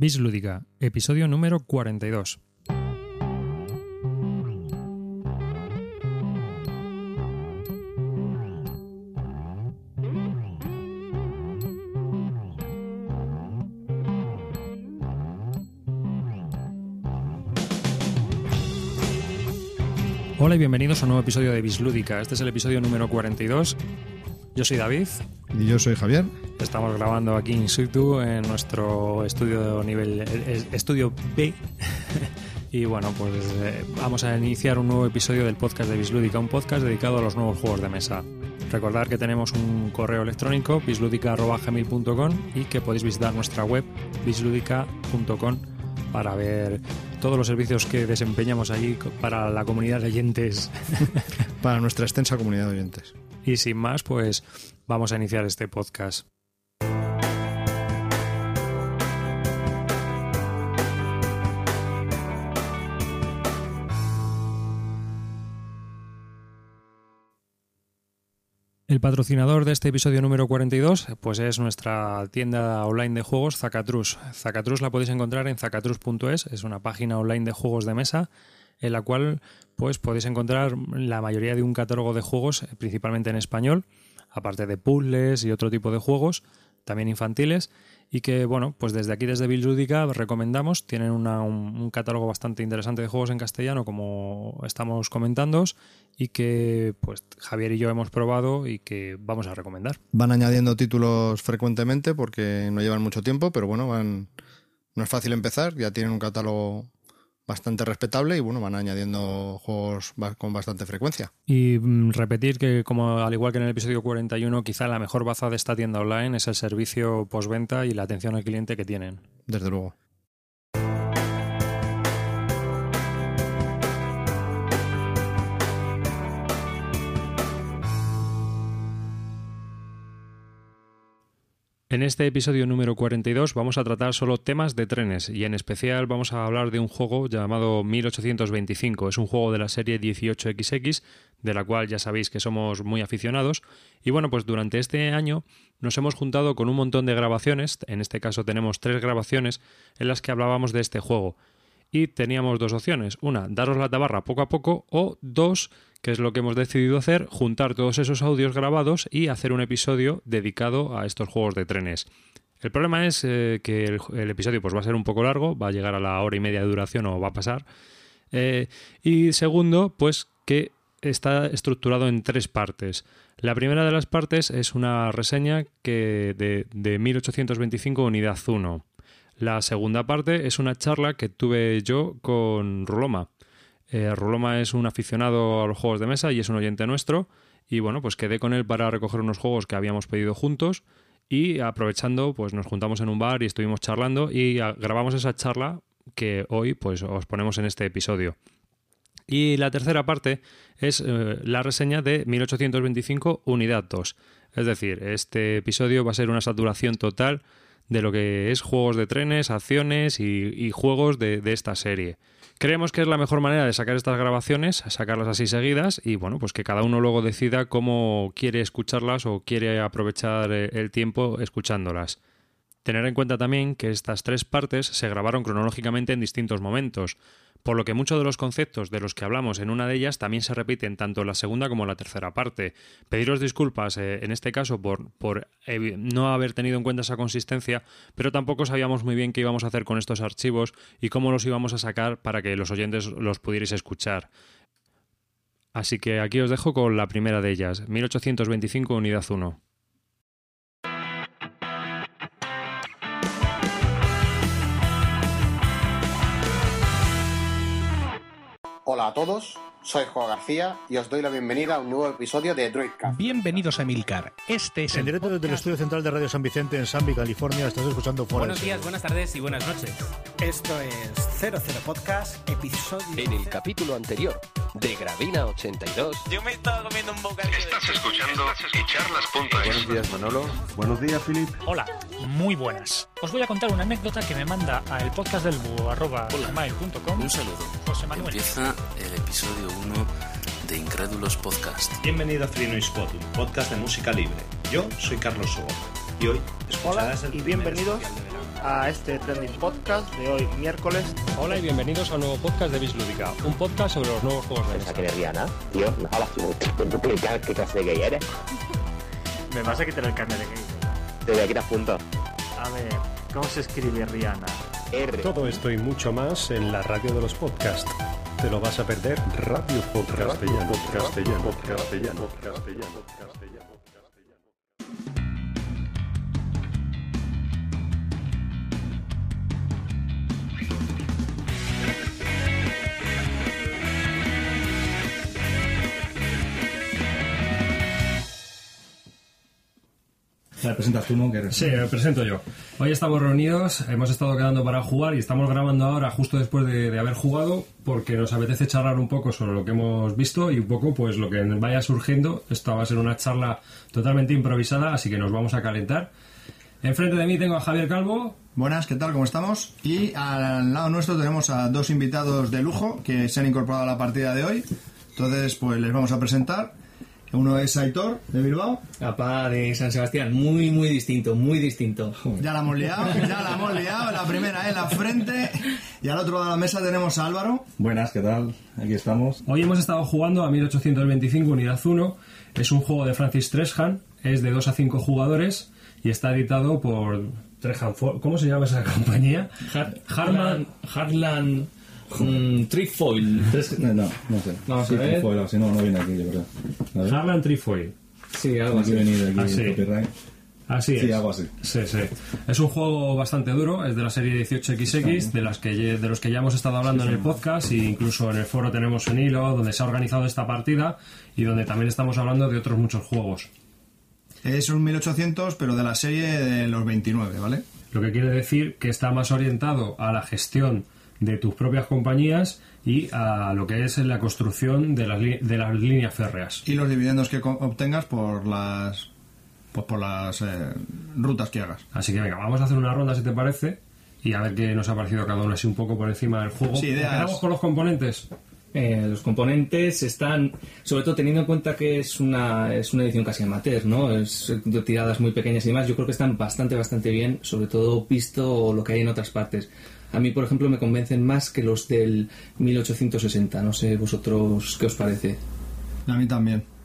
Bis Lúdica, episodio número 42. Hola y bienvenidos a un nuevo episodio de Bislúdica. Este es el episodio número 42. Yo soy David. Y yo soy Javier. Estamos grabando aquí in situ en nuestro estudio nivel estudio B. y bueno, pues eh, vamos a iniciar un nuevo episodio del podcast de Bislúdica, un podcast dedicado a los nuevos juegos de mesa. Recordad que tenemos un correo electrónico bisludica.gmail.com y que podéis visitar nuestra web bisludica.com para ver todos los servicios que desempeñamos allí para la comunidad de oyentes. para nuestra extensa comunidad de oyentes. Y sin más, pues vamos a iniciar este podcast. El patrocinador de este episodio número 42 pues es nuestra tienda online de juegos Zacatrus. Zacatrus la podéis encontrar en zacatrus.es, es una página online de juegos de mesa en la cual pues podéis encontrar la mayoría de un catálogo de juegos principalmente en español, aparte de puzzles y otro tipo de juegos, también infantiles y que, bueno, pues desde aquí, desde Bill Lúdica, recomendamos. Tienen un, catálogo bastante interesante de juegos en castellano, como estamos comentando, y que, pues, Javier y yo hemos probado y que vamos a recomendar. Van añadiendo títulos frecuentemente porque no llevan mucho tiempo, pero bueno, van. No es fácil empezar, ya tienen un catálogo bastante respetable y bueno, van añadiendo juegos con bastante frecuencia. Y mm, repetir que como al igual que en el episodio 41, quizá la mejor baza de esta tienda online es el servicio postventa y la atención al cliente que tienen. Desde luego. En este episodio número 42 vamos a tratar solo temas de trenes y en especial vamos a hablar de un juego llamado 1825. Es un juego de la serie 18XX, de la cual ya sabéis que somos muy aficionados. Y bueno, pues durante este año nos hemos juntado con un montón de grabaciones, en este caso tenemos tres grabaciones en las que hablábamos de este juego. Y teníamos dos opciones, una, daros la tabarra poco a poco, o dos, que es lo que hemos decidido hacer, juntar todos esos audios grabados y hacer un episodio dedicado a estos juegos de trenes. El problema es eh, que el, episodio pues, va a ser un poco largo, va a llegar a la hora y media de duración o va a pasar. Eh, y segundo, pues que está estructurado en tres partes. La primera de las partes es una reseña que de, de 1825 Unidad 1. La segunda parte es una charla que tuve yo con Ruloma. Eh, Ruloma es un aficionado a los juegos de mesa y es un oyente nuestro. Y bueno, pues quedé con él para recoger unos juegos que habíamos pedido juntos. Y aprovechando, pues nos juntamos en un bar y estuvimos charlando y grabamos esa charla que hoy pues os ponemos en este episodio. Y la tercera parte es eh, la reseña de 1825 Unidad 2. Es decir, este episodio va a ser una saturación total de lo que es juegos de trenes, acciones y, juegos de esta serie. Creemos que es la mejor manera de sacar estas grabaciones, sacarlas así seguidas y bueno, pues que cada uno luego decida cómo quiere escucharlas o quiere aprovechar eh, el tiempo escuchándolas. Tener en cuenta también que estas tres partes se grabaron cronológicamente en distintos momentos, por lo que muchos de los conceptos de los que hablamos en una de ellas también se repiten tanto en la segunda como en la tercera parte. Pediros disculpas eh, en este caso por, por no haber tenido en cuenta esa consistencia, pero tampoco sabíamos muy bien qué íbamos a hacer con estos archivos y cómo los íbamos a sacar para que los oyentes los pudierais escuchar. Así que aquí os dejo con la primera de ellas, 1825 Unidad 1. Hola a todos, soy Juan García y os doy la bienvenida a un nuevo episodio de Droidcast. Bienvenidos a Milcar. Este es en directo desde el estudio central de Radio San Vicente en Sanby, California. Estás escuchando fuera. Buenos días, buenas tardes y buenas noches. Esto es 00 Podcast, episodio. En el capítulo anterior de Gravina 82. Yo me estaba comiendo un bocadillo. Estás escuchando. Buenos días, Manolo. Buenos días, Filip. Hola, muy buenas. Os voy a contar una anécdota que me manda a el podcast del arroba Un saludo. José Manuel. Empieza el episodio 1 de Incrédulos Podcast. Bienvenido a Free Spot, un podcast de música libre. Yo soy Carlos Sobo y hoy Hola y bienvenidos a este Trending Podcast de hoy, miércoles. Hola y bienvenidos a un nuevo podcast de Bislúdica, un podcast sobre los nuevos juegos de mesa. que eres Rihanna? Tío, no hablas tú. ¿Qué, clase de gay eres? Me vas a quitar el carnet de gay. Te voy a quitar punto. A ver, ¿cómo se escribe Rihanna? R. Todo esto y mucho más en la radio de los podcasts. Te lo vas a perder Radio Podcastellano. Castellano, castellano, castellano, castellano. La presentas tú, ¿no? Que Sí, me presento yo. Hoy estamos reunidos, hemos estado quedando para jugar y estamos grabando ahora justo después de, de haber jugado porque nos apetece charlar un poco sobre lo que hemos visto y un poco pues lo que vaya surgiendo. Esto va a ser una charla totalmente improvisada, así que nos vamos a calentar. Enfrente de mí tengo a Javier Calvo. Buenas, ¿qué tal? ¿Cómo estamos? Y al lado nuestro tenemos a dos invitados de lujo que se han incorporado a la partida de hoy. Entonces, pues les vamos a presentar. Uno es Aitor, de Bilbao. Papá de San Sebastián, muy, muy distinto, muy distinto. Ya la hemos liado, ya la hemos liado. La primera en la frente. Y al otro lado de la mesa tenemos a Álvaro. Buenas, ¿qué tal? Aquí estamos. Hoy hemos estado jugando a 1825 Unidad 1. Es un juego de Francis Trejan, es de 2 a 5 jugadores y está editado por ¿Cómo se llama esa compañía? Harman. Harlan mm, Trefoil. Tres- No, no, no sé. Vamos a Sí, ver. fue, si no, no viene aquí, yo creo. A ver. Harlan Trefoil. Sí, algo Aquí así. venir aquí Ah, sí. copyright. Así Sí, es. algo así. Sí, sí. Es un juego bastante duro, es de la serie 18XX, de, las que, ye- de los que ya hemos estado hablando en el podcast e incluso en el foro tenemos un hilo donde se ha organizado esta partida y donde también estamos hablando de otros muchos juegos. Es un 1800, pero de la serie de los 29, ¿vale? Lo que quiere decir que está más orientado a la gestión de tus propias compañías y a lo que es la construcción de las, de las líneas férreas. Y los dividendos que co- obtengas por las pues por las eh, rutas que hagas. Así que venga, vamos a hacer una ronda si te parece y a ver qué nos ha parecido cada uno así un poco por encima del juego. Sí, ideas. Con los componentes. Eh, los componentes están, sobre todo teniendo en cuenta que es una, es una edición casi amateur, ¿no? Es de tiradas muy pequeñas y demás. Yo creo que están bastante, bastante bien, sobre todo visto lo que hay en otras partes. A mí, por ejemplo, me convencen más que los del 1860. No sé vosotros qué os parece. A mí también.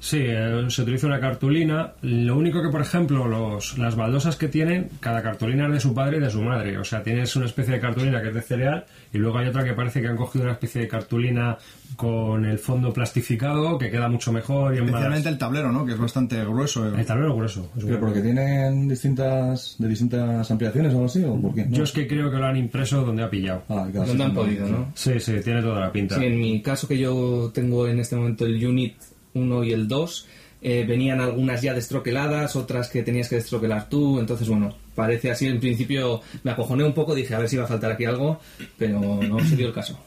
Sí, eh, se utiliza una cartulina. Lo único que, por ejemplo, los, las baldosas que tienen, cada cartulina es de su padre y de su madre. O sea, tienes una especie de cartulina que es de cereal y luego hay otra que parece que han cogido una especie de cartulina con el fondo plastificado que queda mucho mejor y más... Especialmente el tablero, ¿no? Que es bastante grueso. El tablero grueso. es ¿Pero porque tienen distintas, de distintas ampliaciones o algo así? ¿O por qué? No. Yo es que creo que lo han impreso donde ha pillado. Ah, claro, Donde sí, han podido. ¿no? Sí, sí, tiene toda la pinta. Sí, en mi caso que yo tengo en este momento el Unit 1 y el 2, eh, venían algunas ya destroqueladas, otras que tenías que destroquelar tú, entonces bueno, parece así, en principio me acojoné un poco, dije a ver si iba a faltar aquí algo, pero no se dio el caso.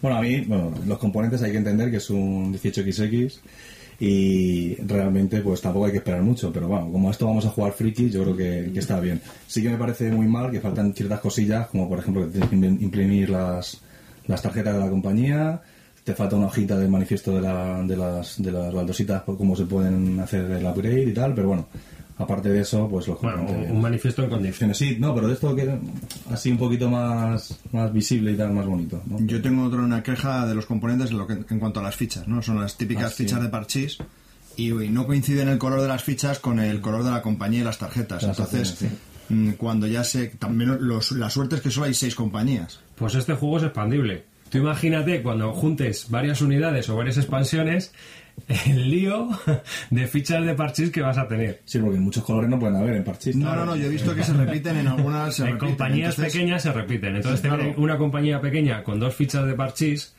Bueno, a mí, bueno, los componentes hay que entender que es un 18XX y realmente pues tampoco hay que esperar mucho, pero bueno, como esto vamos a jugar friki, yo creo que, está bien. Sí que me parece muy mal que faltan ciertas cosillas, como por ejemplo que tienes que im- imprimir las, las tarjetas de la compañía, te falta una hojita del manifiesto de, la- de las, de las baldositas, por cómo se pueden hacer el upgrade y tal, pero bueno, aparte de eso, pues los Bueno, componentes... un un manifiesto en condiciones. Sí, no, pero de esto que así un poquito más, más visible y tal, más bonito. ¿no? Yo tengo otra una queja de los componentes en, lo que, en cuanto a las fichas, ¿no? Son las típicas Ah, sí. fichas de parchís y, y no coinciden el color de las fichas con el color de la compañía y las tarjetas. Las Entonces, acciones, mm, cuando ya se... También los, la suerte es que solo hay seis compañías. Pues este juego es expandible. Tú imagínate cuando juntes varias unidades o varias expansiones, el lío de fichas de parchís que vas a tener. Sí, porque muchos colores no pueden haber en parchís. No, no, no, yo he visto que se repiten en algunas... se en repiten. compañías Entonces, pequeñas se repiten. Entonces Sí, te claro. viene una compañía pequeña con dos fichas de parchís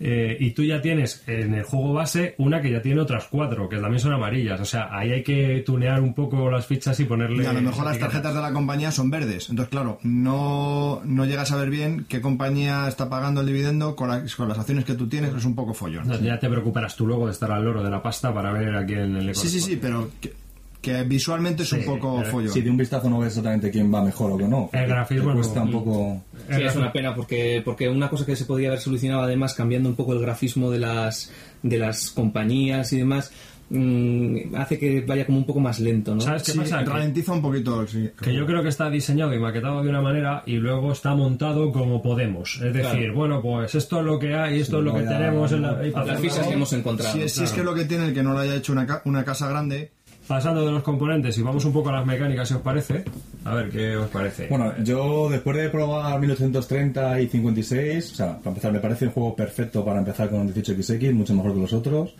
eh, y tú ya tienes en el juego base una que ya tiene otras cuatro, que también son amarillas. O sea, ahí hay que tunear un poco las fichas y ponerle... Y a lo mejor las tarjetas de la compañía son verdes. Entonces, claro, no, no llegas a ver bien qué compañía está pagando el dividendo con, la- con las acciones que tú tienes, es un poco follón. No, Ya te preocuparás tú luego de estar al loro de la pasta para ver a quién le Sí, sí, sí, pero que, que visualmente es un poco follón. Si de un vistazo no ves exactamente quién va mejor o qué no. El grafismo cuesta un poco... Sí, es una pena porque, porque una cosa que se podría haber solucionado además cambiando un poco el grafismo de las, de las compañías y demás, mm, hace que vaya como un poco más lento, ¿no? ¿Sabes qué Sí, pasa? Que- ralentiza un poquito. sí. Que yo creo que está diseñado y maquetado de una manera y luego está montado como podemos. Es decir, Claro. bueno, pues esto es lo que hay, esto es lo que tenemos en la, Las fichas que hemos encontrado. Si es, si es que lo que tiene el que no lo haya hecho una, ca- una casa grande, Pasando de los componentes y vamos un poco a las mecánicas, si os parece. A ver, ¿qué os parece? Bueno, yo después de probar 1830 y 56, o sea, para empezar, me parece un juego perfecto para empezar con 18XX, mucho mejor que los otros.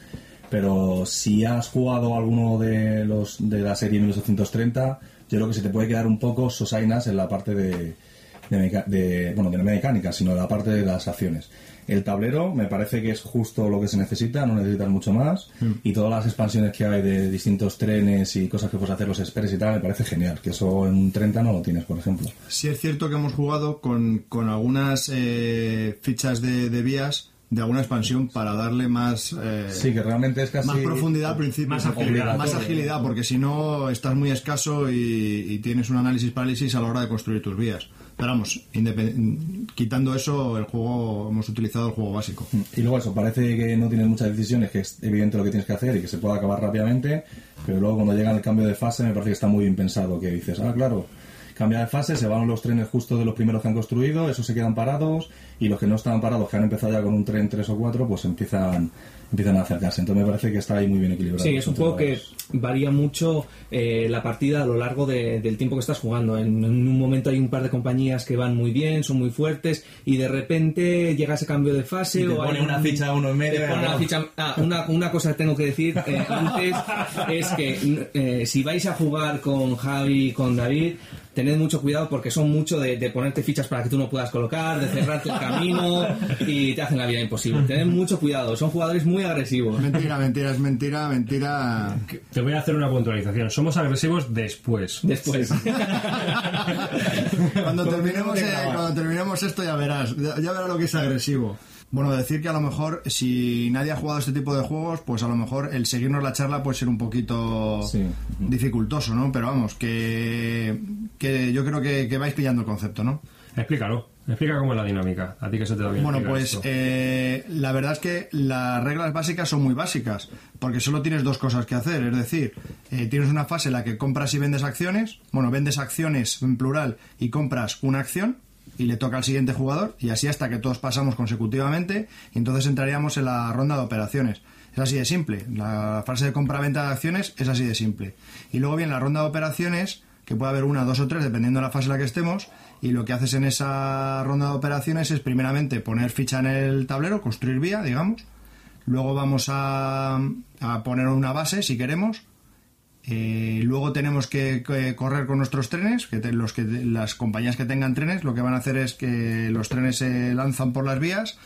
Pero si has jugado alguno de los de la serie 1830, yo creo que se te puede quedar un poco sosainas en la parte de, de, de- bueno, de la mecánica, sino en la parte de las acciones. El tablero me parece que es justo lo que se necesita, no necesitas mucho más. Y todas las expansiones que hay de distintos trenes y cosas que puedes hacer, los express y tal, me parece genial. Que eso en un 30 no lo tienes, por ejemplo. sí es cierto que hemos jugado con, con algunas eh, fichas de, de vías de alguna expansión para darle más eh, Sí, que realmente es casi... más profundidad al principio, Más agilidad. más agilidad, porque si no estás muy escaso y, y tienes un análisis parálisis a la hora de construir tus vías. Pero vamos, quitando eso, el juego hemos utilizado el juego básico. Y luego eso, parece que no tienes muchas decisiones, que es evidente lo que tienes que hacer y que se puede acabar rápidamente, pero luego cuando llega el cambio de fase me parece que está muy bien pensado, que dices, ah, claro, cambia de fase, se van los trenes justo de los primeros que han construido, esos se quedan parados, y los que no estaban parados, que han empezado ya con un tren 3 o 4, pues empiezan, empiezan a acercarse. Entonces me parece que está ahí muy bien equilibrado. Sí, es un juego que varía mucho eh, la partida a lo largo de- del tiempo que estás jugando. En, en un momento hay un par de compañías que van muy bien, son muy fuertes, y de repente llega ese cambio de fase. Y te o hay pone una un- ficha uno en medio te y pone una, ficha- ah, una, una cosa que tengo que decir eh, antes es que eh, si vais a jugar con Javi, con David, tened mucho cuidado porque son mucho de, de ponerte fichas para que tú no puedas colocar, de cerrarte el camino y te hacen la vida imposible. Tened mucho cuidado, son jugadores muy agresivos. Mentira, mentira, es mentira, mentira. Te voy a hacer una puntualización. Somos agresivos después. Después. Cuando terminemos, eh, cuando terminemos esto ya verás, ya verás lo que es agresivo. Bueno, decir que a lo mejor si nadie ha jugado este tipo de juegos, pues a lo mejor el seguirnos la charla puede ser un poquito Sí. dificultoso, ¿no? Pero vamos, que, que yo creo que, que vais pillando el concepto, ¿no? Explícalo. Explica cómo es la dinámica. A ti que se te da bien. Bueno, pues eh, la verdad es que las reglas básicas son muy básicas, porque solo tienes dos cosas que hacer, es decir, eh, tienes una fase en la que compras y vendes acciones, bueno, vendes acciones en plural y compras una acción y le toca al siguiente jugador y así hasta que todos pasamos consecutivamente y entonces entraríamos en la ronda de operaciones. Es así de simple, la fase de compra-venta de acciones es así de simple. Y luego viene la ronda de operaciones, que puede haber una, dos o tres, dependiendo de la fase en la que estemos, y lo que haces en esa ronda de operaciones es primeramente poner ficha en el tablero, construir vía, digamos, luego vamos a, a poner una base si queremos, eh, luego tenemos que, correr con nuestros trenes, que los que las compañías que tengan trenes lo que van a hacer es que los trenes se lanzan por las vías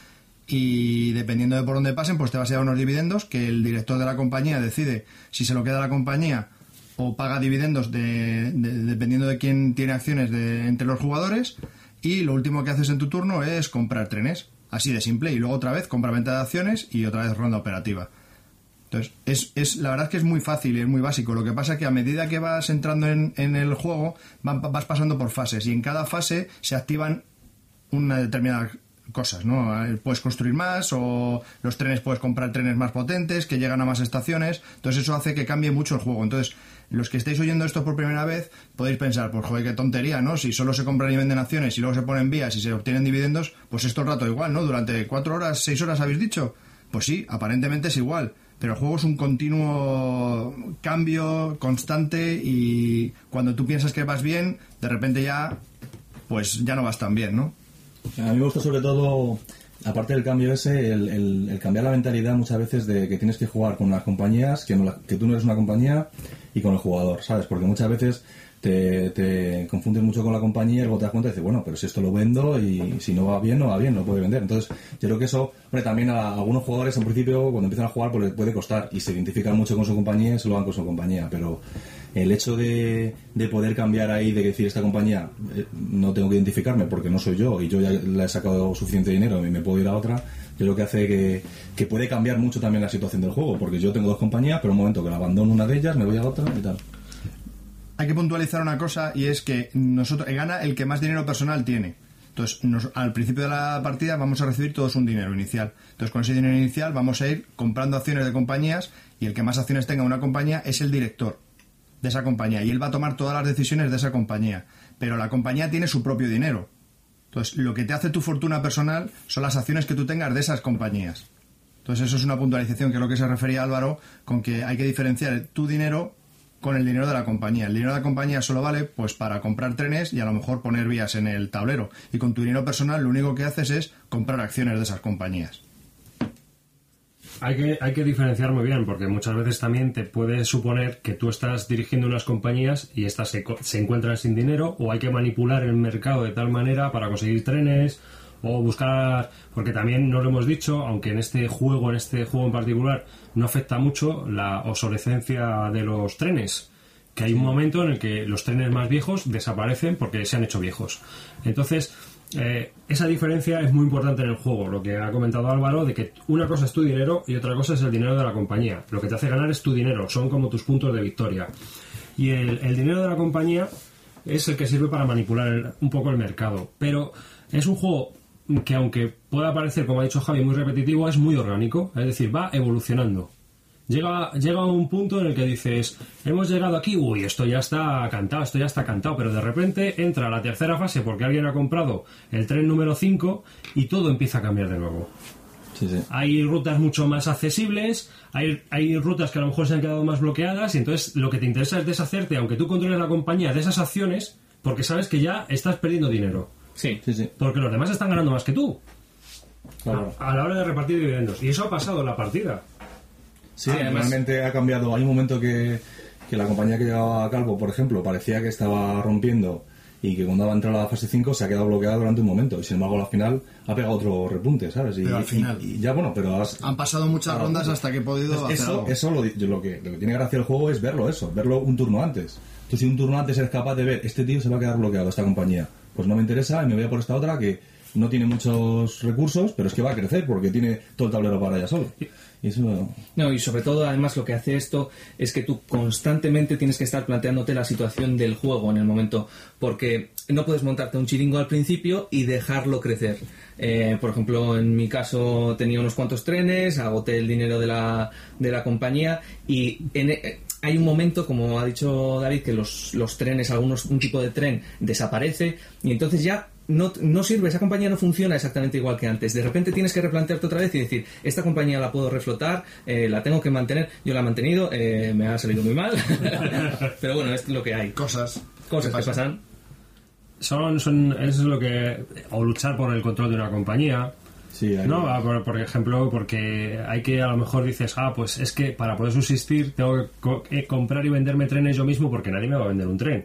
y dependiendo de por dónde pasen, pues te vas a llevar unos dividendos que el director de la compañía decide si se lo queda a la compañía o paga dividendos de, de- dependiendo de quién tiene acciones de, entre los jugadores y lo último que haces en tu turno es comprar trenes, así de simple y luego otra vez compra-venta de acciones y otra vez ronda operativa. Entonces, es, es, la verdad es que es muy fácil y es muy básico. Lo que pasa es que a medida que vas entrando en, en el juego, van- vas pasando por fases y en cada fase se activan una determinada cosas, ¿no? Eh, Puedes construir más o los trenes puedes comprar trenes más potentes que llegan a más estaciones. Entonces eso hace que cambie mucho el juego. Entonces, los que estáis oyendo esto por primera vez, podéis pensar, pues joder, qué tontería, ¿no? Si solo se compran y venden acciones y luego se ponen vías y se obtienen dividendos, pues esto el rato igual, ¿no? Durante cuatro horas, seis horas habéis dicho. Pues sí, aparentemente es igual. Pero el juego es un continuo cambio constante y cuando tú piensas que vas bien, de repente ya, pues ya no vas tan bien, ¿no? A mí me gusta sobre todo, aparte del cambio ese, el, cambiar la mentalidad muchas veces de que tienes que jugar con las compañías, que, no la- que tú no eres una compañía, y con el jugador, ¿sabes? Porque muchas veces te, te confundes mucho con la compañía y luego te das cuenta y dices, bueno, pero si esto lo vendo y si no va bien, no va bien, no puede vender. Entonces, yo creo que eso, hombre, también a algunos jugadores en principio, cuando empiezan a jugar, pues les puede costar y se identifican mucho con su compañía y se lo van con su compañía, pero el hecho de, de poder cambiar ahí, de decir esta compañía eh, no tengo que identificarme porque no soy yo y yo ya le he sacado suficiente dinero y me puedo ir a otra, yo creo que hace que, que puede cambiar mucho también la situación del juego, porque yo tengo dos compañías, pero un momento que la abandono una de ellas, me voy a otra y tal. Hay que puntualizar una cosa y es que nosotros gana el que más dinero personal tiene. Entonces, nos- al principio de la partida vamos a recibir todos un dinero inicial. Entonces, con ese dinero inicial vamos a ir comprando acciones de compañías y el que más acciones tenga en una compañía es el director de esa compañía y él va a tomar todas las decisiones de esa compañía. Pero la compañía tiene su propio dinero. Entonces, lo que te hace tu fortuna personal son las acciones que tú tengas de esas compañías. Entonces, eso es una puntualización que es lo que se refería Álvaro con que hay que diferenciar tu dinero con el dinero de la compañía. El dinero de la compañía solo vale pues para comprar trenes y a lo mejor poner vías en el tablero. Y con tu dinero personal lo único que haces es comprar acciones de esas compañías. Hay que, hay que diferenciar muy bien, porque muchas veces también te puede suponer que tú estás dirigiendo unas compañías y estas se, encuentran sin dinero, o hay que manipular el mercado de tal manera para conseguir trenes, o buscar. Porque también no lo hemos dicho, aunque en este juego, en este juego en particular, no afecta mucho la obsolescencia de los trenes. Que hay un momento en el que los trenes más viejos desaparecen porque se han hecho viejos. Entonces, eh, esa diferencia es muy importante en el juego, lo que ha comentado Álvaro, de que una cosa es tu dinero y otra cosa es el dinero de la compañía. Lo que te hace ganar es tu dinero, son como tus puntos de victoria. Y el, el dinero de la compañía es el que sirve para manipular el- un poco el mercado. Pero es un juego que aunque pueda parecer, como ha dicho Javi, muy repetitivo, es muy orgánico, es decir, va evolucionando. Llega, llega a un punto en el que dices, hemos llegado aquí, uy, esto ya está cantado, esto ya está cantado, pero de repente entra la tercera fase porque alguien ha comprado el tren número 5 y todo empieza a cambiar de nuevo. Hay rutas mucho más accesibles, hay, hay rutas que a lo mejor se han quedado más bloqueadas y entonces lo que te interesa es deshacerte, aunque tú controles la compañía, de esas acciones porque sabes que ya estás perdiendo dinero. Sí. Porque los demás están ganando más que tú. Claro. A, a la hora de repartir dividendos. Y eso ha pasado en la partida. Sí, Ah, además- realmente ha cambiado. Hay un momento que, que la compañía que llevaba a Calvo, por ejemplo, parecía que estaba rompiendo y que cuando va a entrar a la fase 5 se ha quedado bloqueada durante un momento. Y sin embargo, al final ha pegado otro repunte, ¿sabes? Y, Pero al y- final. y ya, bueno, pero has- Han pasado muchas Claro, rondas hasta que he podido Pues hacer eso, algo. eso lo, lo que, lo que tiene gracia el juego es verlo eso, verlo un turno antes. Tú si un turno antes eres capaz de ver, este tío se va a quedar bloqueado, esta compañía. Pues no me interesa y me voy a por esta otra que no tiene muchos recursos, pero es que va a crecer porque tiene todo el tablero para ella solo. Y eso... No, y sobre todo, además, lo que hace esto es que tú constantemente tienes que estar planteándote la situación del juego en el momento, porque no puedes montarte un chiringo al principio y dejarlo crecer. Eh, por ejemplo, en mi caso tenía unos cuantos trenes, agoté el dinero de la, de la compañía y en, eh, hay un momento, como ha dicho David, que los, los trenes, algunos, un tipo de tren desaparece y entonces ya no, no sirve, esa compañía no funciona exactamente igual que antes. De repente tienes que replantearte otra vez y decir, esta compañía la puedo reflotar, eh, la tengo que mantener, yo la he mantenido, eh, me ha salido muy mal, pero bueno, es lo que hay. Cosas. Cosas que pasan. Son, son, eso es lo que. O luchar por el control de una compañía. Sí, hay- No, Ah, por, por ejemplo, porque hay que a lo mejor dices, ah, pues es que para poder subsistir tengo que co- que comprar y venderme trenes yo mismo porque nadie me va a vender un tren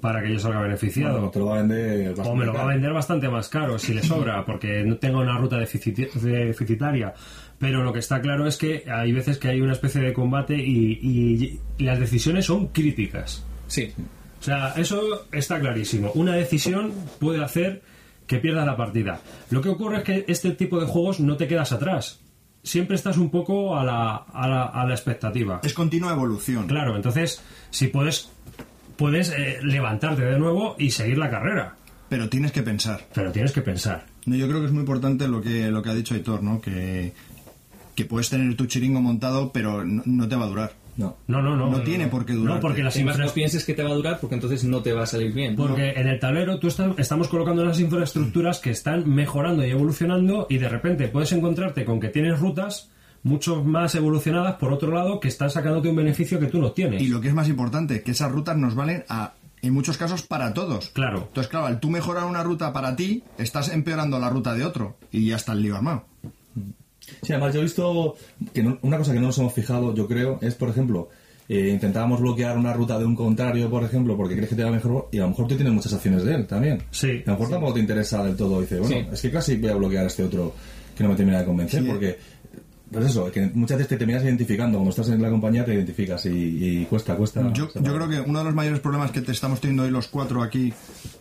para que yo salga beneficiado. Bueno, te lo va a vender o me lo va a vender bastante más caro si le sobra porque no tengo una ruta deficitaria. Pero lo que está claro es que hay veces que hay una especie de combate y las decisiones son críticas. Sí. O sea, eso está clarísimo. Una decisión puede hacer que pierda la partida. Lo que ocurre es que este tipo de juegos no te quedas atrás. Siempre estás un poco a la, a la, a la expectativa. Es continua evolución. Claro, entonces, si puedes, puedes eh, levantarte de nuevo y seguir la carrera. Pero tienes que pensar. Pero tienes que pensar. No, yo creo que es muy importante lo que, lo que ha dicho Aitor, ¿no? Que, que puedes tener tu chiringo montado, pero no, no te va a durar. No. No, no, no. No tiene por qué durar. No, porque las Y más no infra- pienses que te va a durar porque entonces no te va a salir bien. Porque en el tablero tú estás- estamos colocando unas infraestructuras que están mejorando y evolucionando y de repente puedes encontrarte con que tienes rutas mucho más evolucionadas por otro lado que están sacándote un beneficio que tú no tienes. Y lo que es más importante, que esas rutas nos valen a, en muchos casos para todos. Claro. Entonces, claro, al tú mejorar una ruta para ti, estás empeorando la ruta de otro. Y ya está el lío armado. Sí, además yo he visto que no- una cosa que no nos hemos fijado, yo creo, es, por ejemplo, eh, intentábamos bloquear una ruta de un contrario, por ejemplo, porque crees que te va mejor y a lo mejor tú tienes muchas acciones de él también. Sí. A lo mejor tampoco te interesa del todo. Dice, bueno, Sí. es que casi voy a bloquear a este otro que no me termina de convencer, Sí. porque, pues eso, que muchas veces te terminas identificando. Cuando estás en la compañía te identificas y, y cuesta, cuesta. Yo, yo creo que uno de los mayores problemas que te estamos teniendo hoy los cuatro aquí,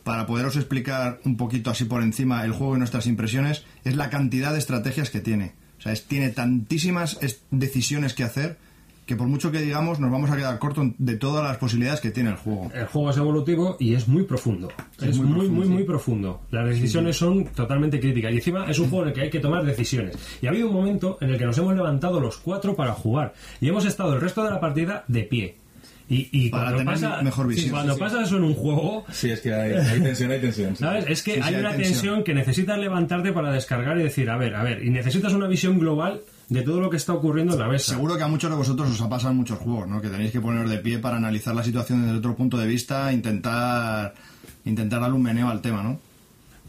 para poderos explicar un poquito así por encima el juego y nuestras impresiones, es la cantidad de estrategias que tiene. O sea, es- tiene tantísimas es- decisiones que hacer que por mucho que digamos nos vamos a quedar cortos de todas las posibilidades que tiene el juego. El juego es evolutivo y es muy profundo. Es, Es muy, muy muy, profundo. Las decisiones son totalmente críticas. Y encima es un juego en el que hay que tomar decisiones. Y ha habido un momento en el que nos hemos levantado los cuatro para jugar. Y hemos estado el resto de la partida de pie. Y, y Para cuando, tener pasa, mejor sí, visión. cuando Sí, sí. pasa eso en un juego, Sí, es que hay, hay tensión, hay tensión. sí. ¿Sabes? Es que hay hay una tensión. tensión que necesitas levantarte para descargar y decir, a ver, a ver, y necesitas una visión global de todo lo que está ocurriendo en la mesa. Seguro que a muchos de vosotros os ha pasado en muchos juegos, ¿no? Que tenéis que poner de pie para analizar la situación desde otro punto de vista, intentar intentar darle un meneo al tema, ¿no?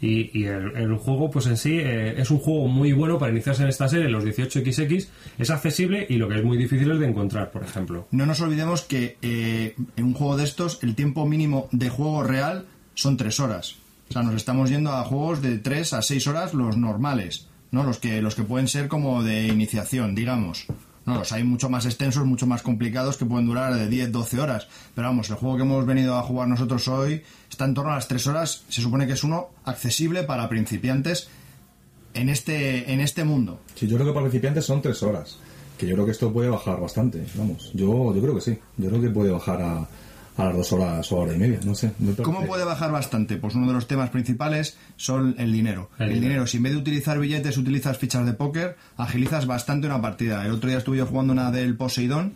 Y, el, juego, pues en sí, eh, es un juego muy bueno para iniciarse en esta serie, los 18XX, es accesible y lo que es muy difícil es de encontrar, por ejemplo. No nos olvidemos que eh, en un juego de estos el tiempo mínimo de juego real son tres horas. O sea, nos estamos yendo a juegos de 3 a 6 horas los normales, ¿no? Los que, los que pueden ser como de iniciación, digamos. No, los hay mucho más extensos, mucho más complicados que pueden durar de 10, 12 horas. Pero vamos, el juego que hemos venido a jugar nosotros hoy está en torno a las 3 horas. Se supone que es uno accesible para principiantes en este, en este mundo. Sí, yo creo que para principiantes son tres horas. Que yo creo que esto puede bajar bastante. Vamos, yo, yo creo que sí. Yo creo que puede bajar a, a las dos horas o hora y media. No sé. ¿Cómo puede bajar bastante? Pues uno de los temas principales son el dinero. El El, dinero. dinero. si en vez de utilizar billetes utilizas fichas de póker, agilizas bastante una partida. El otro día estuve yo jugando una del Poseidón,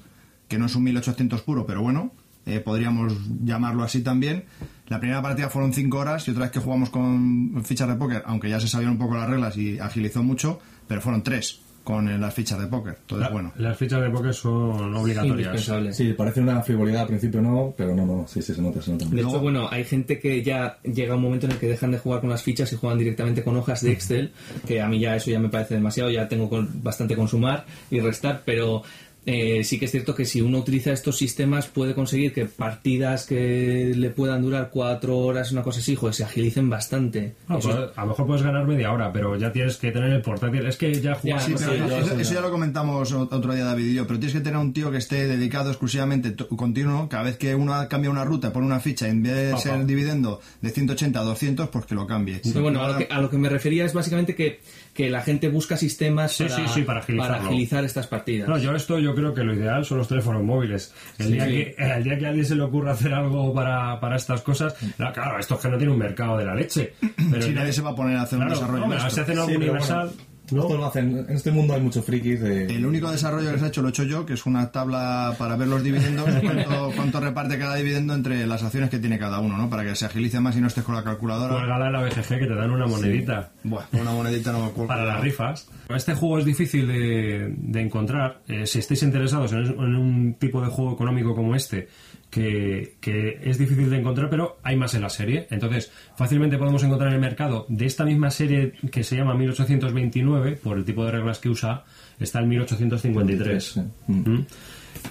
que no es un 1800 puro, pero bueno, eh, podríamos llamarlo así también. La primera partida fueron 5 horas y otra vez que jugamos con fichas de póker, aunque ya se sabían un poco las reglas y agilizó mucho, pero fueron 3 con eh, las fichas de póker. Entonces, La- bueno. Las fichas de póker son obligatorias. Sí, parece una frivolidad al principio, no, pero no, no, sí, sí, se nota, se nota. De hecho, bueno, hay gente que ya llega un momento en el que dejan de jugar con las fichas y juegan directamente con hojas de Excel, que a mí ya eso ya me parece demasiado, ya tengo con- bastante con sumar y restar, pero eh, sí que es cierto que si uno utiliza estos sistemas puede conseguir que partidas que le puedan durar cuatro horas, una cosa así, joder, se agilicen bastante. No, pues, a lo mejor puedes ganar media hora, pero ya tienes que tener el portátil. Es que ya jugar. Sí, no pero sé, eso, yo- eso- eso ya lo comentamos otro día David y yo, pero tienes que tener un tío que esté dedicado exclusivamente continuo, cada vez que uno cambia una ruta, pone una ficha, en vez de Papá. ser dividendo de 180 a 200, pues que lo cambie. Bueno, a lo, que, a lo que me refería es básicamente que, que la gente busca sistemas Sí, para, sí, sí, para agilizarlo. agilizar estas partidas. No, yo esto yo creo que lo ideal son los teléfonos móviles. El, Sí, día, sí. Que, el día que a alguien se le ocurra hacer algo para, para estas cosas, no, claro, esto es que no tiene un mercado de la leche. Pero Si nadie se va a poner a hacer claro, un desarrollo esto. si hacen algo universal, bueno, esto lo hacen, en este mundo hay muchos frikis de... El único desarrollo que se ha hecho lo he hecho yo, que es una tabla para ver los dividendos, cuánto, cuánto reparte cada dividendo entre las acciones que tiene cada uno, ¿no? Para que se agilice más y no estés con la calculadora. cuélgala en la BGG que te dan una monedita. Bueno, una monedita no me acuerdo. Para las rifas. Este juego es difícil de, de encontrar. Eh, si estáis interesados en, en un tipo de juego económico como este, que, que es difícil de encontrar, pero hay más en la serie. Entonces, fácilmente podemos encontrar en el mercado de esta misma serie que se llama 1829, por el tipo de reglas que usa, está el 1853. Sí. ¿Mm?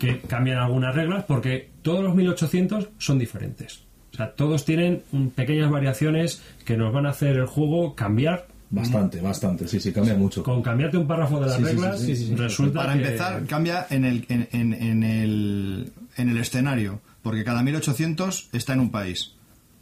Que cambian algunas reglas porque todos los 1800 son diferentes. O sea, todos tienen pequeñas variaciones que nos van a hacer el juego cambiar Bastante, bastante, sí, sí, cambia mucho. con cambiarte un párrafo de las Sí, sí, sí, reglas, sí, sí, sí. resulta Para que- empezar, cambia en el, en, en- en el, en el escenario, porque cada 1800 está en un país.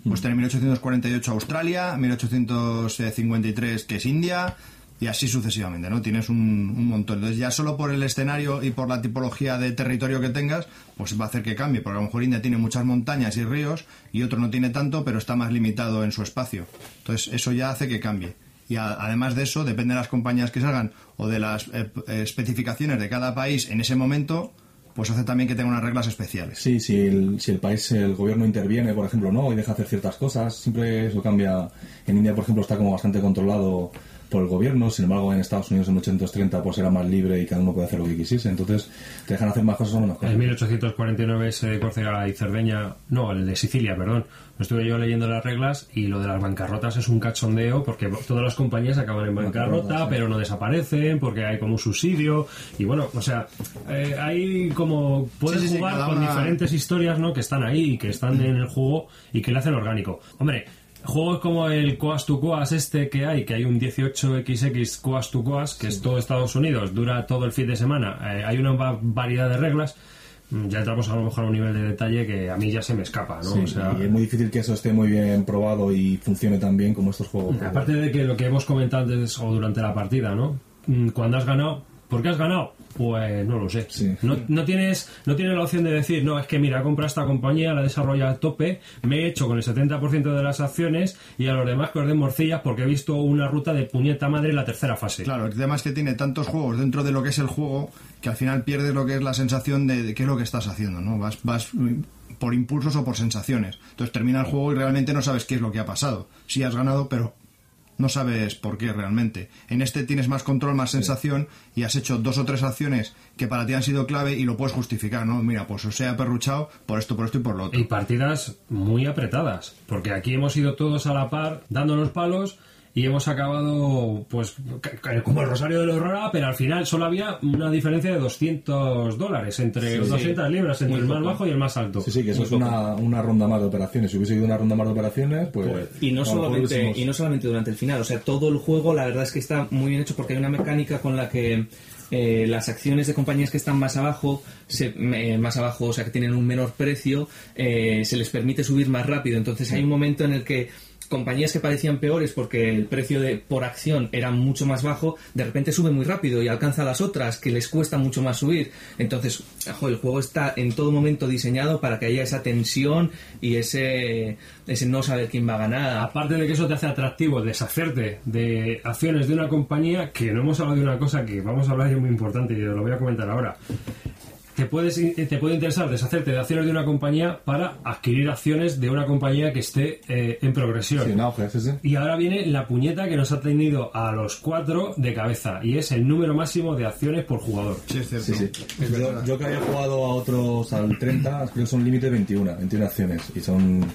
Pues tiene 1848 Australia, 1853 que es India, y así sucesivamente, ¿no? Tienes un, montón. Entonces ya solo por el escenario y por la tipología de territorio que tengas, pues va a hacer que cambie, porque a lo mejor India tiene muchas montañas y ríos y otro no tiene tanto, pero está más limitado en su espacio. Entonces eso ya hace que cambie. Y a- además de eso, depende de las compañías que salgan o de las eh, especificaciones de cada país en ese momento, pues hace también que tenga unas reglas especiales. Sí, si el, si el país, el gobierno interviene, por ejemplo, no, y deja hacer ciertas cosas, siempre eso cambia. En India, por ejemplo, está como bastante controlado por el gobierno, sin embargo, en Estados Unidos en 1830 pues era más libre y cada uno puede hacer lo que quisiese, entonces te dejan hacer más cosas o menos cosas. En 1849 ese de Córcega y Cerdeña, no, el de Sicilia, perdón. Estuve yo leyendo las reglas y lo de las bancarrotas es un cachondeo porque todas las compañías acaban en bancarrota, sí. pero no desaparecen porque hay como un subsidio y bueno, o sea, eh, hay como puedes Sí, sí, sí, jugar con una- diferentes historias, ¿no? Que están ahí y que están en el juego y que le hacen orgánico. Hombre, juegos como el Coas to Coas este que hay, que hay un 18XX Coas to Coas, que es todo Estados Unidos, dura todo el fin de semana, eh, hay una va- variedad de reglas, ya entramos a lo mejor a un nivel de detalle que a mí ya se me escapa, ¿no? Sí, o sea, y es muy difícil que eso esté muy bien probado y funcione tan bien como estos juegos. aparte de que lo que hemos comentado antes o durante la partida, ¿no? Mm, Cuando has ganado, ¿Por qué has ganado? Pues no lo sé. No, no tienes no tienes la opción de decir, no, es que mira, he comprado esta compañía, la he desarrollado a tope, me he hecho con el 70% de las acciones y a los demás que os den morcillas porque he visto una ruta de puñeta madre en la tercera fase. Claro, el tema es que tiene tantos juegos dentro de lo que es el juego que al final pierdes lo que es la sensación de, de qué es lo que estás haciendo, ¿no? Vas, vas mm, por impulsos o por sensaciones. Entonces termina el juego y realmente no sabes qué es lo que ha pasado. Sí has ganado, pero no sabes por qué realmente. En este tienes más control, más sensación y has hecho dos o tres acciones que para ti han sido clave y lo puedes justificar, ¿no? Mira, pues os he aperruchado por esto, por esto y por lo otro. Y partidas muy apretadas, porque aquí hemos ido todos a la par dándonos palos y hemos acabado pues como el Rosario de la Aurora, pero al final solo había una diferencia de 200 dólares entre Sí. 200 libras entre Muy el más poco. bajo y el más alto. Sí, sí, que eso Muy es una, una ronda más de operaciones. Si hubiese ido una ronda más de operaciones, pues... Y no, solamente, y no solamente durante el final, o sea, todo el juego la verdad es que está muy bien hecho porque hay una mecánica con la que eh, las acciones de compañías que están más abajo, se- eh, más abajo, o sea, que tienen un menor precio, eh, se les permite subir más rápido. Entonces hay un momento en el que compañías que parecían peores porque el precio de por acción era mucho más bajo, de repente sube muy rápido y alcanza a las otras que les cuesta mucho más subir. Entonces, el juego está en todo momento diseñado para que haya esa tensión y ese, ese no saber quién va a ganar. Aparte de que eso te hace atractivo deshacerte de acciones de una compañía, que no hemos hablado de una cosa que vamos a hablar y es muy importante y lo voy a comentar ahora. Te, puedes, te puede interesar deshacerte de acciones de una compañía para adquirir acciones de una compañía que esté eh, en progresión. Sí, sí. Y ahora viene la puñeta que nos ha tenido a los cuatro de cabeza y es el número máximo de acciones por jugador. Sí, es cierto. Sí, sí. Yo, yo que había jugado a otros al 30, creo que son límite 21, 21 acciones. Y son, no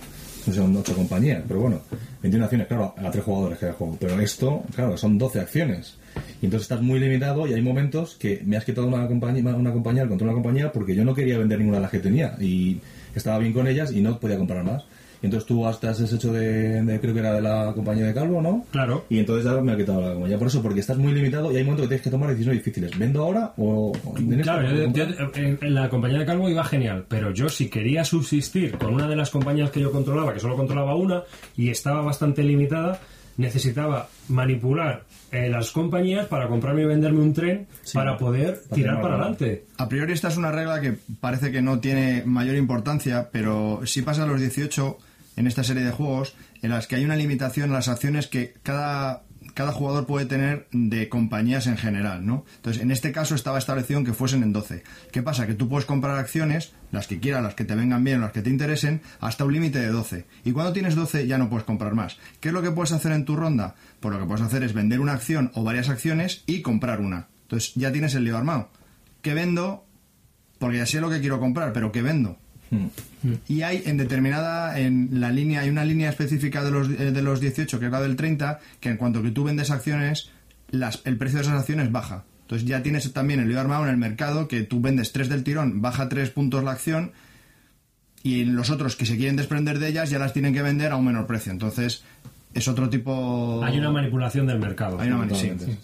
sé, son 8 compañías, pero bueno, 21 acciones, claro, a 3 jugadores que juego. Pero esto, claro, son 12 acciones. Y entonces estás muy limitado y hay momentos que me has quitado una compañía, una compañía, el control de una compañía porque yo no quería vender ninguna de las que tenía y estaba bien con ellas y no podía comprar más. Y entonces tú hasta has hecho de, de- creo que era de la compañía de Calvo, ¿no? Claro. Y entonces ya me ha quitado la compañía. Por eso, porque estás muy limitado y hay momentos que tienes que tomar decisiones difíciles. ¿Vendo ahora o esta Claro, yo- yo- en la compañía de Calvo iba genial, pero yo si quería subsistir con una de las compañías que yo controlaba, que solo controlaba una, y estaba bastante limitada, necesitaba manipular eh, las compañías para comprarme y venderme un tren para poder para tirar para adelante. A priori esta es una regla que parece que no tiene mayor importancia, pero sí pasa a los 18 en esta serie de juegos en las que hay una limitación a las acciones que cada, cada jugador puede tener de compañías en general, ¿no? Entonces, en este caso estaba establecido en que fuesen en 12. ¿Qué pasa? Que tú puedes comprar acciones, las que quieras, las que te vengan bien, las que te interesen, hasta un límite de 12. Y cuando tienes 12 ya no puedes comprar más. ¿Qué es lo que puedes hacer en tu ronda? Pues lo que puedes hacer es vender una acción o varias acciones y comprar una. Entonces ya tienes el lío armado. ¿Qué vendo? Porque ya sé lo que quiero comprar, pero ¿qué vendo? Y hay en determinada, en la línea, hay una línea específica de los, eh, de los 18, que es la del 30, que en cuanto que tú vendes acciones, las, el precio de esas acciones baja. Entonces ya tienes también el lío armado en el mercado, que tú vendes 3 del tirón, baja 3 puntos la acción, y los otros que se quieren desprender de ellas ya las tienen que vender a un menor precio. Entonces es otro tipo... Hay una manipulación del mercado. Hay una mani- sí. Totalmente.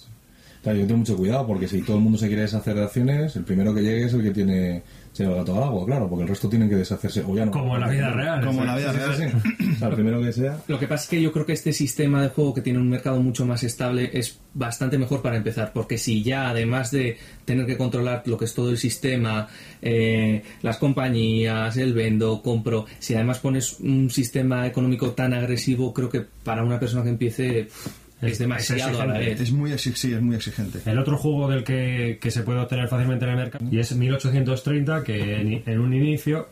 Claro, yo tengo mucho cuidado porque si todo el mundo se quiere deshacer de acciones, el primero que llegue es el que tiene se el gato al agua, claro, porque el resto tienen que deshacerse o ya no. Como en la vida real. Como en la vida real. sí. O sea, el primero que sea. Lo que pasa es que yo creo que este sistema de juego que tiene un mercado mucho más estable es bastante mejor para empezar, porque si ya además de tener que controlar lo que es todo el sistema, eh, las compañías, el vendo, compro, si además pones un sistema económico tan agresivo, creo que para una persona que empiece pff, es, demasiado es a la exigente. vez. Es muy, exi- sí, es muy exigente. El otro juego del que, que se puede obtener fácilmente en el mercado y es 1830, que en, en un inicio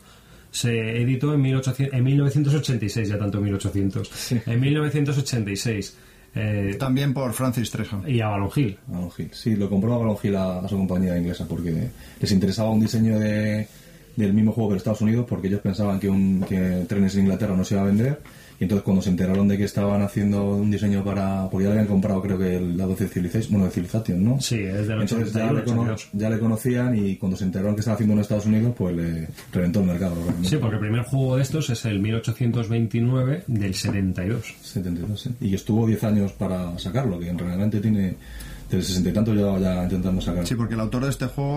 se editó en, 1800 en 1986, ya tanto 1800. En 1986. eh, También por Francis Tresham. y Avalon Hill. Avalon Hill. Sí, lo compró Avalon Hill a, a su compañía inglesa porque les interesaba un diseño de, del mismo juego que en Estados Unidos porque ellos pensaban que, un, que trenes en Inglaterra no se iba a vender y entonces cuando se enteraron de que estaban haciendo un diseño para... porque ya le habían comprado creo que el lado de Civilization, bueno, de Civilization, ¿no? Sí, es del Entonces ya 81, le, cono- 82. ya le conocían y cuando se enteraron que estaba haciendo en Estados Unidos pues le reventó el mercado. realmente. Sí, porque el primer juego de estos es el 1829 del 72. 72, sí. Y estuvo 10 años para sacarlo, que realmente tiene... Desde 60 y tanto llevaba ya intentando sacarlo. Sí, porque el autor de este juego,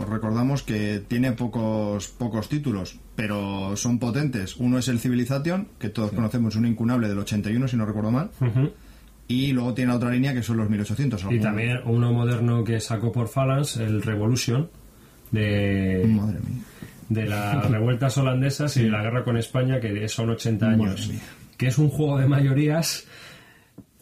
oh, recordamos que tiene pocos, pocos títulos, pero son potentes. Uno es el Civilization, que todos conocemos, un incunable del 81, si no recuerdo mal. Y luego tiene la otra línea que son los 1800. Y algún- también uno moderno que sacó por Phalanx, el Revolution, de, Madre mía. de las revueltas holandesas y de la guerra con España, que son 80 años. Que es un juego de mayorías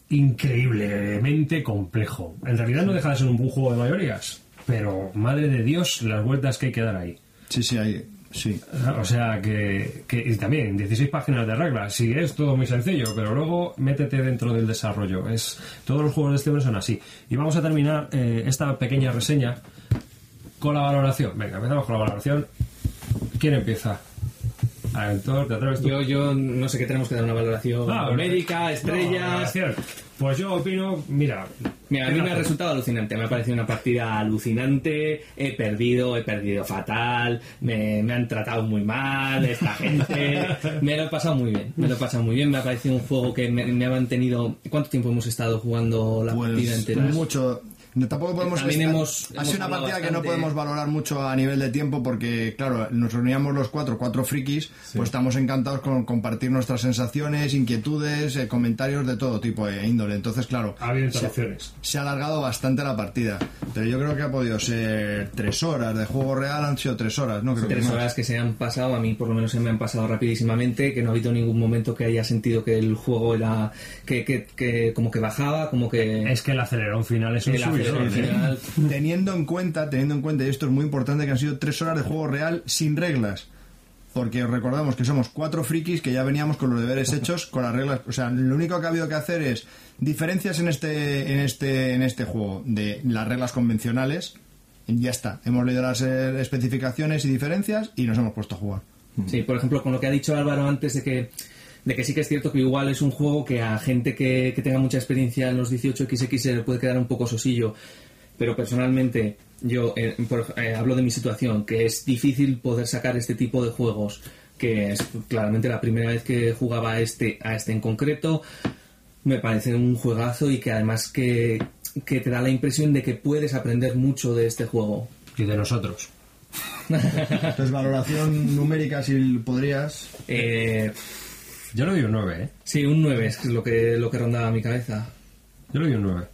increíblemente complejo. En realidad no deja de ser un buen juego de mayorías, pero madre de Dios, las vueltas que hay que dar ahí. Sí, sí, hay, sí. O sea que, que- y también 16 páginas de reglas. Sí, es todo muy sencillo, pero luego métete dentro del desarrollo. Es todos los juegos de este hombre son así. Y vamos a terminar eh, esta pequeña reseña con la valoración. Venga, empezamos con la valoración. ¿Quién empieza? Aventor, ¿te atreves tú? Yo, yo no sé qué tenemos que dar una valoración Ah, médica, estrellas. Pues yo opino, mira, Mira, a mí me ha resultado alucinante, me ha parecido una partida alucinante, he perdido, he perdido fatal, me, me han tratado muy mal esta gente, me lo he pasado muy bien, me lo he pasado muy bien, me ha parecido un juego que me, me ha mantenido... ¿Cuánto tiempo hemos estado jugando la partida Pues entera? mucho. No, Tampoco podemos. También estar- hemos- ha hemos sido una partida que no podemos valorar mucho a nivel de tiempo porque, claro, nos reuníamos los cuatro, cuatro frikis, pues estamos encantados con compartir nuestras sensaciones, inquietudes, eh, comentarios de todo tipo de índole. Entonces, claro, Ha habido se, se ha alargado bastante la partida. Pero yo creo que ha podido ser tres horas de juego real, han sido tres horas, ¿no? Creo que Tres más. horas que se han pasado, a mí por lo menos se me han pasado rapidísimamente, que no ha habido ningún momento que haya sentido que el juego era... que, que, que como que bajaba, como que... Es que el acelerón final es un Teniendo en cuenta, teniendo en cuenta, y esto es muy importante, que han sido tres horas de juego real sin reglas. Porque recordamos que somos cuatro frikis que ya veníamos con los deberes hechos, con las reglas. O sea, lo único que ha habido que hacer es diferencias en este, en este, en este juego de las reglas convencionales. Y ya está. Hemos leído las eh, especificaciones y diferencias y nos hemos puesto a jugar. Sí, por ejemplo, con lo que ha dicho Álvaro antes de que, de que sí que es cierto que igual es un juego que a gente que, que tenga mucha experiencia en los 18XX se le puede quedar un poco sosillo. Pero personalmente, yo eh, por- eh, hablo de mi situación, que es difícil poder sacar este tipo de juegos, que es claramente la primera vez que jugaba a este, a este en concreto. Me parece un juegazo y que además que, que te da la impresión de que puedes aprender mucho de este juego. Y de nosotros. Entonces, valoración numérica, si podrías. Eh, Yo le doy un 9, ¿eh? sí, un 9 es lo que, lo que rondaba mi cabeza. Yo le doy un 9.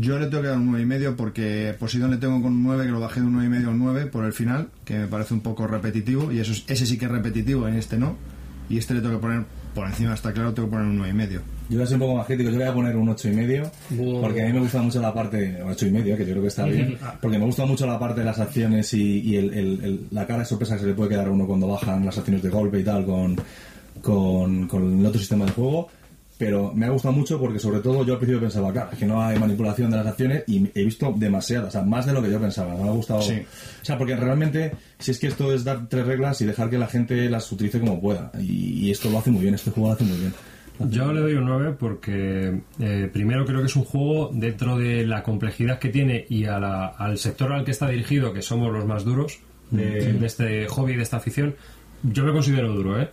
Yo le tengo que dar un 9,5 y medio porque Poseidon le tengo con un 9, que lo bajé de un 9,5 y medio a un 9 por el final, que me parece un poco repetitivo, y eso es- ese sí que es repetitivo, en este no. Y este le tengo que poner por encima, está claro, tengo que poner un 9,5 y medio. Yo voy a ser un poco más crítico, yo voy a poner un ocho y medio, Wow. porque a mí me gusta mucho la parte, ocho y medio, que yo creo que está bien, porque me gusta mucho la parte de las acciones y, y el- el- el- la cara de sorpresa que se le puede quedar a uno cuando bajan las acciones de golpe y tal con, con, con el otro sistema de juego. Pero me ha gustado mucho porque sobre todo yo al principio pensaba, claro, que no hay manipulación de las acciones y he visto demasiadas, o sea, más de lo que yo pensaba. Me ha gustado. Sí. O sea, porque realmente, si es que esto es dar tres reglas y dejar que la gente las utilice como pueda. Y, y esto lo hace muy bien, este juego lo hace muy bien. Yo le doy un 9 porque eh, primero creo que es un juego dentro de la complejidad que tiene y a la- al sector al que está dirigido, que somos los más duros de, de este hobby, de esta afición, yo me considero duro, ¿eh?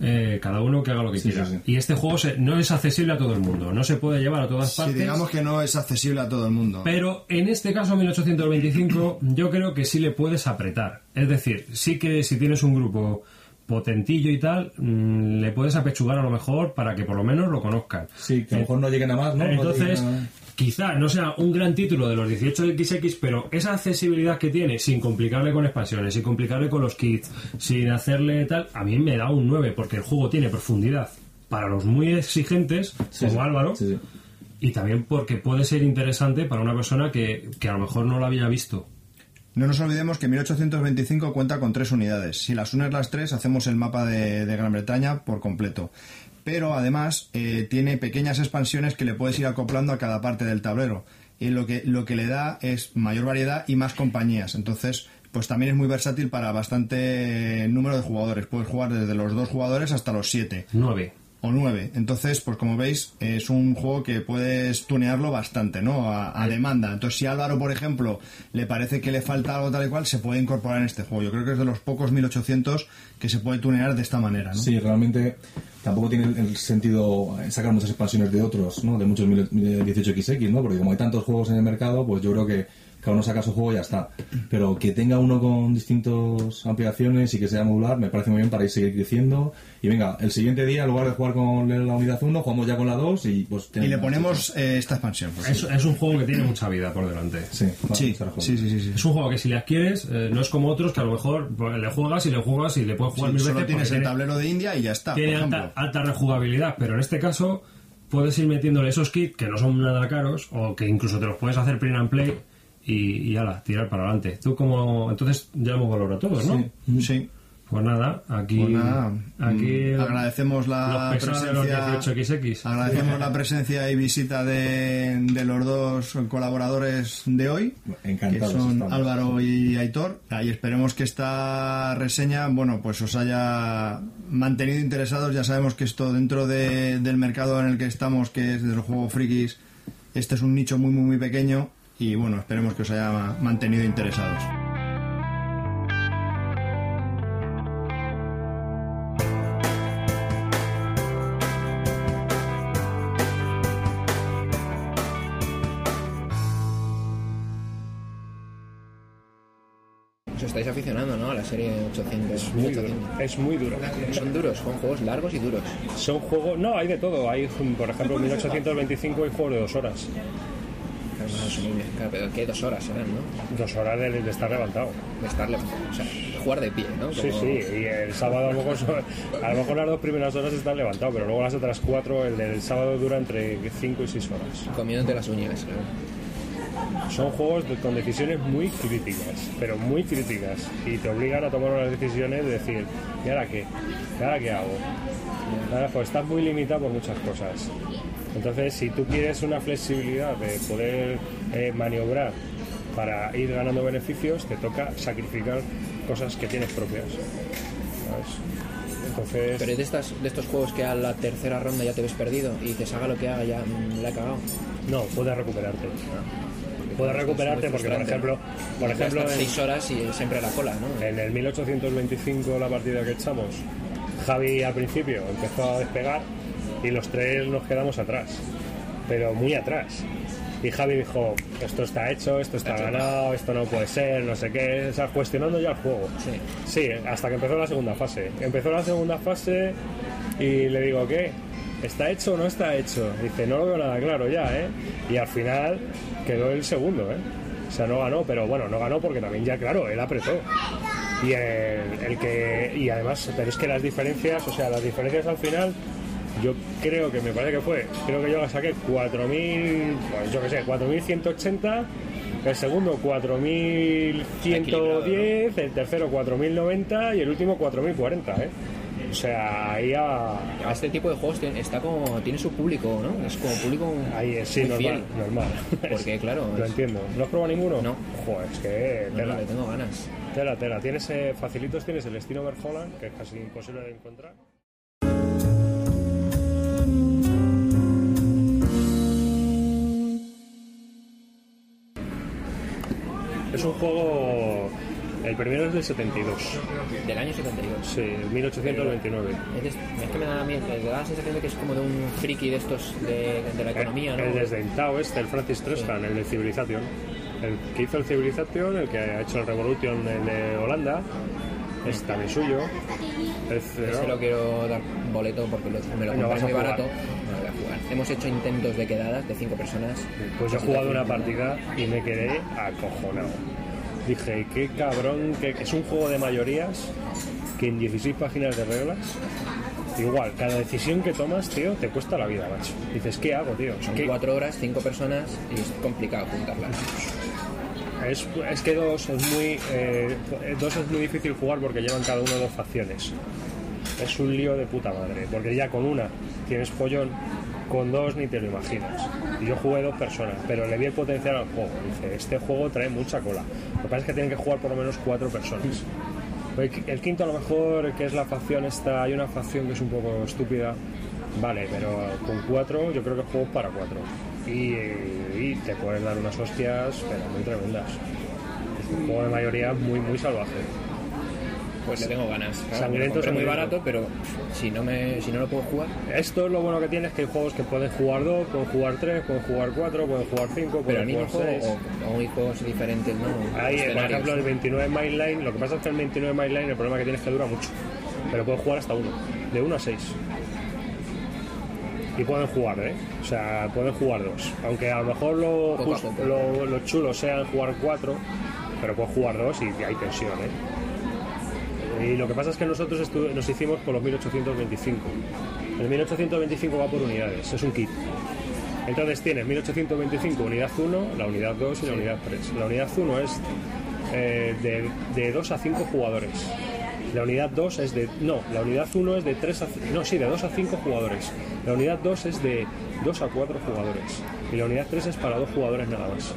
Eh, cada uno que haga lo que Sí, quiera. sí, sí. Y este juego se- no es accesible a todo el mundo, no se puede llevar a todas partes. digamos que no es accesible a todo el mundo. Pero en este caso, 1825, yo creo que sí le puedes apretar. Es decir, sí que si tienes un grupo potentillo y tal, mm, le puedes apechugar a lo mejor para que por lo menos lo conozcan. Sí, que a lo mejor no lleguen a más, ¿no? Entonces, a- quizá no sea un gran título de los 18XX, pero esa accesibilidad que tiene, sin complicarle con expansiones, sin complicarle con los kits, sin hacerle tal, a mí me da un 9, porque el juego tiene profundidad para los muy exigentes, como sí. Álvaro, Sí, sí. y también porque puede ser interesante para una persona que, que a lo mejor no lo había visto. No nos olvidemos que 1825 cuenta con tres unidades. Si las unes las tres, hacemos el mapa de, de Gran Bretaña por completo. Pero además eh, tiene pequeñas expansiones que le puedes ir acoplando a cada parte del tablero. Y lo que, lo que le da es mayor variedad y más compañías. Entonces, pues también es muy versátil para bastante número de jugadores. Puedes jugar desde los dos jugadores hasta los siete 9. O 9. Entonces, pues como veis, es un juego que puedes tunearlo bastante, ¿no? A, a demanda. Entonces, si a Álvaro, por ejemplo, le parece que le falta algo tal y cual, se puede incorporar en este juego. Yo creo que es de los pocos 1800 que se puede tunear de esta manera, ¿no? Sí, realmente tampoco tiene el sentido sacar muchas expansiones de otros, ¿no? De muchos 18XX, ¿no? Porque como hay tantos juegos en el mercado, pues yo creo que cada uno saca su juego y ya está. Pero que tenga uno con distintas ampliaciones y que sea modular, me parece muy bien para ir seguir creciendo. Y venga, el siguiente día, en lugar de jugar con la unidad 1, jugamos ya con la 2 y pues... Y le ponemos eh, esta expansión. pues. Es, es un juego que tiene mucha vida por delante. Sí, vale, Sí, sí, sí, sí, sí. Es un juego que si le adquieres, eh, no es como otros que a lo mejor pues, le juegas y le juegas y le puedes jugar Sí, mil solo veces tienes el tablero de India y ya está, por Tiene ejemplo. alta, alta rejugabilidad, pero en este caso puedes ir metiéndole esos kits que no son nada caros o que incluso te los puedes hacer print and play y, y ala, tirar para adelante. Tú como... Entonces ya hemos valorado todos, ¿no? Sí, sí. Pues nada, aquí... Pues nada, aquí mm, agradecemos la los pesados de los presencia 18XX. agradecemos la presencia y visita de, de los dos colaboradores de hoy Encantados que son estamos. Álvaro y Aitor y esperemos que esta reseña bueno pues os haya mantenido interesados ya sabemos que esto dentro de- del mercado en el que estamos que es de los juegos frikis este es un nicho muy muy muy pequeño y bueno esperemos que os haya mantenido interesados Os estáis aficionando, ¿no? A la serie 800. Es muy duro. Es muy duro. Son duros, son juegos largos y duros. Son juegos. No, hay de todo. Hay, por ejemplo, 1825 hay juegos de dos horas. No, son muy- pero ¿qué dos horas serán, no? Dos horas de, de estar levantado. De estar levantado. O sea, jugar de pie, ¿no? Sí, Como- sí. Y el sábado a lo, mejor, a lo mejor las dos primeras horas están levantado, pero luego las otras cuatro, el del sábado dura entre 5 y 6 horas. Comiéndote las uñas, claro. Son juegos con decisiones muy críticas, pero muy críticas. Y te obligan a tomar unas decisiones de decir, ¿y ahora qué? ¿Y ahora qué hago? Ahora, pues estás muy limitado por muchas cosas. Entonces, si tú quieres una flexibilidad de poder eh, maniobrar para ir ganando beneficios, te toca sacrificar cosas que tienes propias. ¿sabes? Entonces, Pero es de, estas, de estos juegos que a la tercera ronda ya te ves perdido y dices, haga lo que haga, ya mm, la he cagado. no, puedes recuperarte. Puedes recuperarte porque, por ejemplo, por ejemplo, en- seis horas y siempre a la cola, ¿no? En el 1825, la partida que echamos, Javi al principio empezó a despegar y los tres nos quedamos atrás, pero muy atrás. Y Javi dijo, esto está hecho, esto está ganado, esto no puede ser, no sé qué, o sea, cuestionando ya el juego. Sí. hasta que empezó la segunda fase. Empezó la segunda fase y le digo, ¿qué? ¿Está hecho o no está hecho? Dice, no lo veo nada claro ya, ¿eh? Y al final quedó el segundo, ¿eh? O sea, no ganó, pero bueno, no ganó porque también ya, claro, él apretó. Y el, el que. Y además, pero es que las diferencias, o sea, las diferencias al final, yo creo que me parece que fue, creo que yo la saqué 4.000, pues yo qué sé, 4.180, el segundo 4.110, el tercero 4.090 y el último 4.040, ¿eh? O sea, ahí a... A este tipo de juegos tiene, está como, tiene su público, ¿no? Es como público Ahí es, sí, muy normal, fiel. normal. Porque, claro, Lo es- entiendo. ¿No has probado ninguno? No. Joder, es que No, tela. no, le tengo ganas. Tela, tela. Tienes eh, facilitos, tienes el estilo Verholland, que es casi imposible de encontrar. Es un juego. El primero es del 72. Del año 72. Sí, el 1829. Es, de- es que me da, a mí- me da la sensación de que es como de un friki de estos de, de la economía, ¿no? El desdentado este, el Francis Trescan, el de Civilization. El que hizo el Civilization, el que ha hecho el Revolution de Holanda, es también suyo. Es, Ese lo quiero dar boleto porque lo- me lo No compré muy barato. No voy a jugar. Hemos hecho intentos de quedadas de cinco personas. Pues yo he jugado una partida y me quedé acojonado. Dije, qué cabrón, que es un juego de mayorías que en 16 páginas de reglas, igual, cada decisión que tomas, tío, te cuesta la vida, macho. Dices, ¿qué hago, tío? Son ¿Qué- cuatro horas, cinco personas y es complicado juntarlas. Es, es que dos es muy eh, dos es muy difícil jugar porque llevan cada uno dos facciones. Es un lío de puta madre, porque ya con una tienes follón, con dos ni te lo imaginas. Yo jugué dos personas, pero le vi el potencial al juego. Dije, este juego trae mucha cola. Lo que pasa es que tienen que jugar por lo menos cuatro personas. El qui- El quinto a lo mejor, que es la facción esta, hay una facción que es un poco estúpida, vale, pero con cuatro yo creo que el juego para cuatro. Y, y te puedes dar unas hostias, pero muy tremendas. Es un juego de mayoría muy, muy salvaje. Pues le tengo ganas. Claro, Sangriento, compré muy barato, pero si no, me, si no lo puedo jugar. Esto es lo bueno que tiene, es que hay juegos que pueden jugar dos, pueden jugar tres, pueden jugar cuatro, pueden jugar cinco, pueden el jugar juego seis. o, o hay juegos diferentes, ¿no? Ahí, por ejemplo, el 29 Mile Line, lo que pasa es que el 29 Mile Line el problema que tiene es que dura mucho. Pero puedes jugar hasta uno, de uno a seis. Y pueden jugar, ¿eh? O sea, pueden jugar dos. Aunque a lo mejor lo, lo, lo chulo sea jugar cuatro, pero puedes jugar dos y hay tensión, ¿eh? Y lo que pasa es que nosotros nos hicimos por los 1825. El 1825 va por unidades, es un kit. Entonces tienes 1825 unidad 1, la unidad 2 y la unidad 3. La unidad 1 es eh, de, de 2 a 5 jugadores. La unidad 2 es de... No, la unidad 1 es de 3 a... No, sí, de 2 a 5 jugadores. La unidad 2 es de 2 a 4 jugadores. Y la unidad 3 es para 2 jugadores nada más.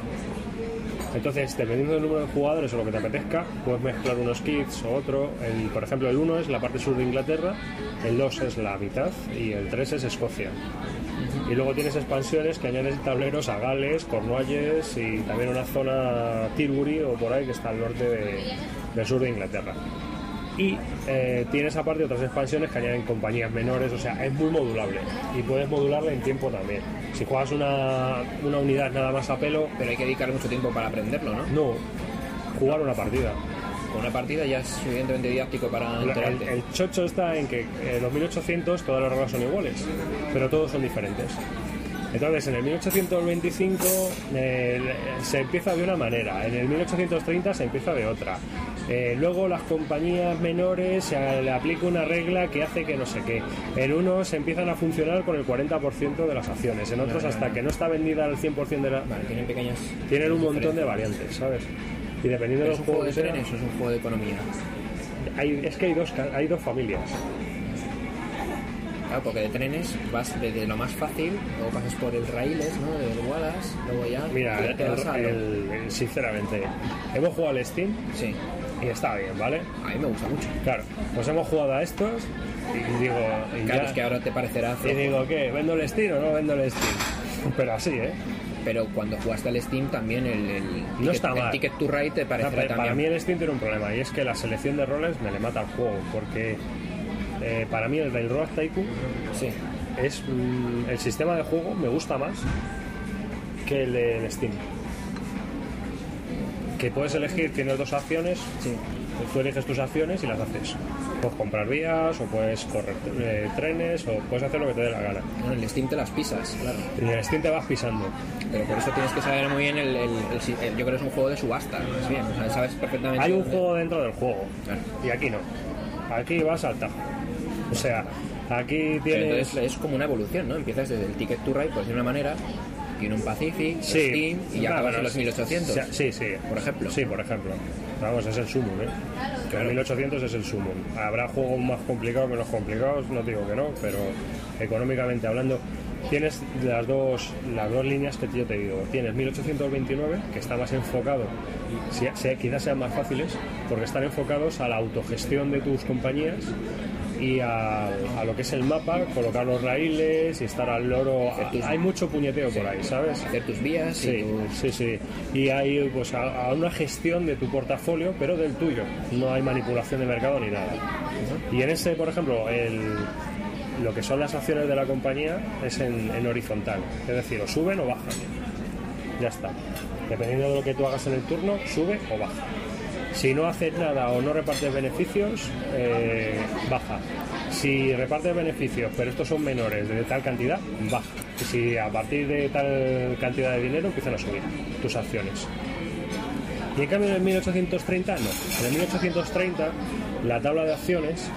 Entonces, dependiendo del número de jugadores o lo que te apetezca, puedes mezclar unos kits o otro. Por ejemplo, el 1 es la parte sur de Inglaterra, el 2 es la mitad y el 3 es Escocia. Y luego tienes expansiones que añades tableros a Gales, Cornualles y también una zona Tilbury o por ahí que está al norte de- del sur de Inglaterra. Y eh, tienes aparte otras expansiones que añaden compañías menores, o sea, es muy modulable y puedes modularla en tiempo también. Si juegas una, una unidad nada más a pelo, Pero hay que dedicar mucho tiempo para aprenderlo, ¿no? no, jugar una partida. Con una partida ya es suficientemente didáctico para El, el chocho está en que en los 1800 todas las reglas son iguales, pero todos son diferentes. Entonces, en el 1825 eh, se empieza de una manera, en el 1830 se empieza de otra. Eh, luego las compañías menores se le aplica una regla que hace que no sé qué. En unos empiezan a funcionar con el 40% de las acciones, en otros Vale, hasta vale. que no está vendida al 100% de la... Vale, tienen pequeñas. Tienen un montón de variantes, ¿sabes? Y dependiendo de ¿Es los un juego de juegos que sean- trenes o es un juego de economía? hay- es que hay dos, hay dos familias. Claro, porque de trenes vas desde lo más fácil, luego pasas por el raíles, ¿no? Del Wallace, luego ya Mira, ya el- te vas a el- el- sinceramente, hemos jugado al Steam Sí, y está bien, ¿vale? a mí me gusta mucho. Claro, pues hemos jugado a estos y digo, y Claro, ya- es que ahora te parecerá y digo, ¿qué? ¿Vendo el Steam o no vendo el Steam? Pero así, ¿eh? pero cuando jugaste al Steam también el, el, No ticket, está el mal. Ticket to Ride te parecerá para, también. para mí el Steam tiene un problema y es que la selección de roles me le mata al juego porque eh, para mí el Railroad Tycoon Sí, es mm, el sistema de juego me gusta más que el de Steam que puedes elegir tienes dos acciones sí. tú eliges tus acciones y las haces puedes comprar vías o puedes correr eh, trenes o puedes hacer lo que te dé la gana No, en el Steam te las pisas, claro. en el Steam te vas pisando Pero por eso tienes que saber muy bien el, el- el si- el- yo creo que es un juego de subasta, más bien. O sea, sabes perfectamente. hay un juego dentro del juego Claro. y aquí no aquí vas al tajo o sea aquí Pero tienes entonces es como una evolución, ¿no? Empiezas desde el Ticket to Ride, pues de una manera, un Pacific, Sí, Steam y ya Ah, acabas en los 1800. Sí, sí, Por ejemplo. Sí, por ejemplo. Vamos, es el sumum, ¿eh? Que el 1800 es el sumum. Habrá juegos más complicados, menos complicados, no digo que no, pero económicamente hablando, tienes las dos, las dos líneas que yo te digo. Tienes 1829, que está más enfocado, si- si- quizás sean más fáciles, porque están enfocados a la autogestión de tus compañías y a, a lo que es el mapa, colocar los raíles y estar al loro. tus- Hay mucho puñeteo por ahí, ¿sabes? Hacer tus vías Sí, y sí, sí. Y hay pues a, a una gestión de tu portafolio, pero del tuyo. No hay manipulación de mercado ni nada. Y en ese, por ejemplo, el, lo que son las acciones de la compañía es en, en horizontal. Es decir, o suben o bajan. Ya está. Dependiendo de lo que tú hagas en el turno, sube o baja. Si no haces nada o no repartes beneficios, eh, baja. Si repartes beneficios, pero estos son menores de tal cantidad, baja. Y si a partir de tal cantidad de dinero empiezan a subir tus acciones. Y en cambio en el 1830 no. En el 1830 la tabla de acciones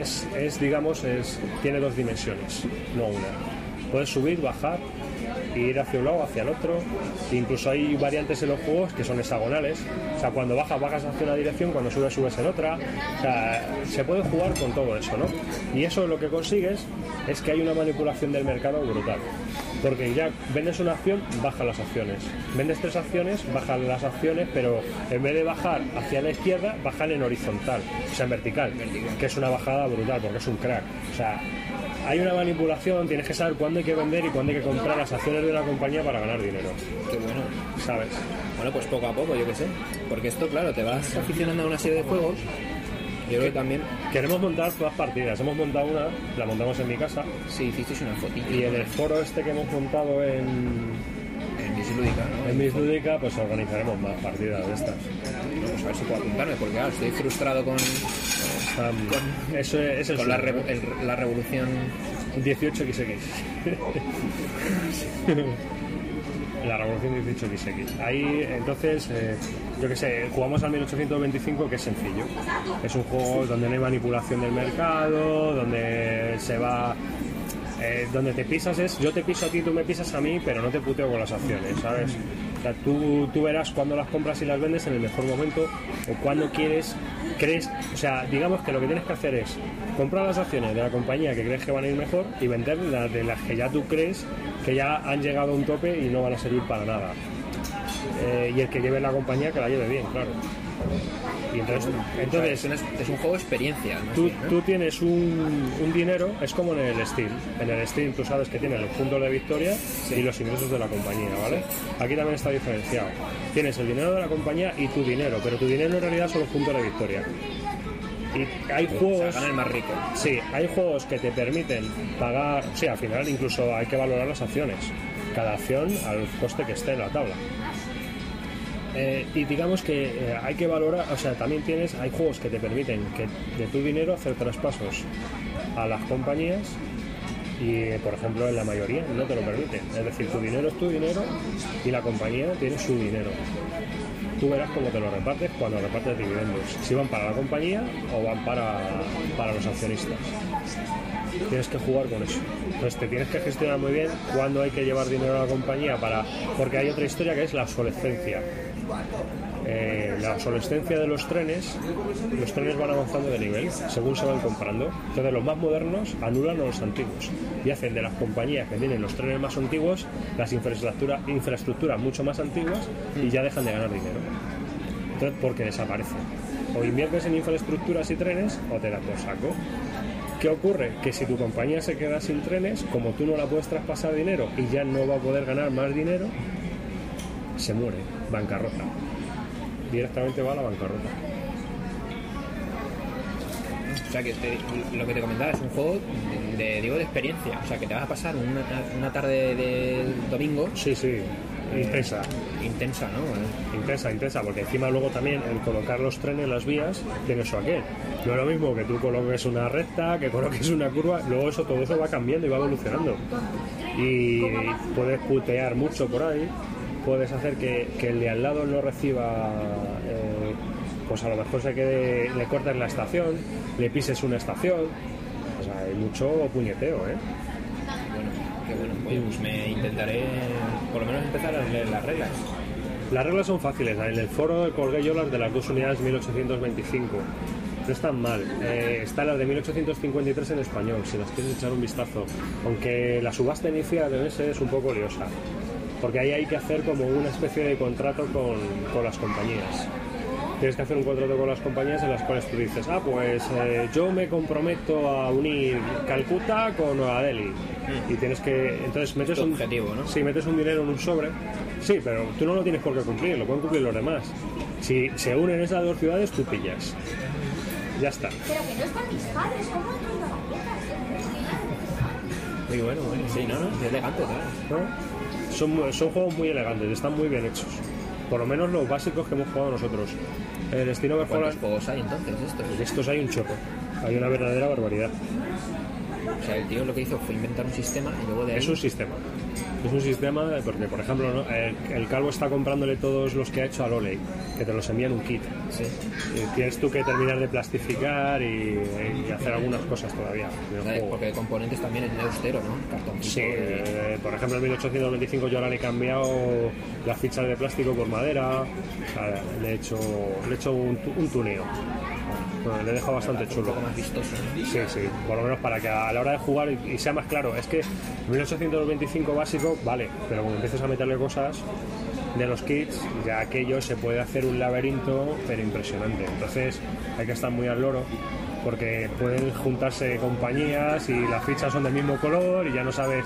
es, es, digamos, es, tiene dos dimensiones, no una. Puedes subir, bajar, ir hacia un lado, hacia el otro. Incluso hay variantes en los juegos que son hexagonales. O sea, cuando bajas, bajas hacia una dirección, cuando subes, subes en otra. O sea, se puede jugar con todo eso, ¿no? Y eso lo que consigues es que hay una manipulación del mercado brutal. Porque ya vendes una acción, bajan las acciones. Vendes tres acciones, bajan las acciones, pero en vez de bajar hacia la izquierda, bajan en horizontal, o sea, en vertical, que es una bajada brutal, porque es un crack. O sea, hay una manipulación, tienes que saber cuándo hay que vender y cuándo hay que comprar las acciones de una compañía para ganar dinero, Qué bueno. ¿sabes? Bueno, pues poco a poco, yo qué sé. Porque esto, claro, te vas aficionando a una serie de juegos Yo creo que también. Queremos montar todas partidas. Hemos montado una, la montamos en mi casa. Sí, hicisteis una fotito. Y en el foro este que hemos montado en. En Miss Lúdica, ¿no? En Miss Lúdica, pues organizaremos más partidas de estas. Vamos a ver si puedo apuntarme, porque claro, estoy frustrado con. con eso es, el la, revo- el- la revolución. 18XX. La revolución 18XX. Ahí, entonces, eh, yo qué sé, jugamos al 1825, que es sencillo. Es un juego donde no hay manipulación del mercado, donde se va. eh, donde te pisas es yo te piso a ti, tú me pisas a mí, pero no te puteo con las acciones, ¿sabes? Tú, tú verás cuando las compras y las vendes en el mejor momento o cuando quieres, crees, o sea, digamos que lo que tienes que hacer es comprar las acciones de la compañía que crees que van a ir mejor y vender las de las que ya tú crees que ya han llegado a un tope y no van a servir para nada. Eh, y el que lleve la compañía que la lleve bien, claro. Y entonces, entonces es, un juego de experiencia. Tú, ¿no? tú tienes un, un dinero, es como en el Steam. En el Steam tú sabes que tienes los puntos de victoria y los ingresos de la compañía, ¿vale? Aquí también está diferenciado. Tienes el dinero de la compañía y tu dinero, pero tu dinero en realidad son los puntos de victoria. Y hay juegos. el más rico. Sí, hay juegos que te permiten pagar. Sí, al final incluso hay que valorar las acciones. Cada acción al coste que esté en la tabla. Eh, y digamos que eh, hay que valorar, o sea, también tienes, hay juegos que te permiten que de tu dinero hacer traspasos a las compañías y, eh, por ejemplo, en la mayoría no te lo permiten. Es decir, tu dinero es tu dinero y la compañía tiene su dinero. Tú verás cómo te lo repartes cuando repartes dividendos. Si van para la compañía o van para, para los accionistas. Tienes que jugar con eso. Entonces te tienes que gestionar muy bien cuándo hay que llevar dinero a la compañía para. Porque hay otra historia que es la obsolescencia. Eh, la obsolescencia de los trenes, los trenes van avanzando de nivel según se van comprando. Entonces los más modernos anulan a los antiguos y hacen de las compañías que tienen los trenes más antiguos las infraestructuras mucho más antiguas y ya dejan de ganar dinero. Entonces, porque desaparecen. O inviertes en infraestructuras y trenes o te das por saco. ¿Qué ocurre? Que si tu compañía se queda sin trenes, como tú no la puedes traspasar dinero y ya no va a poder ganar más dinero, se muere, bancarrota. Directamente va a la bancarrota. O sea, que te- lo que te comentaba es un juego de, de- digo, de experiencia. O sea, que te vas a pasar una, una tarde de domingo. Sí, sí. Intensa. Intensa, ¿no? Intensa, intensa, porque encima luego también el colocar los trenes en las vías tiene eso aquel. No es lo mismo que tú coloques una recta, que coloques una curva, luego eso todo eso va cambiando y va evolucionando. Y puedes putear mucho por ahí, puedes hacer que, que el de al lado no reciba, eh, pues a lo mejor se quede, le cortes la estación, le pises una estación. O sea, hay mucho puñeteo, ¿eh? Bueno, qué bueno. Oye, pues me intentaré por lo menos empezar a leer las reglas. Las reglas son fáciles. En el foro colgué yo las de las dos unidades 1825. No están mal. Eh, está la de 1853 en español, si las quieres echar un vistazo. Aunque la subasta inicial en ese es un poco liosa. Porque ahí hay que hacer como una especie de contrato con, con las compañías. Tienes que hacer un contrato con las compañías en las cuales tú dices, ah, pues eh, yo me comprometo a unir Calcuta con Nueva Delhi. Y tienes que. Entonces metes un. objetivo, ¿no? Sí, metes un dinero en un sobre. Sí, pero tú no lo tienes por qué cumplir, lo pueden cumplir los demás. Si se unen esas dos ciudades, tú pillas. Ya está. Pero que no están mis padres, ¿cómo entro en Muy bueno, bueno. Sí, no, no, es elegante, claro. ¿no? Son, son juegos muy elegantes, están muy bien hechos. Por lo menos los básicos que hemos jugado nosotros. El estilo ¿Cuántos Overfall. juegos hay entonces estos? Estos hay un chorro. Hay una verdadera barbaridad. O sea, el tío lo que hizo fue inventar un sistema y luego de ahí... Es un sistema. Es un sistema porque, por ejemplo, ¿no? el, el calvo está comprándole todos los que ha hecho al Oley, que te los envían un kit. Sí. Y tienes tú que terminar de plastificar y, y hacer algunas cosas todavía. en. Porque componentes también es austero, ¿no? Cartoncito. Sí, y- eh, por ejemplo en 1825 yo ahora le he cambiado las fichas de plástico por madera, o sea, le he hecho, le he hecho un tuneo. Bueno, le he dejado bastante Un chulo. poco más vistoso, ¿no? Sí, sí, por lo menos para que a la hora de jugar y, sea más claro. Es que 1825 básico, vale, pero cuando empieces a meterle cosas de los kits, ya aquello se puede hacer un laberinto, pero impresionante. Entonces hay que estar muy al loro porque pueden juntarse compañías y las fichas son del mismo color y ya no sabes.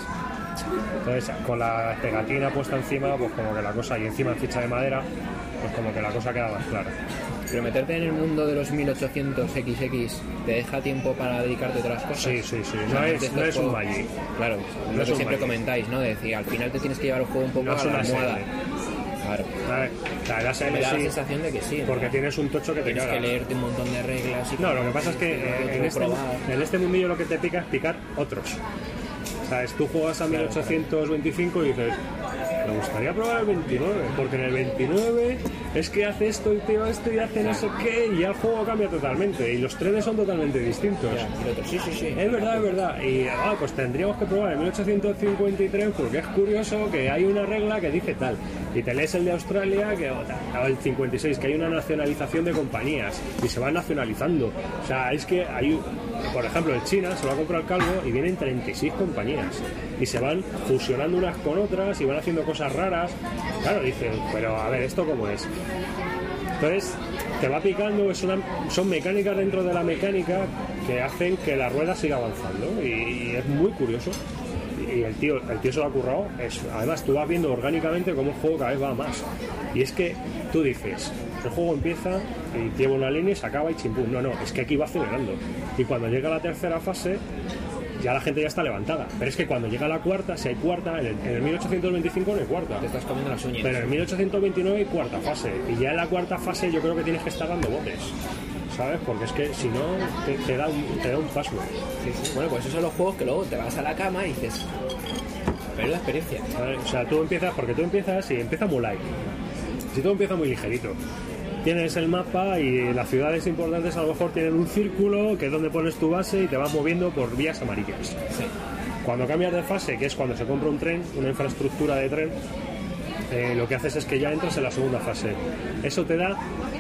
Entonces con la pegatina puesta encima, pues como que la cosa, y encima ficha de madera, pues como que la cosa queda más clara. Pero meterte en el mundo de los 1800XX te deja tiempo para dedicarte a otras cosas. Sí, sí, sí. No es, no un Magic. Claro, No lo es que siempre Magic. comentáis, ¿no? De decir, al final te tienes que llevar el juego un poco No a la almohada. Claro. A ver, la LSM Me da la sí, sensación de que sí. ¿no? Porque tienes un tocho que te Tienes caga. que leerte un montón de reglas. Y No, lo que pasa es que en este, en este mundillo lo que te pica es picar otros. ¿Sabes? Tú juegas a 1825 y dices, me gustaría probar el 29, porque en el 29 es que hace esto y tío esto y hace no sé qué, y ya el juego cambia totalmente, y los trenes son totalmente distintos. Ya, y el otro, sí, sí, sí. Es verdad, es verdad. Y ah, pues tendríamos que probar el 1853 porque es curioso que hay una regla que dice tal. Y te lees el de Australia, que, o el 56, que hay una nacionalización de compañías y se van nacionalizando. O sea, es que hay, por ejemplo, el China se va a comprar Calvo y vienen 36 compañías y se van fusionando unas con otras y van haciendo cosas raras. Claro, dices, pero a ver, ¿esto cómo es? Entonces, te va picando, es una- son mecánicas dentro de la mecánica que hacen que la rueda siga avanzando y, y es muy curioso. Y el tío, el tío se lo ha currado. Es, además, tú vas viendo orgánicamente cómo el juego cada vez va más. Y es que tú dices, el juego empieza y lleva una línea y se acaba y chimpum. No, no, es que aquí va acelerando. Y cuando llega la tercera fase, ya la gente ya está levantada. Pero es que cuando llega la cuarta, si hay cuarta, en el, en el 1825 no hay cuarta. Te estás comiendo las uñas. Pero en el 1829 hay cuarta fase. Y ya en la cuarta fase yo creo que tienes que estar dando botes. ¿Sabes? Porque es que si no, te, te da un, te da un pasmo. Sí, sí. Bueno, pues esos son los juegos que luego te vas a la cama y dices, pero es la experiencia. ¿sabes? O sea, tú empiezas, porque tú empiezas y empieza muy light. Si todo empieza muy ligerito. Tienes el mapa y las ciudades importantes a lo mejor tienen un círculo que es donde pones tu base y te vas moviendo por vías amarillas. Cuando cambias de fase, que es cuando se compra un tren, una infraestructura de tren, eh, lo que haces es que ya entras en la segunda fase. Eso te da,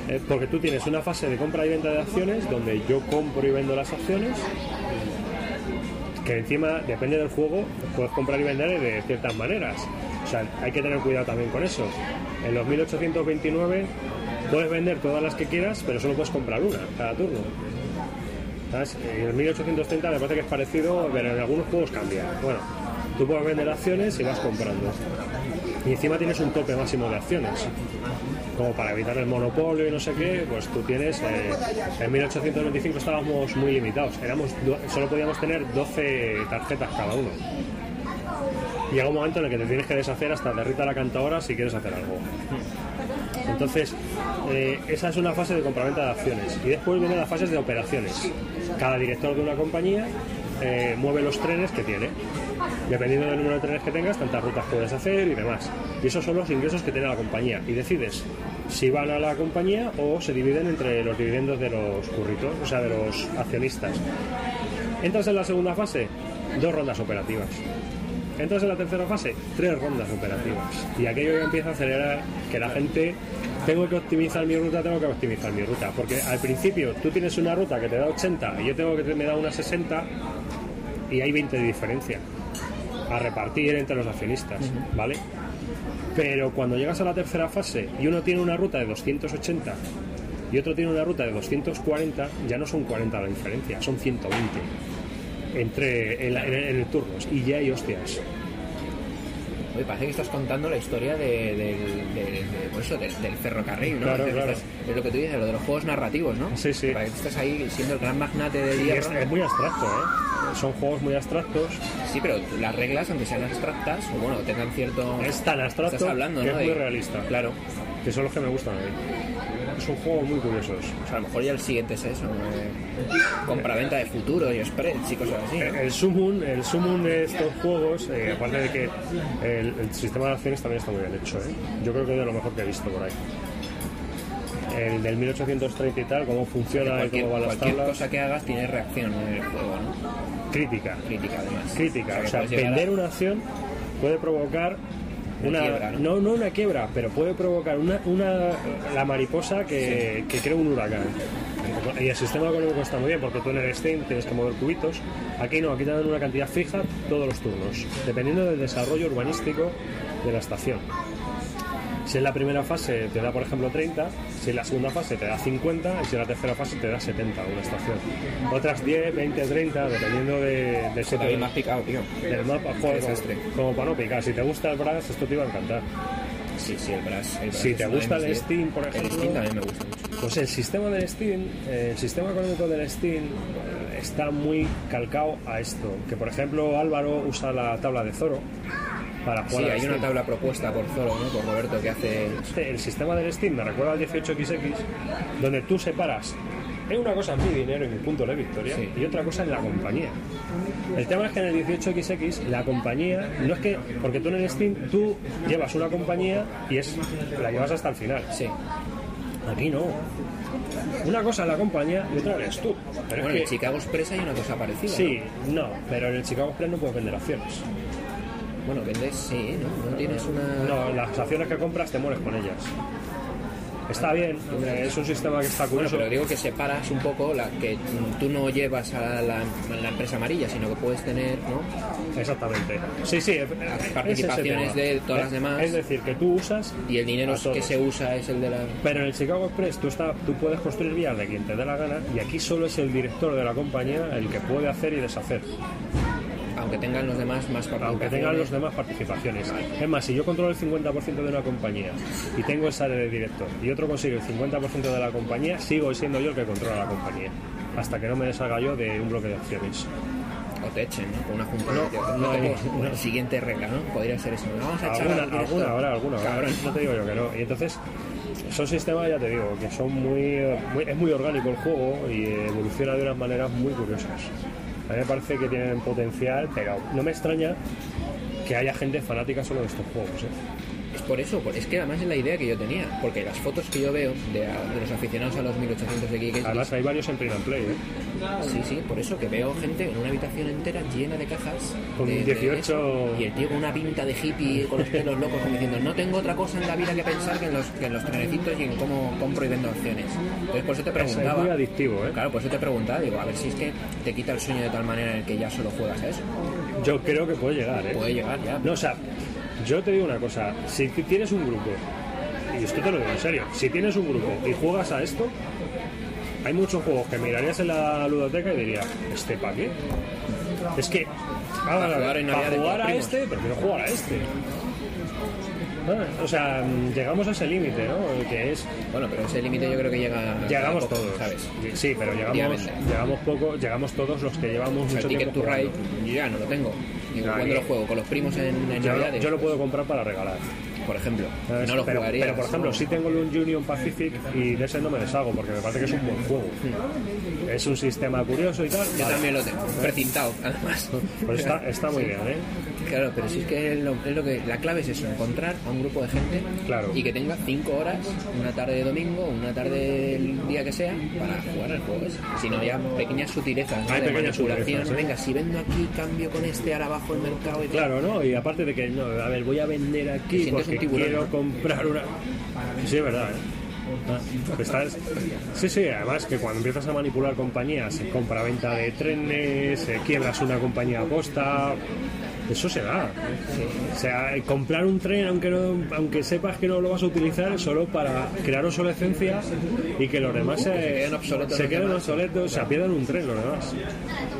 eh, porque tú tienes una fase de compra y venta de acciones, donde yo compro y vendo las acciones, que encima, depende del juego, puedes comprar y vender de ciertas maneras. O sea, hay que tener cuidado también con eso. En los 1829 puedes vender todas las que quieras, pero solo puedes comprar una cada turno. En el 1830 me parece que es parecido, pero en algunos juegos cambia. Bueno, tú puedes vender acciones y vas comprando. Y encima tienes un tope máximo de acciones. Como para evitar el monopolio y no sé qué, pues tú tienes. eh, en 1825 estábamos muy limitados. Éramos, solo podíamos tener 12 tarjetas cada uno. Llega un momento en el que te tienes que deshacer hasta de Rita la cantadora si quieres hacer algo. Entonces, eh, esa es una fase de compraventa de acciones. Y después vienen las fases de operaciones. Cada director de una compañía eh, mueve los trenes que tiene. Dependiendo del número de trenes que tengas, tantas rutas puedes hacer y demás. Y esos son los ingresos que tiene la compañía. Y decides si van a la compañía o se dividen entre los dividendos de los curritos, o sea, de los accionistas. Entras en la segunda fase, dos rondas operativas. Entras en la tercera fase, tres rondas operativas. Y aquello ya empieza a acelerar que la gente tengo que optimizar mi ruta, tengo que optimizar mi ruta. Porque al principio tú tienes una ruta que te da 80 y yo tengo que te- me da una 60 y hay 20 de diferencia a repartir entre los accionistas, ¿vale? Pero cuando llegas a la tercera fase y uno tiene una ruta de 280 y otro tiene una ruta de 240, ya no son 40 la diferencia, son 120 entre en, la- en- en el turno y ya hay hostias. Oye, parece que estás contando la historia de, del- de- de- pues eso, del, del ferrocarril, ¿no? Claro, Es, claro. estás- es lo que tú dices, lo de los juegos narrativos, ¿no? Sí, sí. Parece que estás ahí siendo el gran magnate del Y es, hierro. es muy abstracto, ¿eh? Son juegos muy abstractos. Sí, pero las reglas, aunque sean abstractas, o bueno, tengan cierto... Es tan abstracto Estás hablando, que ¿no? es muy De- realista. Claro. Que son los que me gustan a mí. Son juegos muy curiosos. O sea, a lo mejor ya el siguiente es eso. Eh, compraventa de futuros y spreads y cosas así. ¿no? El Summon, el Summon de estos juegos, eh, aparte de que el, el sistema de acciones también está muy bien hecho, ¿eh? yo creo que es de lo mejor que he visto por ahí. El del 1830 y tal, cómo funciona y cómo van las cualquier tablas. cosa que hagas tiene reacción en el juego, ¿no? Crítica. Crítica, además. Crítica. O sea, a- vender una acción puede provocar Una quiebra, ¿no? ¿no? no una quiebra, pero puede provocar una, una la mariposa que, que crea un huracán. Y el sistema económico está muy bien porque tú en el Steam tienes que mover cubitos. Aquí no, aquí te dan una cantidad fija todos los turnos, dependiendo del desarrollo urbanístico de la estación. Si en la primera fase te da, por ejemplo, 30, si en la segunda fase te da 50 y si en la tercera fase te da 70 una estación. Otras 10, 20, 30, dependiendo de, del me has picado, tío. del mapa, joder, como, como para no picar. Si te gusta el Brass, esto te iba a encantar. Sí, sí, el Brass. el Brass Si te gusta el Steam, por El ejemplo. Steam también me gusta mucho. Pues el sistema del Steam, eh, el sistema económico del Steam eh, está muy calcado a esto. Que por ejemplo Álvaro usa la tabla de Zoro para jugar. Sí, hay una tabla propuesta por Zoro, ¿no? Por Roberto, que hace... Este, El sistema del Steam me recuerda al 18XX, donde tú separas en una cosa mi dinero y mi punto de victoria Sí. y otra cosa en la compañía. El tema es que en el 18XX la compañía no es que porque tú en el Steam tú llevas una compañía y es la llevas hasta el final. Sí. Aquí no. Una cosa es la compañía y otra eres tú. Pero Bueno, es en que, Chicago Express hay una cosa parecida. sí, no, pero en el Chicago Express no puedes vender acciones. ¿No? Bueno, vendes, sí, ¿no? No tienes una... No, las acciones que compras te mueres con ellas. Está bien, es un sistema que está Bueno, curioso. pero digo que separas un poco la que tú no llevas a la, a la empresa amarilla, sino que puedes tener, ¿no? Exactamente. Sí, sí. ese participaciones de todas las demás. Es decir, que tú usas Y el dinero que se usa es el de la... Pero en el Chicago Express tú, está, tú puedes construir vías de quien te dé la gana y aquí solo es el director de la compañía el que puede hacer y deshacer, Aunque tengan los demás más aunque participaciones. tengan los demás participaciones. Es más, si yo controlo el 50% de una compañía y tengo esa de director y otro consigue el 50% de la compañía, sigo siendo yo el que controla la compañía. Hasta que no me deshaga yo de un bloque de acciones. O te echen, ¿no? Con una junta. No, de- no hay- como- no. Siguiente regla, ¿no? Podría ser eso. No vamos a echar alguna, alguna habrá, alguna. Cabrón. No te digo yo que no. Y entonces, son sistemas, ya te digo, que son muy, muy- Es muy orgánico el juego y evoluciona de unas maneras muy curiosas. A mí me parece que tienen potencial, pero no me extraña que haya gente fanática solo de estos juegos. ¿eh? Por eso, por- es que además es la idea que yo tenía. Porque las fotos que yo veo de, de los aficionados a los 1800 XX. Además, hay varios en print and play. ¿eh? Sí, sí, por eso que veo gente en una habitación entera llena de cajas. Con de- de 18 eso, y el tío con una pinta de hippie con los pelos locos como diciendo no tengo otra cosa en la vida que pensar que en los, que en los trenecitos y en cómo compro y vendo acciones. Entonces por eso te Es, es preguntaba. muy adictivo. ¿eh? Claro, por eso te preguntaba, digo, a ver si es que te quita el sueño de tal manera en el que ya solo juegas a eso. Yo creo que puede llegar. ¿eh? Puede llegar ya. No, o sea, yo te digo una cosa, si tienes un grupo, y esto te lo digo en serio, si tienes un grupo y juegas a esto, hay muchos juegos que mirarías en la ludoteca y dirías, ¿este para qué? Es que, Para jugar en para jugar a este, prefiero jugar a este. O sea, llegamos a ese límite, ¿no? Que es... Bueno, pero ese límite yo creo que llega. Llegamos poco, todos, ¿sabes? Sí, pero llegamos, llegamos poco, llegamos todos los que llevamos O sea, mucho Ticket tiempo to Ride, yo ya no lo tengo. Digo, ¿cuándo lo juego? ¿Con los primos en, en Yo, Navidades? yo lo puedo comprar para regalar. Por ejemplo. No lo pero, jugarías. pero, por ejemplo, sí tengo el Union Pacific y de ese no me deshago porque me parece que es un buen juego. Es un sistema curioso y tal. Yo Vale. también lo tengo, precintado, además. Pues está, está muy Sí. bien, ¿eh? Claro, pero si es que es lo, es lo que la clave es eso, encontrar a un grupo de gente Claro. y que tenga cinco horas, una tarde de domingo, una tarde del día que sea, para jugar al juego ese. Si no, ya pequeñas sutilezas ¿no? Hay de manipulación. ¿eh? Venga, si vendo aquí, cambio con este, ahora bajo el mercado y. Claro, ¿no? Y aparte de que, no, a ver, voy a vender aquí porque un tiburón, quiero comprar una... Sí, es verdad, ¿eh? Ah, estás- Sí, sí, además que cuando empiezas a manipular compañías, compra-venta de trenes, quiebras una compañía a posta, eso se da. O sea, comprar un tren, aunque, no, aunque sepas que no lo vas a utilizar, solo para crear obsolescencia y que los demás se, se queden obsoletos se pierdan un tren los demás.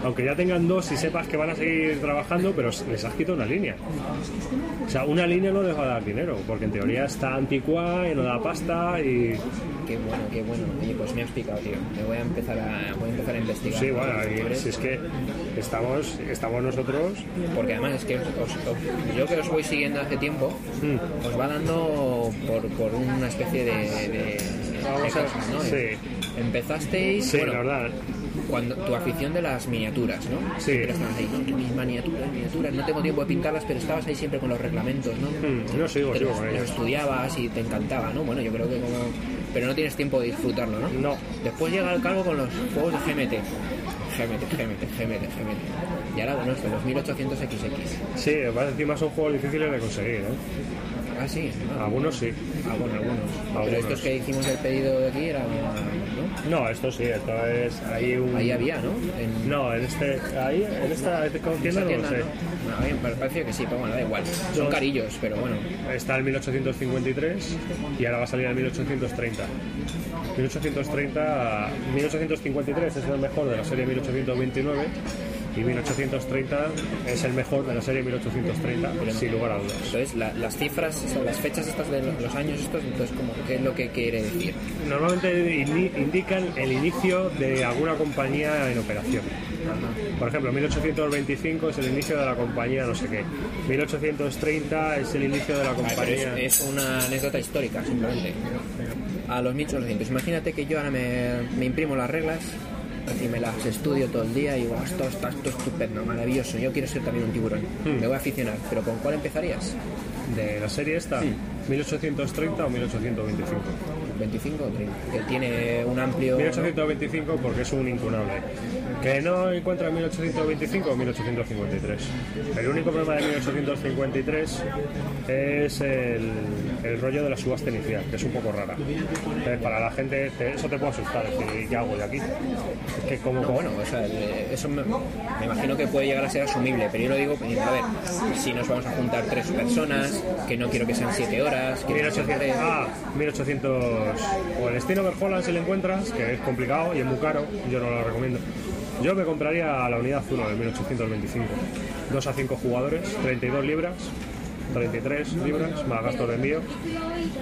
Aunque ya tengan dos y sepas que van a seguir trabajando, pero les has quitado una línea. O sea, una línea no les va a dar dinero, porque en teoría está anticuada y no da pasta y... Qué bueno, qué bueno. Oye, pues me has picado, tío. Me voy a empezar a, voy a, empezar a investigar. Sí, bueno, y si es que estamos, estamos nosotros... Porque además es que os- yo que os voy siguiendo hace tiempo, Mm. os va dando por, por una especie de, de, Vamos de a- ¿no? sí. Empezasteis, Sí, bueno, la verdad. Cuando tu afición de las miniaturas, ¿no? Sí. Siempre estabas ahí, ¿no? Mis miniaturas, miniaturas, no tengo tiempo de pintarlas, pero estabas ahí siempre con los reglamentos, ¿no? Mm, yo sigo, Te sigo los- estudiabas y te encantaba, ¿no? Bueno, yo creo que como... Pero no tienes tiempo de disfrutarlo, ¿no? No. Después llega el cargo con los juegos de GMT. GMT, GMT, GMT, GMT. Y ahora, bueno, esto, los 1800XX. Sí, encima son juegos difíciles de conseguir, ¿eh? Ah, sí. Algunos sí. Ah, algunos. Algunos. Pero estos que hicimos el pedido de aquí eran. ¿no? No, esto sí, esto es... Hay un... Ahí había, ¿no? En, No, en este... Ahí, en esta tienda esa no lo tienda, sé. ¿no? Me parece que sí, pero bueno, da igual. Son carillos, pero bueno. Está el 1853 y ahora va a salir el 1830. 1830, 1853 es el mejor de la serie 1829 Y 1830 es el mejor de la serie 1830, sin lugar a dudas. Entonces, la- las cifras, o sea, las fechas estas de los años estos, entonces, como, ¿qué es lo que quiere decir? Normalmente indican el inicio de alguna compañía en operación. Por ejemplo, 1825 es el inicio de la compañía no sé qué. 1830 es el inicio de la compañía... es, es una anécdota histórica, simplemente. A los 1800. Imagínate que yo ahora me, me imprimo las reglas y me las estudio todo el día y digo, esto está esto estupendo, maravilloso. Yo quiero ser también un tiburón. Hmm. Me voy a aficionar. ¿Pero con cuál empezarías? de la serie esta, 1830 o 1825. 25 o 30. Que tiene un amplio... 1825 porque es un incunable. Que no encuentra 1825 o 1853. El único problema de 1853 es el, el rollo de la subasta inicial, que es un poco rara. Entonces, para la gente te- eso te puede asustar, es decir, ¿qué hago de aquí? Es que como... No, bueno, o sea, eh, eso me, me imagino que puede llegar a ser asumible, pero yo lo digo, pues, a ver, si nos vamos a juntar tres personas, que no quiero que sean siete horas, quiero que sean 1800, tres. ah, 1800 o el estilo Overholland si lo encuentras, que es complicado y es muy caro, yo no lo recomiendo. Yo me compraría la unidad 1 del 1825. 2 a 5 jugadores, 32 libras, 33 libras, más gastos de envío.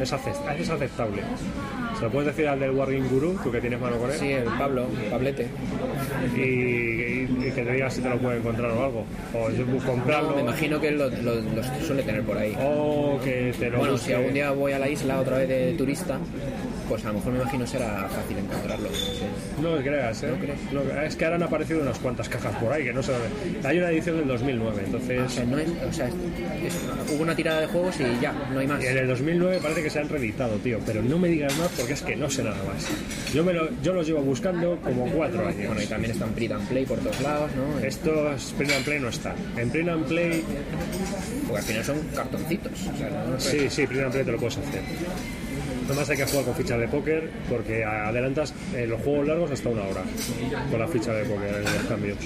Es, acep- es aceptable. Se lo puedes decir al del Warring Guru, tú que tienes mano con él. Sí, el Pablo, el Pablete. Y, y- y que te diga si te lo puede encontrar o algo. O comprarlo. No, me imagino que él lo, lo- los suele tener por ahí. O que te lo Bueno, busque. si algún día voy a la isla otra vez de turista, pues a lo mejor me imagino será fácil encontrarlo. No lo creas, ¿eh? No, es que ahora han aparecido unas cuantas cajas por ahí que no sé dónde. Hay una edición del 2009, entonces. O sea, no es, o sea, es- es- hubo una tirada de juegos y ya, no hay más. Y en el 2009 parece que se han reeditado, tío, pero no me digas más porque es que no sé nada más. Yo, me lo, yo los llevo buscando como cuatro años. Bueno, y también están print and play por todos lados, ¿no? Estos Print and Play no están. En Print and Play, Porque al final son cartoncitos. O sea, no, no sí, sí, Print and Play te lo puedes hacer. Nomás hay que jugar con fichas de póker porque adelantas eh, los juegos largos hasta una hora con la ficha de póker en los cambios.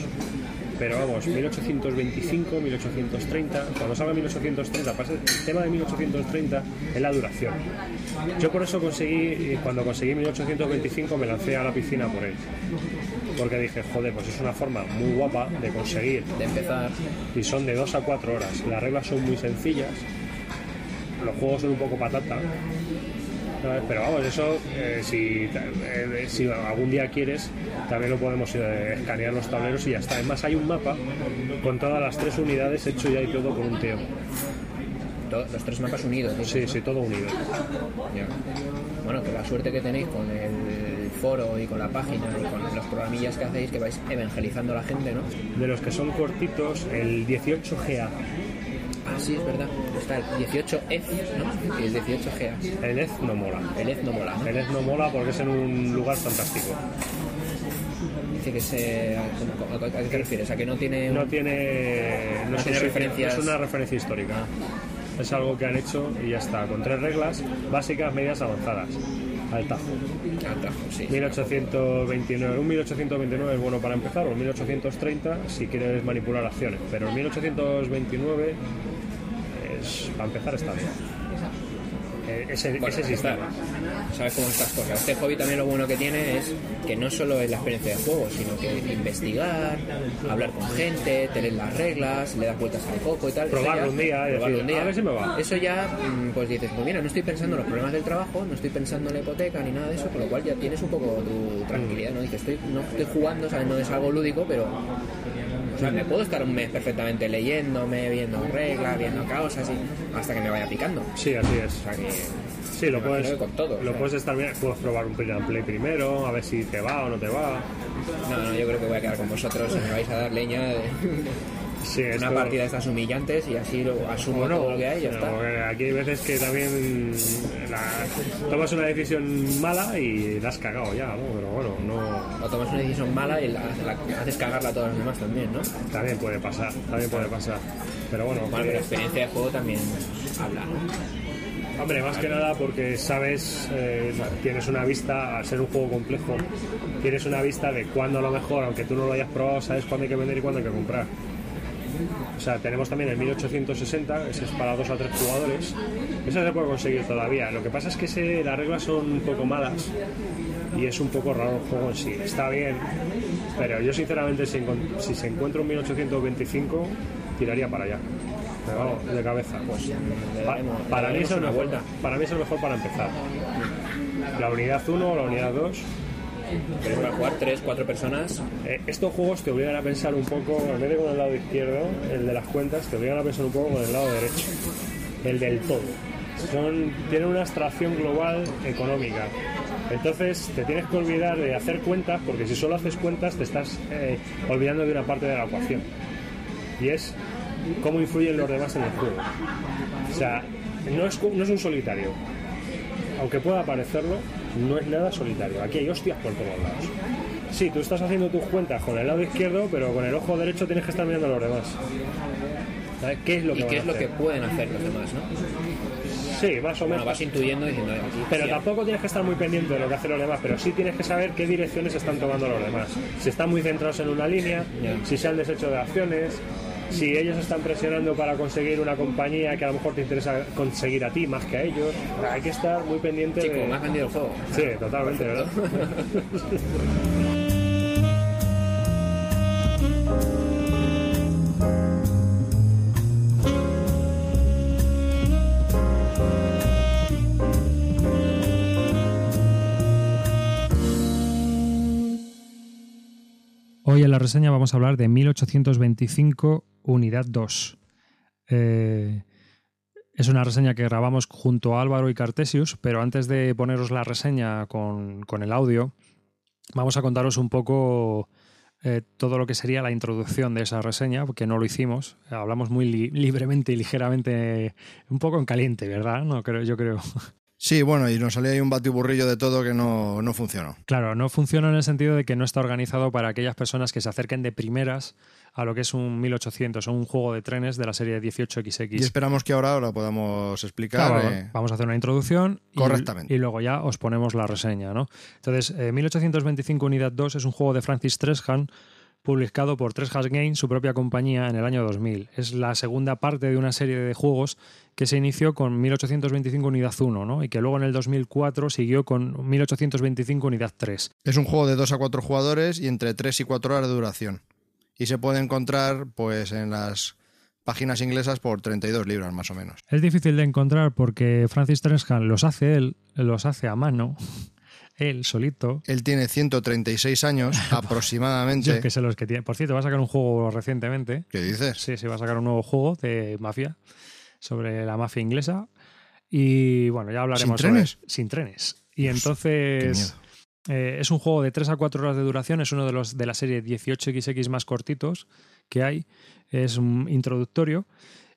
Pero vamos, 1825, 1830, cuando salga 1830, pasa- el tema de 1830 es la duración. Yo por eso conseguí, cuando conseguí 1825 me lancé a la piscina por él. Porque dije, joder, pues es una forma muy guapa de conseguir. De empezar. Y son de 2 a 4 horas. Las reglas son muy sencillas. Los juegos son un poco patata. Pero vamos, eso, eh, si, eh, si algún día quieres, también lo podemos eh, escanear los tableros y ya está. Además, hay un mapa con todas las tres unidades hecho ya y todo por un. To- los tres mapas unidos. Sí, sí, todo unido. Ya. Bueno, que la suerte que tenéis con el foro y con la página y con los programillas que hacéis que vais evangelizando a la gente, ¿no? De los que son cortitos, el 18GA. Ah, sí, es verdad. Está el 18F, ¿no? Y el 18GA. El EZ no mola. El EZ no mola. ¿no? El EZ no mola porque es en un lugar fantástico. Dice que se... ¿A qué te refieres? ¿A que no tiene... No tiene, no No tiene referencias. no es una referencia histórica. Es algo que han hecho y ya está, con tres reglas básicas, medias, avanzadas. Al tajo. Al tajo, sí. 1829, un 1829 es bueno para empezar, o un 1830 si quieres manipular acciones, pero el 1829 es, para empezar está bien. Eh, ese, Bueno, ese sistema. sabes cómo estas cosas. Este hobby también lo bueno que tiene es que no solo es la experiencia de juego, sino que investigar, hablar con gente, tener las reglas, le das vueltas al coco y tal. Probarlo un día y probarlo un a ver si me va. Eso ya, mm, pues dices, pues mira, no estoy pensando en los problemas del trabajo, no estoy pensando en la hipoteca ni nada de eso, con lo cual ya tienes un poco tu tranquilidad, ¿no? Dices, estoy, no estoy jugando, ¿sabes? No es algo lúdico, pero sea, me puedo estar un mes perfectamente leyéndome, viendo reglas, viendo causas y hasta que me vaya picando. Sí, así es. O sea que Sí, lo puedes, con todo, o lo sea. puedes estar bien, puedes probar un print and play primero, a ver si te va o no te va. No, no, yo creo que voy a quedar con vosotros y me vais a dar leña de Sí, una esto- partida de estas humillantes y así lo asumo Bueno, todo lo que hay y ya pero, está. aquí hay veces que también la- tomas una decisión mala y la has cagado ya, ¿no? Pero bueno, no... O tomas una decisión mala y la, la- haces cagarla a todos los demás también, ¿no? También puede pasar, también puede pasar. Pero bueno, Bueno, pero la experiencia de juego también habla, ¿no? hombre, más que nada porque sabes, eh, tienes una vista, al ser un juego complejo, tienes una vista de cuándo a lo mejor, aunque tú no lo hayas probado, sabes cuándo hay que vender y cuándo hay que comprar. O sea, tenemos también el 1860, ese es para dos a tres jugadores. Ese se puede conseguir todavía. Lo que pasa es que las reglas son un poco malas y es un poco raro el juego en sí. Está bien, pero yo sinceramente si, se encuentra un 1825 tiraría para allá. Pero vamos, de cabeza. Pues, para, mí es una vuelta. para mí es el mejor para empezar. La unidad 1 o la unidad 2 Pero para jugar tres, cuatro personas. eh, estos juegos te obligan a pensar un poco, en vez de con el lado izquierdo, el de las cuentas, te obligan a pensar un poco con el lado derecho, el del todo. Tienen una abstracción global económica. Entonces te tienes que olvidar de hacer cuentas, porque si solo haces cuentas te estás eh, olvidando de una parte de la ecuación. Y es cómo influyen los demás en el juego. O sea, no es un solitario. Aunque pueda parecerlo, no es nada solitario. Aquí hay hostias por todos lados. Sí, tú estás haciendo tus cuentas con el lado izquierdo, pero con el ojo derecho tienes que estar mirando a los demás. ¿Sabes? ¿Qué es lo que ¿Y van qué a es lo que pueden hacer los demás, no? Sí, más o Bueno, menos. vas intuyendo diciendo. Pero tampoco tienes que estar muy pendiente de lo que hacen los demás, pero sí tienes que saber qué direcciones están tomando los demás. Si están muy centrados en una línea, si se han deshecho de acciones, si ellos están presionando para conseguir una compañía que a lo mejor te interesa conseguir a ti más que a ellos. Hay que estar muy pendiente Chico, de... me has vendido el juego. Sí, totalmente, ¿verdad? Hoy en la reseña vamos a hablar de 1825 Unidad 2. Eh, es una reseña que grabamos junto a Álvaro y Cartesius, pero antes de poneros la reseña con, con el audio, vamos a contaros un poco eh, todo lo que sería la introducción de esa reseña, porque no lo hicimos. Hablamos muy li- libremente y ligeramente, un poco en caliente, ¿verdad? No creo, yo creo. Sí, bueno, y nos salía ahí un batiburrillo de todo que no, no funcionó. Claro, no funciona en el sentido de que no está organizado para aquellas personas que se acerquen de primeras a lo que es un 1800 o un juego de trenes de la serie 18XX. Y esperamos que ahora lo podamos explicar. Claro, eh, vamos a hacer una introducción Correctamente. Y, luego ya os ponemos la reseña, ¿no? Entonces, eh, 1825 Unidad 2 es un juego de Francis Trejan publicado por Trejas Games, su propia compañía, en el año 2000. Es la segunda parte de una serie de juegos que se inició con 1825 Unidad 1, ¿no? Y que luego en el 2004 siguió con 1825 Unidad 3. Es un juego de 2 a 4 jugadores y entre 3 y 4 horas de duración. Y se puede encontrar pues en las páginas inglesas por 32 libras más o menos. Es difícil de encontrar porque Francis Trejan los hace él, los hace a mano, él solito. Él tiene 136 años aproximadamente. Yo que sé los que tiene. Por cierto, va a sacar un juego recientemente. ¿Qué dices? Sí, sí, va a sacar un nuevo juego de mafia sobre la mafia inglesa. Y bueno, ya hablaremos ¿Sin trenes? sobre- sin trenes. Y entonces eh, es un juego de 3 a 4 horas de duración, es uno de los de la serie 18XX más cortitos que hay, es un introductorio.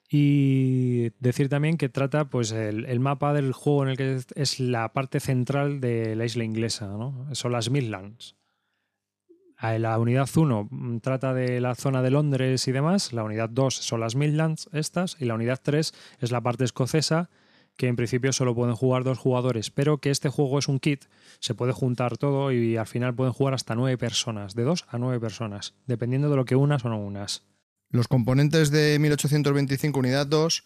Y decir también que trata, pues, el, el mapa del juego en el que es, es la parte central de la isla inglesa, ¿no? Son las Midlands. La unidad 1 mm, trata de la zona de Londres y demás, la unidad 2 son las Midlands estas, y la unidad 3 es la parte escocesa, que en principio solo pueden jugar dos jugadores, pero que este juego es un kit, se puede juntar todo y al final pueden jugar hasta nueve personas, de dos a nueve personas, dependiendo de lo que unas o no unas. Los componentes de 1825 Unidad 2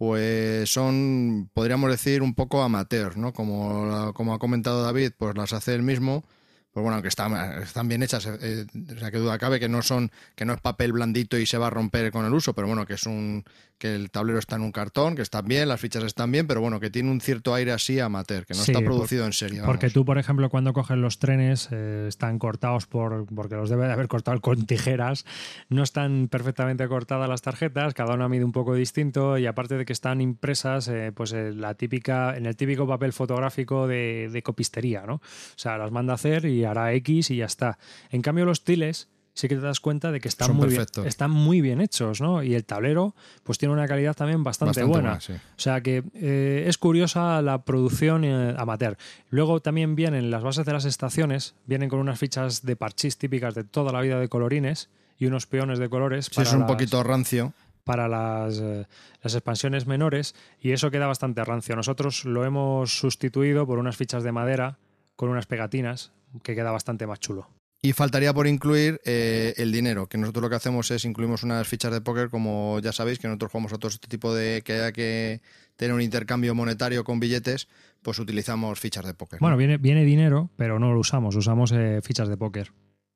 pues son, podríamos decir, un poco amateur, ¿no? Como, como ha comentado David, pues las hace él mismo. Pues bueno, aunque están, están bien hechas, eh, o sea, que duda cabe que no son, que no es papel blandito y se va a romper con el uso, pero bueno, que es un, que el tablero está en un cartón, que están bien, las fichas están bien, pero bueno, que tiene un cierto aire así amateur, que no Sí, está por- producido en serie. Porque tú, por ejemplo, cuando coges los trenes, eh, están cortados por. porque los debe de haber cortado con tijeras. No están perfectamente cortadas las tarjetas, cada una mide un poco distinto, y aparte de que están impresas, eh, pues en la típica, en el típico papel fotográfico de, de copistería, ¿no? O sea, las manda a hacer y hará X y ya está. En cambio, los tiles. Sí que te das cuenta de que están Son muy, bien, están muy bien hechos, ¿no? Y el tablero, pues tiene una calidad también bastante, Bastante buena. buena, sí. O sea que eh, es curiosa la producción eh, amateur. Luego también vienen las bases de las estaciones, vienen con unas fichas de parchís típicas de toda la vida de colorines y unos peones de colores. Sí, es para un las- poquito rancio. para las, eh, las expansiones menores y eso queda bastante rancio. Nosotros lo hemos sustituido por unas fichas de madera con unas pegatinas que queda bastante más chulo. Y faltaría por incluir eh, el dinero, que nosotros lo que hacemos es incluimos unas fichas de póker, como ya sabéis, que nosotros jugamos a todo este tipo de que haya que tener un intercambio monetario con billetes, pues utilizamos fichas de póker. ¿no? Bueno, viene, viene dinero, pero no lo usamos, usamos eh, fichas de póker,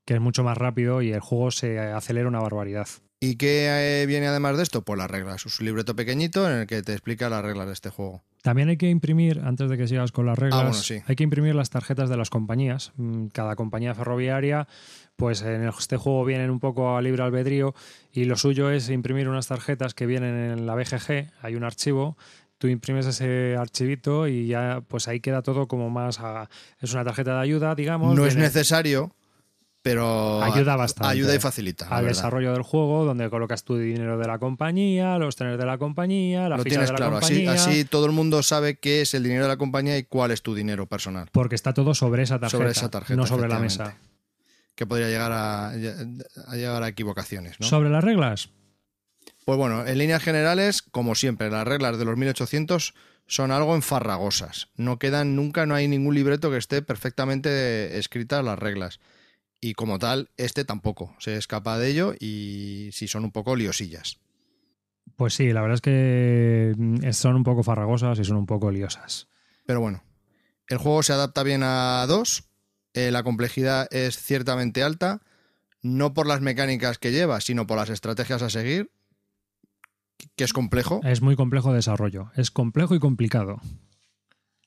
que es mucho más rápido y el juego se acelera una barbaridad. ¿Y qué eh, viene además de esto? Pues las reglas. Es un libreto pequeñito en el que te explica las reglas de este juego. También hay que imprimir, antes de que sigas con las reglas, Ah, bueno, sí. hay que imprimir las tarjetas de las compañías. Mm, Cada compañía ferroviaria, pues en este juego vienen un poco a libre albedrío y lo suyo es imprimir unas tarjetas que vienen en la BGG, hay un archivo, tú imprimes ese archivito y ya pues ahí queda todo como más... a- es una tarjeta de ayuda, digamos. No es necesario, pero Ayuda bastante. Ayuda y facilita. Al desarrollo del juego, donde colocas tu dinero de la compañía, los trenes de la compañía, la Lo ficha tienes de la claro. Así, compañía. así todo el mundo sabe qué es el dinero de la compañía y cuál es tu dinero personal. Porque está todo sobre esa tarjeta, Sobre esa tarjeta, no sobre la mesa. Que podría llegar a, a llegar a equivocaciones. ¿no? Sobre las reglas, Pues bueno, en líneas generales, como siempre, las reglas de los 1800 son algo enfarragosas. No quedan nunca, no hay ningún libreto que esté perfectamente escritas las reglas. Y como tal, este tampoco se escapa de ello y si son un poco liosillas. pues sí, la verdad es que mm, son un poco farragosas y son un poco liosas. Pero bueno, el juego se adapta bien a dos, eh, la complejidad es ciertamente alta, no por las mecánicas que lleva, sino por las estrategias a seguir, que es complejo. Es muy complejo de desarrollo. Es complejo y complicado.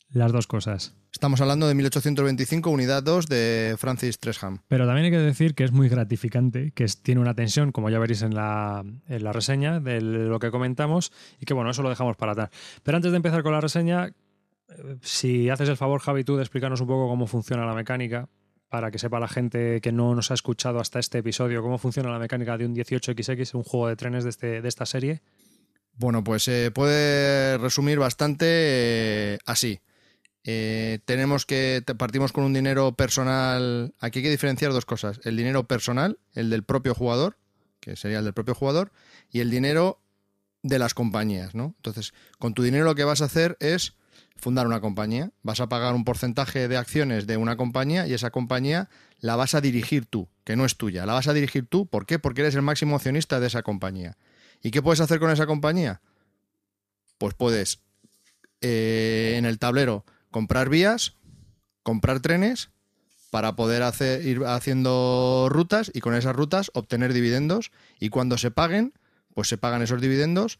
Las dos cosas. Estamos hablando de 1825, unidad 2 de Francis Tresham. Pero también hay que decir que es muy gratificante, que es- tiene una tensión, como ya veréis en la, en la reseña de lo que comentamos, y que bueno, eso lo dejamos para atrás. Pero antes de empezar con la reseña, eh, si haces el favor, Javi, tú de explicarnos un poco cómo funciona la mecánica, para que sepa la gente que no nos ha escuchado hasta este episodio, cómo funciona la mecánica de un 18XX, un juego de trenes de, este, de esta serie. Bueno, pues se puede resumir bastante eh, así. Eh, tenemos que partimos con un dinero personal. Aquí hay que diferenciar dos cosas: el dinero personal, el del propio jugador, que sería el del propio jugador, y el dinero de las compañías, ¿no? Entonces, con tu dinero lo que vas a hacer es fundar una compañía. Vas a pagar un porcentaje de acciones de una compañía y esa compañía la vas a dirigir tú, que no es tuya. La vas a dirigir tú, ¿por qué? Porque eres el máximo accionista de esa compañía. ¿Y qué puedes hacer con esa compañía? Pues puedes eh, en el tablero comprar vías, comprar trenes para poder hacer, ir haciendo rutas y con esas rutas obtener dividendos y cuando se paguen, pues se pagan esos dividendos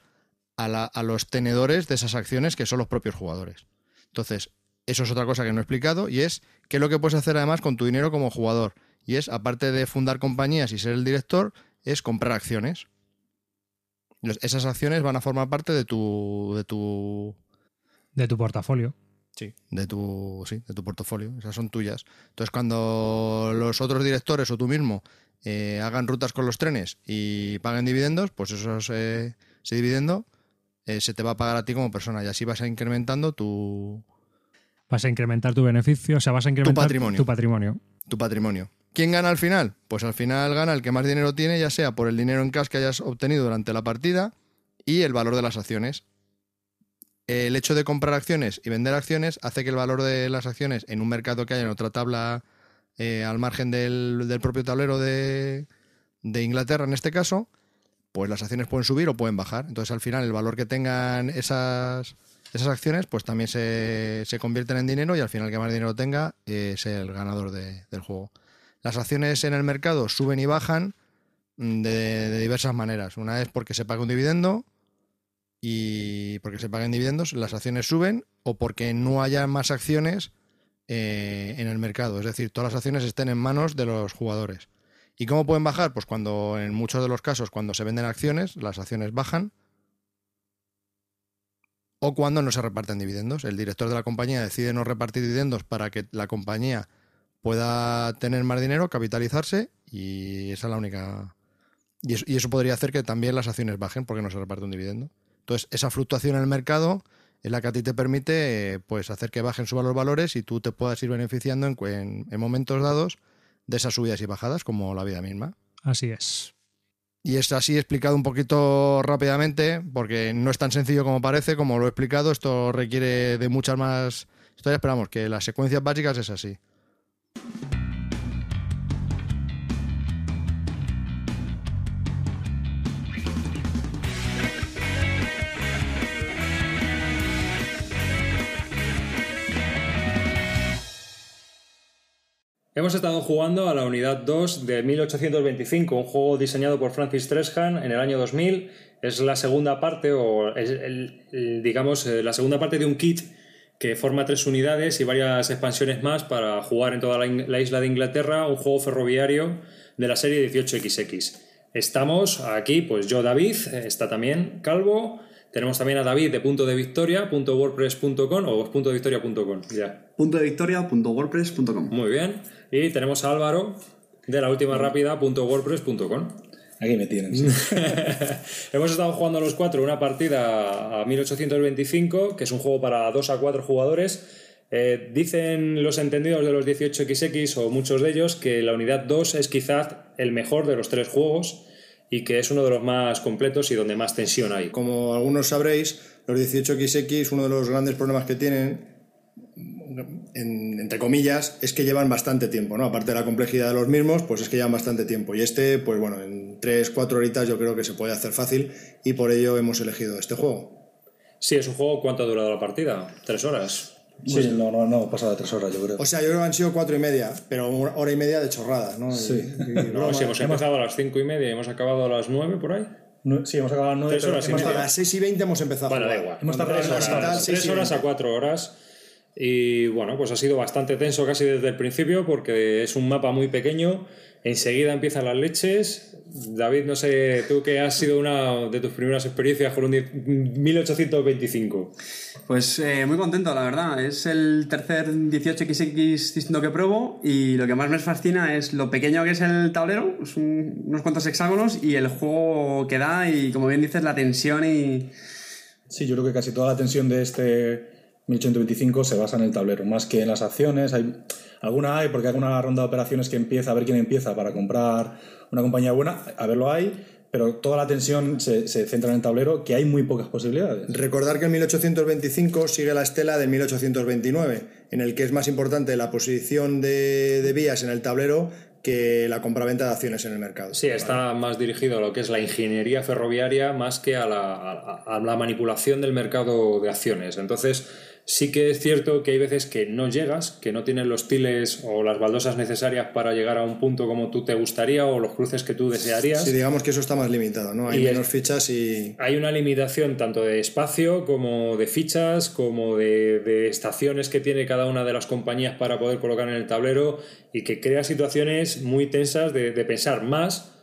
a, a los tenedores de esas acciones que son los propios jugadores. Entonces, eso es otra cosa que no he explicado y es qué es lo que puedes hacer además con tu dinero como jugador. Y es, aparte de fundar compañías y ser el director, es comprar acciones. Esas acciones van a formar parte de tu, de tu De tu portafolio. Sí, de tu, sí, de tu portafolio. Esas son tuyas. Entonces, cuando los otros directores o tú mismo eh, hagan rutas con los trenes y paguen dividendos, pues esos, eh, ese dividendo eh, se te va a pagar a ti como persona y así vas a incrementando tu, Vas a incrementar tu beneficio, o sea, vas a incrementar patrimonio. Tu patrimonio. tu patrimonio. ¿Quién gana al final? Pues al final gana el que más dinero tiene, ya sea por el dinero en cash que hayas obtenido durante la partida y el valor de las acciones. El hecho de comprar acciones y vender acciones hace que el valor de las acciones en un mercado que haya en otra tabla eh, al margen del, del propio tablero de, de Inglaterra, en este caso, pues las acciones pueden subir o pueden bajar. Entonces al final el valor que tengan esas, esas acciones pues también se, se convierten en dinero y al final el que más dinero tenga eh, es el ganador de- del juego. Las acciones en el mercado suben y bajan mm, de, de diversas maneras. Una es porque se paga un dividendo y porque se paguen dividendos, las acciones suben o porque no haya más acciones eh, en el mercado. Es decir, todas las acciones estén en manos de los jugadores. ¿Y cómo pueden bajar? Pues cuando, en muchos de los casos, cuando se venden acciones, las acciones bajan. O cuando no se reparten dividendos. El director de la compañía decide no repartir dividendos para que la compañía pueda tener más dinero, capitalizarse, y esa es la única. Y eso, y eso podría hacer que también las acciones bajen porque no se reparte un dividendo. Entonces, esa fluctuación en el mercado es la que a ti te permite pues, hacer que bajen sus los valores y tú te puedas ir beneficiando en- en momentos dados de esas subidas y bajadas, como la vida misma. Así es. Y es así explicado un poquito rápidamente, porque no es tan sencillo como parece, como lo he explicado, esto requiere de muchas más historias, pero vamos, que las secuencias básicas es así. Hemos estado jugando a la unidad 2 de 1825, un juego diseñado por Francis Treshan en el año 2000. Es la segunda parte, o es el- el- digamos, eh, la segunda parte de un kit que forma tres unidades y varias expansiones más para jugar en toda la, isla de Inglaterra, un juego ferroviario de la serie 18XX. Estamos aquí, pues yo, David, eh, está también Calvo. Tenemos también a David de punto de victoria, punto wordpress.com o punto de victoria.com. Ya. Punto de victoria.wordpress.com. Muy bien. Y tenemos a Álvaro de la última rápida.wordpress.com. Aquí me tienen. sí. Hemos estado jugando los cuatro una partida a 1825, que es un juego para 2 a 4 jugadores. Eh, dicen los entendidos de los 18XX o muchos de ellos que la unidad 2 es quizás el mejor de los tres juegos y que es uno de los más completos y donde más tensión hay. Como algunos sabréis, los 18XX, uno de los grandes problemas que tienen, en- entre comillas, es que llevan bastante tiempo, ¿no? Aparte de la complejidad de los mismos, pues es que llevan bastante tiempo. Y este, pues bueno, en 3, 4 horitas yo creo que se puede hacer fácil y por ello hemos elegido este juego. Sí, es un juego. ¿Cuánto ha durado la partida? ¿Tres horas? Sí, no, no, no, pasa de tres horas, yo creo. O sea, yo creo que han sido cuatro y media, pero una hora y media de chorradas, ¿no? Sí. Y- y No, si hemos empezado a las cinco y media y hemos acabado a las nueve por ahí. No, sí, hemos acabado a las nueve, Tres horas y hemos media. A las 6 y 20 hemos empezado Bueno, a da igual. Hemos tardado tres horas, horas, tres seis horas a veinte. cuatro horas. Y bueno, pues ha sido bastante tenso casi desde el principio porque es un mapa muy pequeño. Enseguida empiezan las leches. David, no sé, tú que has sido una de tus primeras experiencias con un 10 1825. Pues eh, muy contento, la verdad. Es el tercer 18XX distinto que pruebo y lo que más me fascina es lo pequeño que es el tablero, es un- unos cuantos hexágonos y el juego que da y, como bien dices, la tensión y... Sí, yo creo que casi toda la tensión de este 1825 se basa en el tablero, más que en las acciones. Hay, alguna hay, porque hay una ronda de operaciones que empieza, a ver quién empieza para comprar una compañía buena, a verlo hay, pero toda la tensión se, se centra en el tablero, que hay muy pocas posibilidades. Recordar que el 1825 sigue la estela del 1829, en el que es más importante la posición de, de vías en el tablero que la compraventa de acciones en el mercado. Sí, está más dirigido a lo que es la ingeniería ferroviaria más que a la, a- a la manipulación del mercado de acciones. Entonces, sí que es cierto que hay veces que no llegas, que no tienes los tiles o las baldosas necesarias para llegar a un punto como tú te gustaría o los cruces que tú desearías. Sí, digamos que eso está más limitado, ¿no? Hay Y es- menos fichas y... Hay una limitación tanto de espacio como de fichas, como de, de estaciones que tiene cada una de las compañías para poder colocar en el tablero y que crea situaciones muy tensas de, de pensar más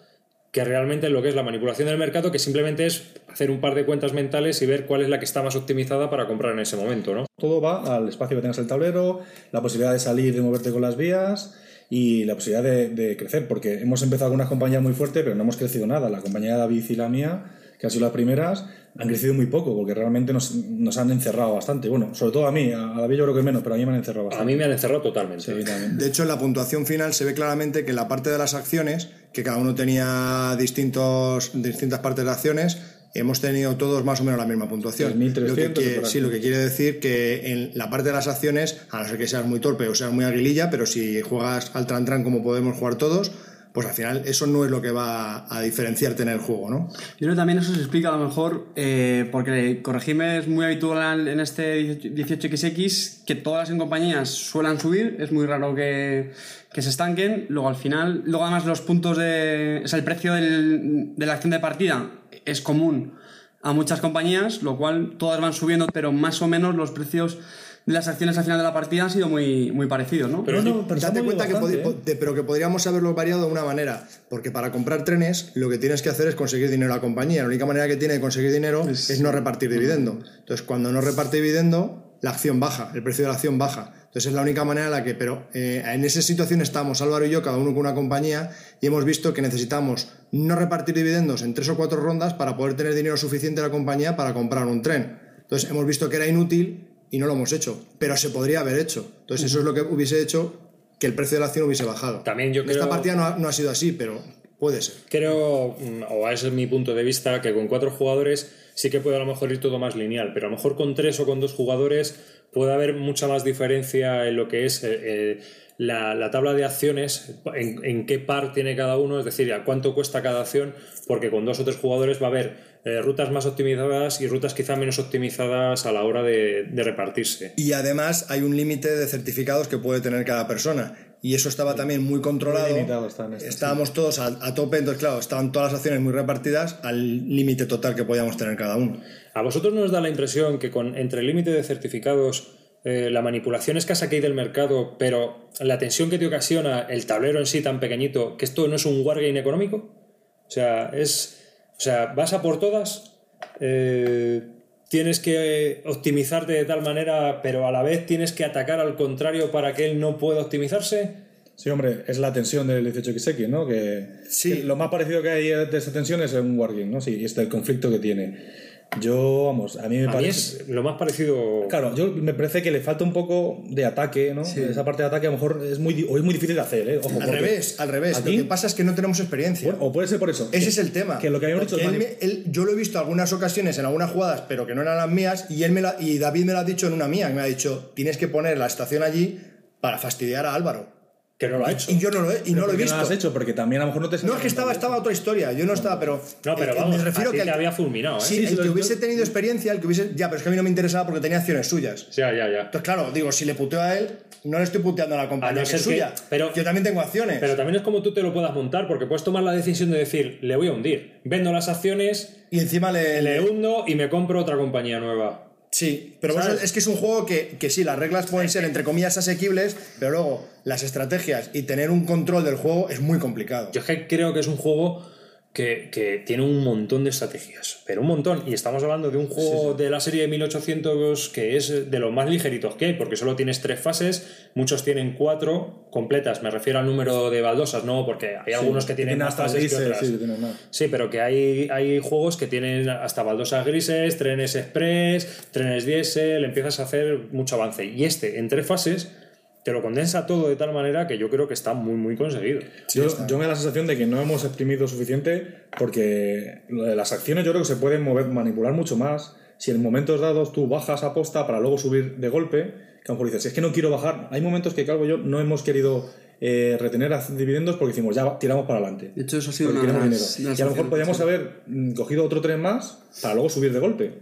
que realmente en lo que es la manipulación del mercado, que simplemente es hacer un par de cuentas mentales y ver cuál es la que está más optimizada para comprar en ese momento, ¿no? Todo va al espacio que tengas el tablero, la posibilidad de salir, de moverte con las vías y la posibilidad de, de crecer, porque hemos empezado con unas compañías muy fuertes, pero no hemos crecido nada. La compañía de David y la mía, que han sido las primeras, han crecido muy poco, porque realmente nos, nos han encerrado bastante. Bueno, sobre todo a mí, a David yo creo que menos, pero a mí me han encerrado bastante. A mí me han encerrado totalmente. Sí. De hecho, en la puntuación final se ve claramente que en la parte de las acciones, que cada uno tenía distintos, distintas partes de acciones, hemos tenido todos más o menos la misma puntuación. 3.300 Lo que quiere- por sí, lo que quiere decir que en la parte de las acciones, a no ser que seas muy torpe o seas muy aguililla, pero si juegas al tran tran como podemos jugar todos, pues al final eso no es lo que va a diferenciarte en el juego, ¿no? Yo creo que también eso se explica a lo mejor eh, porque corregirme es muy habitual en este 18XX que todas las compañías suelan subir, es muy raro que, que se estanquen. Luego al final, luego además los puntos de. O sea, el precio del- de la acción de partida es común a muchas compañías, lo cual todas van subiendo, pero más o menos los precios las acciones al final de la partida han sido muy, muy parecidos, ¿no? Pero date cuenta que, podi- po- de- pero que podríamos haberlo variado de una manera, porque para comprar trenes lo que tienes que hacer es conseguir dinero a la compañía. La única manera que tiene de conseguir dinero es no repartir dividendo. Entonces, cuando no reparte dividendo, la acción baja, el precio de la acción baja. Entonces, es la única manera en la que, pero eh, en esa situación estamos Álvaro y yo, cada uno con una compañía, y hemos visto que necesitamos no repartir dividendos en tres o cuatro rondas para poder tener dinero suficiente en la compañía para comprar un tren. Entonces, hemos visto que era inútil y no lo hemos hecho, pero se podría haber hecho. Entonces, eso es lo que hubiese hecho que el precio de la acción hubiese bajado. También yo En Esta creo- partida no ha, no ha sido así, pero puede ser. Creo, mm, o ese es mi punto de vista, que con cuatro jugadores sí que puede a lo mejor ir todo más lineal, pero a lo mejor con tres o con dos jugadores puede haber mucha más diferencia en lo que es eh, eh, la, la tabla de acciones, en, en qué par tiene cada uno, es decir, a cuánto cuesta cada acción, porque con dos o tres jugadores va a haber eh, rutas más optimizadas y rutas quizá menos optimizadas a la hora de, de repartirse. Y además hay un límite de certificados que puede tener cada persona. y eso estaba también muy controlado. Muy Estábamos todos a, a tope, entonces claro, estaban todas las acciones muy repartidas al límite total que podíamos tener cada uno. ¿A vosotros no os da la impresión que con, entre el límite de certificados, eh, la manipulación escasa que hay del mercado, pero la tensión que te ocasiona el tablero en sí tan pequeñito, que esto no es un wargame económico? O sea, es. O sea, vas a por todas. eh, tienes que optimizarte de tal manera, pero a la vez tienes que atacar al contrario para que él no pueda optimizarse. Sí, hombre, es la tensión del 18XX, ¿no? Que, Sí. que lo más parecido que hay de esta tensión es un wargame, ¿no? Sí, y este el conflicto que tiene. Yo, vamos, a mí me A mí parece... es lo más parecido. Claro, yo me parece que le falta un poco de ataque, ¿no? Esa parte de ataque a lo mejor es muy, o es muy difícil de hacer, ¿eh? Ojo, Al revés, al revés. aquí- Lo que pasa es que no tenemos experiencia. Bueno, o puede ser por eso. Ese que- es el tema. Que lo que habíamos dicho Porque es él mani- me- él- yo lo he visto algunas ocasiones en algunas jugadas, pero que no eran las mías, y él me la- y David me lo ha dicho en una mía, que me ha dicho, tienes que poner la estación allí para fastidiar a Álvaro. Que no lo ha hecho. Y yo no lo he, y no lo he ¿por qué visto. No lo has hecho porque también a lo mejor no te No, es que estaba, estaba otra historia, yo no estaba, pero... No, pero vamos, me refiero a ti que te había fulminado, ¿eh? Sí, Sí, sí, el que hubiese tenido experiencia, el que hubiese... Ya, pero es que a mí no me interesaba porque tenía acciones suyas. Ya, ya, ya. Entonces, claro, digo, si le puteo a él, no le estoy puteando a la A compañía no que es que- suya. pero- yo también tengo acciones. Pero también es como tú te lo puedas montar, porque puedes tomar la decisión de decir, le voy a hundir. Vendo las acciones, y encima le... le hundo y me compro otra compañía nueva. Sí, pero ¿Sabes? bueno, es que es un juego que, que sí, las reglas pueden ser entre comillas asequibles, pero luego las estrategias y tener un control del juego es muy complicado. Yo es que creo que es un juego que, que tiene un montón de estrategias, pero un montón. Y estamos hablando de un juego de la serie de 1800 que es de los más ligeritos que hay, porque solo tienes tres fases, muchos tienen cuatro completas. Me refiero al número de baldosas, no, porque hay algunos que tienen más hasta fases que otras. sí, tienen más. Sí, pero que hay, hay juegos que tienen hasta baldosas grises, trenes express, trenes diésel, empiezas a hacer mucho avance. Y este, en tres fases, te lo condensa todo de tal manera que yo creo que está muy, muy conseguido. yo, yo me da la sensación de que no hemos exprimido suficiente porque las acciones yo creo que se pueden mover, manipular mucho más. Si en momentos dados tú bajas a posta para luego subir de golpe, que a lo mejor dices, es que no quiero bajar. Hay momentos que Calvo y yo no hemos querido eh, retener dividendos porque decimos, ya tiramos para adelante. De hecho, eso ha sido una de las Y a lo mejor podríamos sí. haber mm, cogido otro tren más para luego subir de golpe.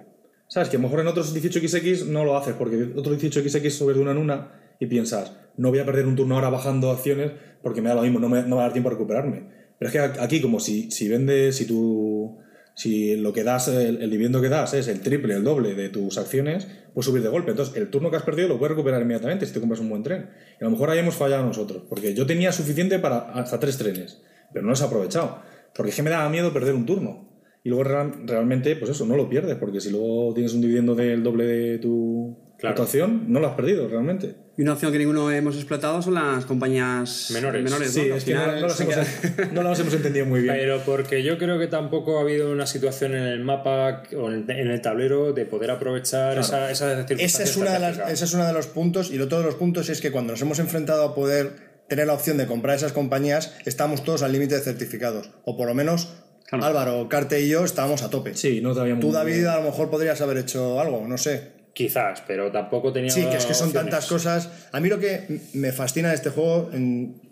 ¿Sabes? Que a lo mejor en otros 18XX no lo haces porque otro 18XX subes de una en una y piensas, no voy a perder un turno ahora bajando acciones porque me da lo mismo, no me no va a dar tiempo a recuperarme. Pero es que aquí, como si, si vendes, si tú. Si lo que das, el, el dividendo que das es el triple, el doble de tus acciones, puedes subir de golpe. Entonces, el turno que has perdido lo puedes recuperar inmediatamente si te compras un buen tren. Y a lo mejor ahí hemos fallado nosotros, porque yo tenía suficiente para hasta tres trenes, pero no los he aprovechado. Porque es que me daba miedo perder un turno. Y luego real- realmente, pues eso, no lo pierdes, porque si luego tienes un dividendo del doble de tu, de tu acción, no lo has perdido realmente. Y una opción que ninguno hemos explotado son las compañías Menores. menores Sí, ¿no? es que no, Al no las hemos, se queda- no las hemos entendido muy bien. Pero porque yo creo que tampoco ha habido una situación en el mapa o en el tablero de poder aprovechar esa, esa circunstancia Esa es, una de las, ese es uno de los puntos. Y el otro de los puntos es que cuando nos hemos enfrentado a poder tener la opción de comprar esas compañías, estamos todos al límite de certificados. O por lo menos Álvaro, Carte y yo estábamos a tope. Sí, no te habíamos... Tú, David, a lo mejor podrías haber hecho algo, no sé. Quizás, pero tampoco tenía Sí, que es que son opciones. tantas cosas. A mí lo que me fascina de este juego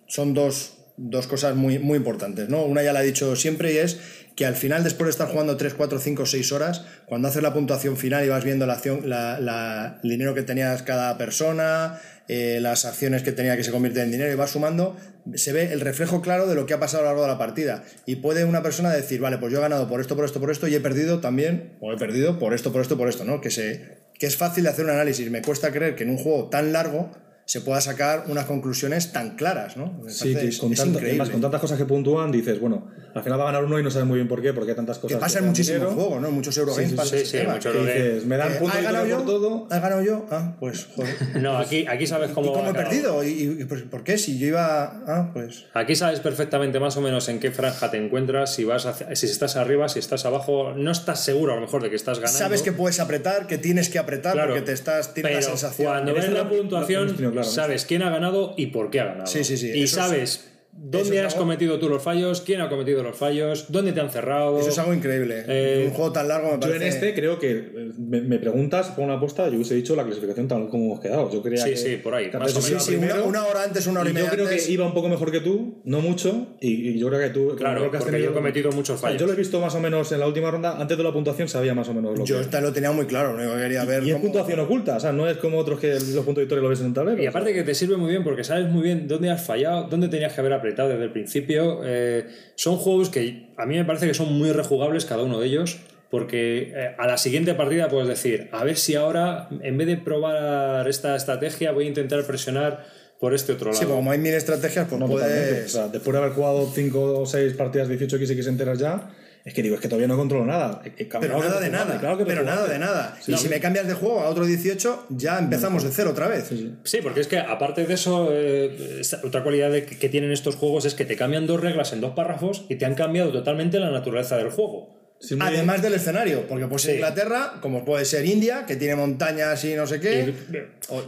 son dos, dos cosas muy, muy importantes. ¿no? Una ya la he dicho siempre y es que al final, después de estar jugando 3, 4, 5, 6 horas, cuando haces la puntuación final y vas viendo la acción, la- la- el dinero que tenías cada persona, eh, las acciones que tenía que se convierten en dinero y vas sumando, se ve el reflejo claro de lo que ha pasado a lo largo de la partida. Y puede una persona decir, vale, pues yo he ganado por esto, por esto, por esto, y he perdido también, o he perdido por esto, por esto, por esto, ¿no? Que, se, que es fácil de hacer un análisis. Me cuesta creer que en un juego tan largo se pueda sacar unas conclusiones tan claras, ¿no? Sí, que es- con, es tanto- increíble. además, con tantas cosas que puntúan, dices, bueno, al final va a ganar uno y no sabes muy bien por qué, porque hay tantas Que cosas. pasa te en dan muchísimos juegos, ¿no? Muchos Eurogames Sí, sí, sí, sí, mucho que dices, me dan eh, puntos ¿ha y ganado yo? por todo. ¿Ha ganado yo? Ah, pues joder. No, aquí, aquí sabes cómo ¿Y cómo va he perdido? ¿Y, y- y por por qué? Si yo iba... Ah, pues... Aquí sabes perfectamente más o menos en qué franja te encuentras, si vas hacia- si estás arriba, si estás abajo, no estás seguro a lo mejor de que estás ganando. Sabes que puedes apretar, que tienes que apretar Claro. porque te estás... Tienes la sensación... cuando ves la puntuación, sabes quién ha ganado y por qué ha ganado. Sí, sí, sí, Y sabes ¿Dónde Eso es has algo- cometido tú los fallos? ¿Quién ha cometido los fallos? ¿Dónde te han cerrado? Eso es algo increíble. Eh, un juego tan largo me Yo parece. en este creo que eh, me, me preguntas, pongo una apuesta, yo hubiese dicho la clasificación tal como hemos quedado. Yo creía Sí, que, sí, por ahí, más o menos. Sí, sí, una, primero, una hora antes, una hora y, y media yo creo antes. que iba un poco mejor que tú, no mucho, y, y yo creo que tú... Claro, creo que has porque yo he cometido muchos O sea, fallos. Yo lo he visto más o menos en la última ronda, antes de la puntuación sabía más o menos lo Yo que... esta lo tenía muy claro, que quería ver. Y es cómo- puntuación oculta, o sea, no es como otros que los puntos de victoria lo ves en un tablero. Y aparte que te sirve muy bien porque sabes muy bien dónde has fallado, dónde tenías que haber apretado desde el principio. Eh, son juegos que a mí me parece que son muy rejugables cada uno de ellos porque eh, a la siguiente partida puedes decir, a ver si ahora en vez de probar esta estrategia voy a intentar presionar por este otro lado. Sí, como hay mil estrategias, pues No, totalmente. O puedes. sea, después de haber jugado 5 o 6 partidas 18xx enteras ya, es que digo, es que todavía no controlo nada. Pero nada de nada. claro que pero nada de nada. Sí, y sí. si me cambias de juego a otro 18, ya empezamos de cero otra vez. Sí, porque es que aparte de eso, eh, otra cualidad de que, que tienen estos juegos es que te cambian dos reglas en dos párrafos y te han cambiado totalmente la naturaleza del juego. Sí, Además del escenario, porque puede ser Sí. Inglaterra, como puede ser India, que tiene montañas y no sé qué.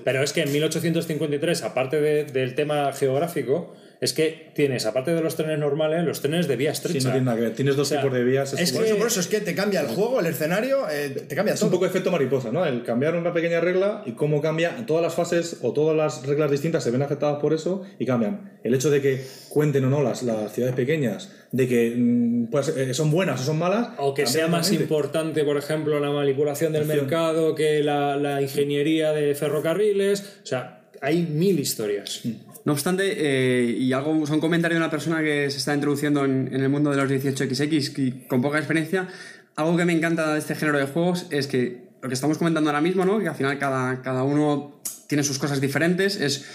Pero es que en 1853, aparte de- del tema geográfico, es que tienes, aparte de los trenes normales, los trenes de vía Sí, estrecha. no tiene nada que ver. Tienes dos O sea, tipos de vías. es Por que- eso, por eso es que te cambia el juego, el escenario, eh, te cambia Es todo. un poco efecto mariposa, ¿no? El cambiar una pequeña regla y cómo cambia todas las fases o todas las reglas distintas se ven afectadas por eso y cambian. El hecho de que cuenten o no las, las ciudades pequeñas, de que mm, pues, eh, son buenas o son malas. O que sea más importante, por ejemplo, la manipulación del Acción. mercado que la, la ingeniería de ferrocarriles. O sea, hay mil historias. No obstante, eh, y algo, un comentario de una persona que se está introduciendo en, en el mundo de los 18XX y con poca experiencia, algo que me encanta de este género de juegos es que lo que estamos comentando ahora mismo, ¿no? que al final cada, cada uno tiene sus cosas diferentes, es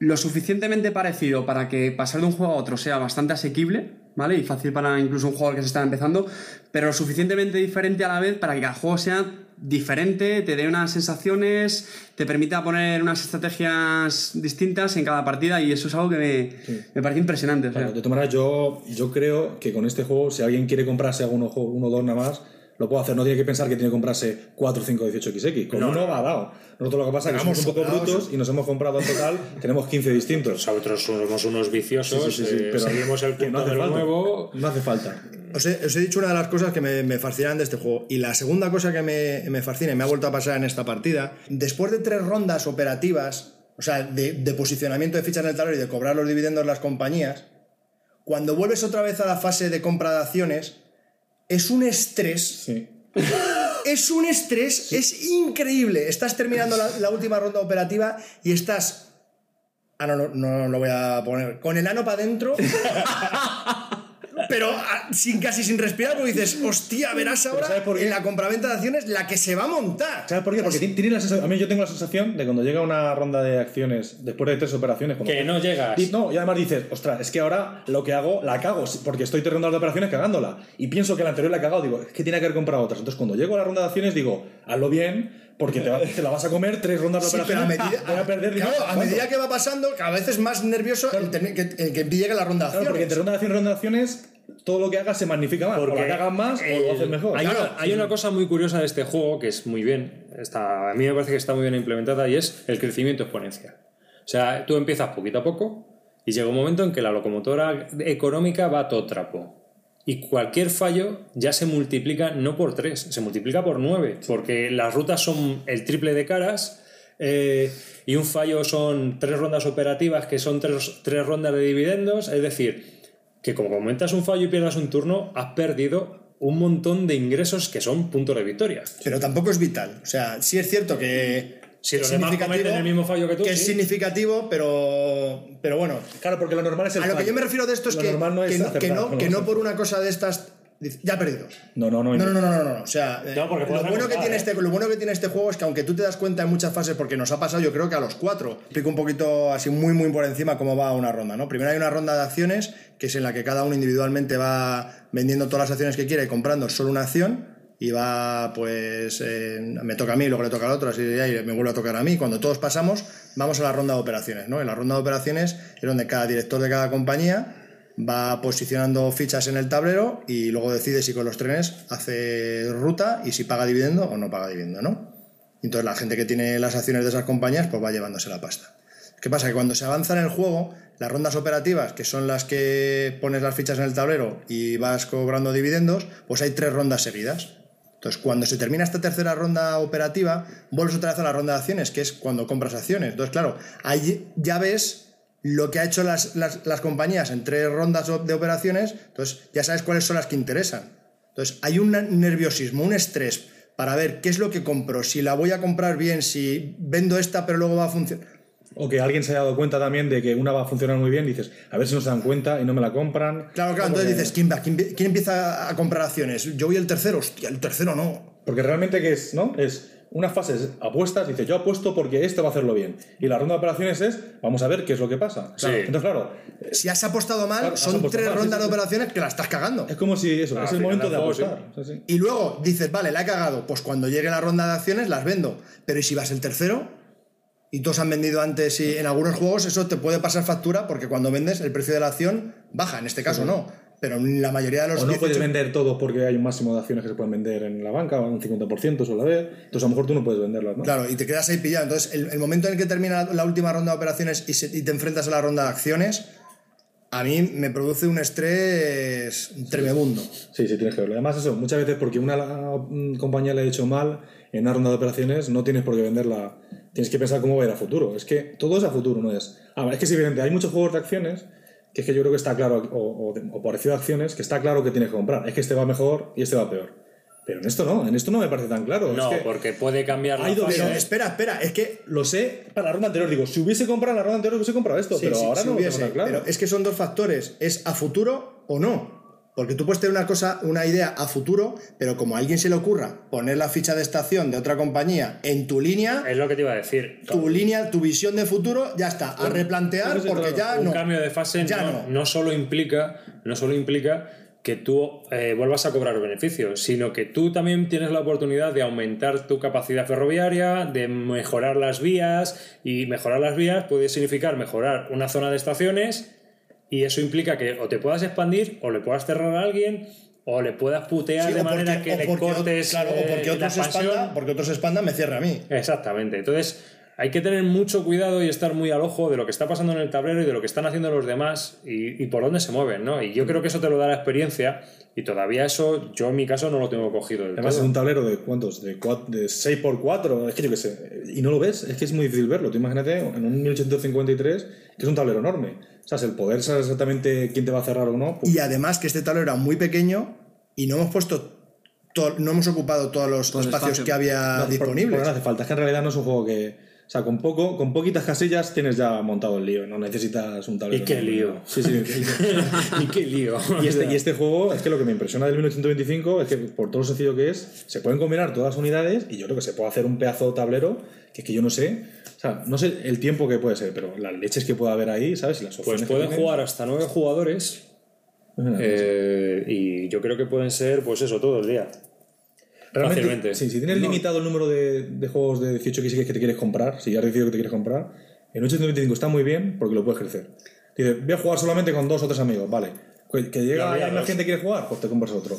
lo suficientemente parecido para que pasar de un juego a otro sea bastante asequible, ¿vale? Y fácil para incluso un jugador que se está empezando, pero lo suficientemente diferente a la vez para que cada juego sea diferente, te dé unas sensaciones, te permita poner unas estrategias distintas en cada partida y eso es algo que me, me parece impresionante. o sea. Claro, de todas maneras, yo, yo creo que con este juego, si alguien quiere comprarse alguno uno o dos nada más, lo puede hacer. No tiene que pensar que tiene que comprarse 4, 5, 18xx. Con No, uno no. va dado. Nosotros lo que pasa es que Vamos somos un poco brutos y nos hemos comprado en total, tenemos 15 distintos. Nosotros somos unos viciosos, Sí, sí, sí, sí, eh, pero seguimos el que no punto hace del falta. nuevo. No hace falta. Os he, os he dicho una de las cosas que me, me fascinan de este juego. Y la segunda cosa que me, me fascina y me ha vuelto a pasar en esta partida, después de tres rondas operativas, o sea, de, de posicionamiento de fichas en el tablero y de cobrar los dividendos las compañías, cuando vuelves otra vez a la fase de compra de acciones, es un estrés. Sí. Es un estrés, es increíble. Estás terminando la, la última ronda operativa y estás. Ah, no, no, no lo voy a poner. Con el ano para adentro. pero ah, sin, casi sin respirar, porque dices, hostia, verás ahora ¿sabes por qué? en la compraventa de acciones la que se va a montar. ¿Sabes por qué? Porque ti- tiene la sensación, a mí yo tengo la sensación de cuando llega una ronda de acciones después de tres operaciones. Que no llegas. Y, no, y además dices, ostras, es que ahora lo que hago, la cago, porque estoy tres rondas de operaciones cagándola. Y pienso que la anterior la he cagado, digo, es que tiene que haber comprado otras. Entonces cuando llego a la ronda de acciones digo, hazlo bien, porque te, va- te la vas a comer tres rondas de Sí, pero a operaciones. medida, voy a perder claro, dinero. a medida que va pasando, cada vez es más nervioso el, tener- que, el que llegue la ronda de Claro, porque acciones. entre ronda de acciones y ronda de acciones, todo lo que hagas se magnifica más. o la cagas más o lo haces mejor. Hay, Claro, una, hay una cosa muy curiosa de este juego que es muy bien, está, a mí me parece que está muy bien implementada y es el crecimiento exponencial. O sea, tú empiezas poquito a poco y llega un momento en que la locomotora económica va a todo trapo. Y cualquier fallo ya se multiplica no por 3, se multiplica por 9, porque las rutas son el triple de caras eh, y un fallo son tres rondas operativas que son tres, tres rondas de dividendos, es decir, que como comentas un fallo y pierdas un turno, has perdido un montón de ingresos que son puntos de victoria. Pero tampoco es vital. O sea, sí es cierto que. Si los demás cometen el mismo fallo que tú, Que es sí. significativo, pero. Pero bueno. Claro, porque lo normal es el A lo que fallo. yo me refiero de esto es Lo que, no es que, no, que, no, que no por una cosa de estas. Ya ha perdido. No, no, no. No, no, no, no, no. O sea, eh, No, porque lo, bueno que tiene ¿eh? este, lo bueno que tiene este juego es que aunque tú te das cuenta en muchas fases, porque nos ha pasado yo creo que a los cuatro, explico un poquito así muy muy por encima cómo va una ronda, ¿no? Primero hay una ronda de acciones, que es en la que cada uno individualmente va vendiendo todas las acciones que quiere y comprando solo una acción, y va, pues, me toca a mí, luego le toca al otro, así y me vuelve a tocar a mí. Cuando todos pasamos, vamos a la ronda de operaciones, ¿no? En la ronda de operaciones es donde cada director de cada compañía va posicionando fichas en el tablero y luego decide si con los trenes hace ruta y si paga dividendo o no paga dividendo, ¿no? Entonces la gente que tiene las acciones de esas compañías pues va llevándose la pasta. ¿Qué pasa? Que cuando se avanza en el juego, las rondas operativas, que son las que pones las fichas en el tablero y vas cobrando dividendos, pues hay tres rondas seguidas. Entonces, cuando se termina esta tercera ronda operativa, vuelves otra vez a la ronda de acciones, que es cuando compras acciones. Entonces, claro, ahí ya ves lo que ha hecho las, las- las compañías en tres rondas de operaciones, entonces ya sabes cuáles son las que interesan. Entonces, hay un nerviosismo, un estrés para ver qué es lo que compro, si la voy a comprar bien, si vendo esta pero luego va a funcionar. O que alguien se haya dado cuenta también de que una va a funcionar muy bien, dices, a ver si no se dan cuenta y no me la compran. Claro, claro, entonces dices, ¿quién, va? ¿Quién, quién empieza a comprar acciones? Yo voy el tercero, hostia, el tercero no. Porque realmente, ¿qué es? ¿No? Es unas fases apuestas, dice, yo apuesto porque este va a hacerlo bien. Y la ronda de operaciones es, vamos a ver qué es lo que pasa. Sí. Entonces, claro. Si has apostado mal, Claro, son apostado tres mal, rondas sí, de operaciones que la estás cagando. Es como si eso, Ah, es el momento de apostar. Y luego dices, vale, la he cagado, pues cuando llegue la ronda de acciones las vendo. Pero ¿y si vas el tercero? Y todos han vendido antes y en algunos juegos eso te puede pasar factura porque cuando vendes el precio de la acción baja, en este caso Sí. no. Pero en la mayoría de los O no 18 puedes vender todo porque hay un máximo de acciones que se pueden vender en la banca, un 50% suele haber. Entonces, a lo mejor tú no puedes venderlas, ¿no? Claro, y te quedas ahí pillado. Entonces, el, el momento en el que termina la, la última ronda de operaciones y, se- y te enfrentas a la ronda de acciones, a mí me produce un estrés tremebundo. Sí, sí, tienes que verlo. Además, eso, muchas veces porque una mm, compañía le ha hecho mal en una ronda de operaciones, no tienes por qué venderla. Tienes que pensar cómo va a ir a futuro. Es que todo es a futuro, no es. Ah, es que es evidente, hay muchos juegos de acciones que es que yo creo que está claro, o, o, o parecido a acciones, que está claro que tienes que comprar. Es que este va mejor y este va peor. Pero en esto no, en esto no me parece tan claro. No, es que porque puede cambiar la fase. doble- Espera, espera, es que. Lo sé para la ronda anterior. Digo, si hubiese comprado en la ronda anterior, hubiese comprado esto. Sí, pero sí, ahora sí no lo hubiese, tengo tan claro. Pero es que son dos factores: es a futuro o no. Porque tú puedes tener una cosa, una idea a futuro, pero como a alguien se le ocurra poner la ficha de estación de otra compañía en tu línea, Es lo que te iba a decir. tu línea, tu visión de futuro, ya está, a replantear porque ya un no. cambio de fase Ya no, no. no solo implica no solo implica que tú eh, vuelvas a cobrar beneficios, sino que tú también tienes la oportunidad de aumentar tu capacidad ferroviaria, de mejorar las vías y mejorar las vías puede significar mejorar una zona de estaciones y eso implica que o te puedas expandir o le puedas cerrar a alguien o le puedas putear Sí, de o manera porque- que o le cortes claro, o eh, porque la otros expandan, porque otros expandan, me cierra a mí. Exactamente. Entonces, hay que tener mucho cuidado y estar muy al ojo de lo que está pasando en el tablero y de lo que están haciendo los demás y, y por dónde se mueven, ¿no? Y yo creo que eso te lo da la experiencia y todavía eso, yo en mi caso no lo tengo cogido del Además, todo. es un tablero de cuántos? De, cua- de 6 por 4 es que yo qué sé. Y no lo ves, es que es muy difícil verlo. Tú imagínate en un 1853, que es un tablero enorme. O sea, el poder saber exactamente quién te va a cerrar o no. pues- Y además que este tablero era muy pequeño y no hemos puesto to- no hemos ocupado todos los espacios espacio. que había No, disponibles. por no hace falta, es que en realidad no es un juego que. O sea, con poco, con poquitas casillas tienes ya montado el lío, no necesitas un tablero. Y qué lío. Sí, sí. y qué lío. Y este, y este juego, es que lo que me impresiona del 1825 es que por todo lo sencillo que es, se pueden combinar todas las unidades y yo creo que se puede hacer un pedazo de tablero que es que yo no sé, o sea, no sé el tiempo que puede ser, pero las leches que puede haber ahí, ¿sabes? Las Pues que pueden jugar hasta nueve jugadores eh, y yo creo que pueden ser, pues eso, todo el día. Realmente, Fácilmente. sí, si tienes No. limitado el número de, de juegos de 18 que que te quieres comprar, si ya has decidido que te quieres comprar, en 825 está muy bien porque lo puedes crecer. Dices, voy a jugar solamente con dos o tres amigos, vale. Que que llega Ya, ya, y la dos. gente quiere jugar, pues te compras otro.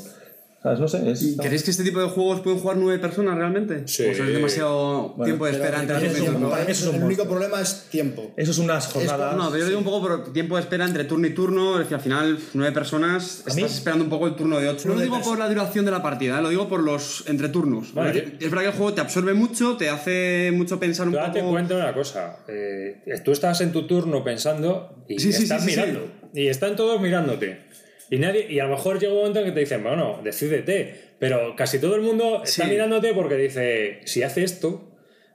¿Sabes? No sé. Es, ¿Y ¿Creéis que este tipo de juegos pueden jugar nueve personas realmente? Sí. ¿O sea, es demasiado Bueno, tiempo de espera entre para mí turno y es un- turno? para mí eso es un el único problema es tiempo. Eso es unas jornadas. No, pero yo digo un poco por tiempo de espera entre turno y turno, es que al final nueve personas estás esperando un poco el turno de otro. No lo digo por la duración de la partida, ¿eh? lo digo por los entreturnos. Vale. Es verdad que el juego te absorbe mucho, te hace mucho pensar un date poco. cuenta de una cosa. eh, tú estás en tu turno pensando y Sí, sí, estás sí, sí, mirando. Y están todos mirándote. Y nadie y a lo mejor llega un momento en que te dicen, bueno, decídete. Pero casi todo el mundo está Sí. mirándote porque dice, si hace esto,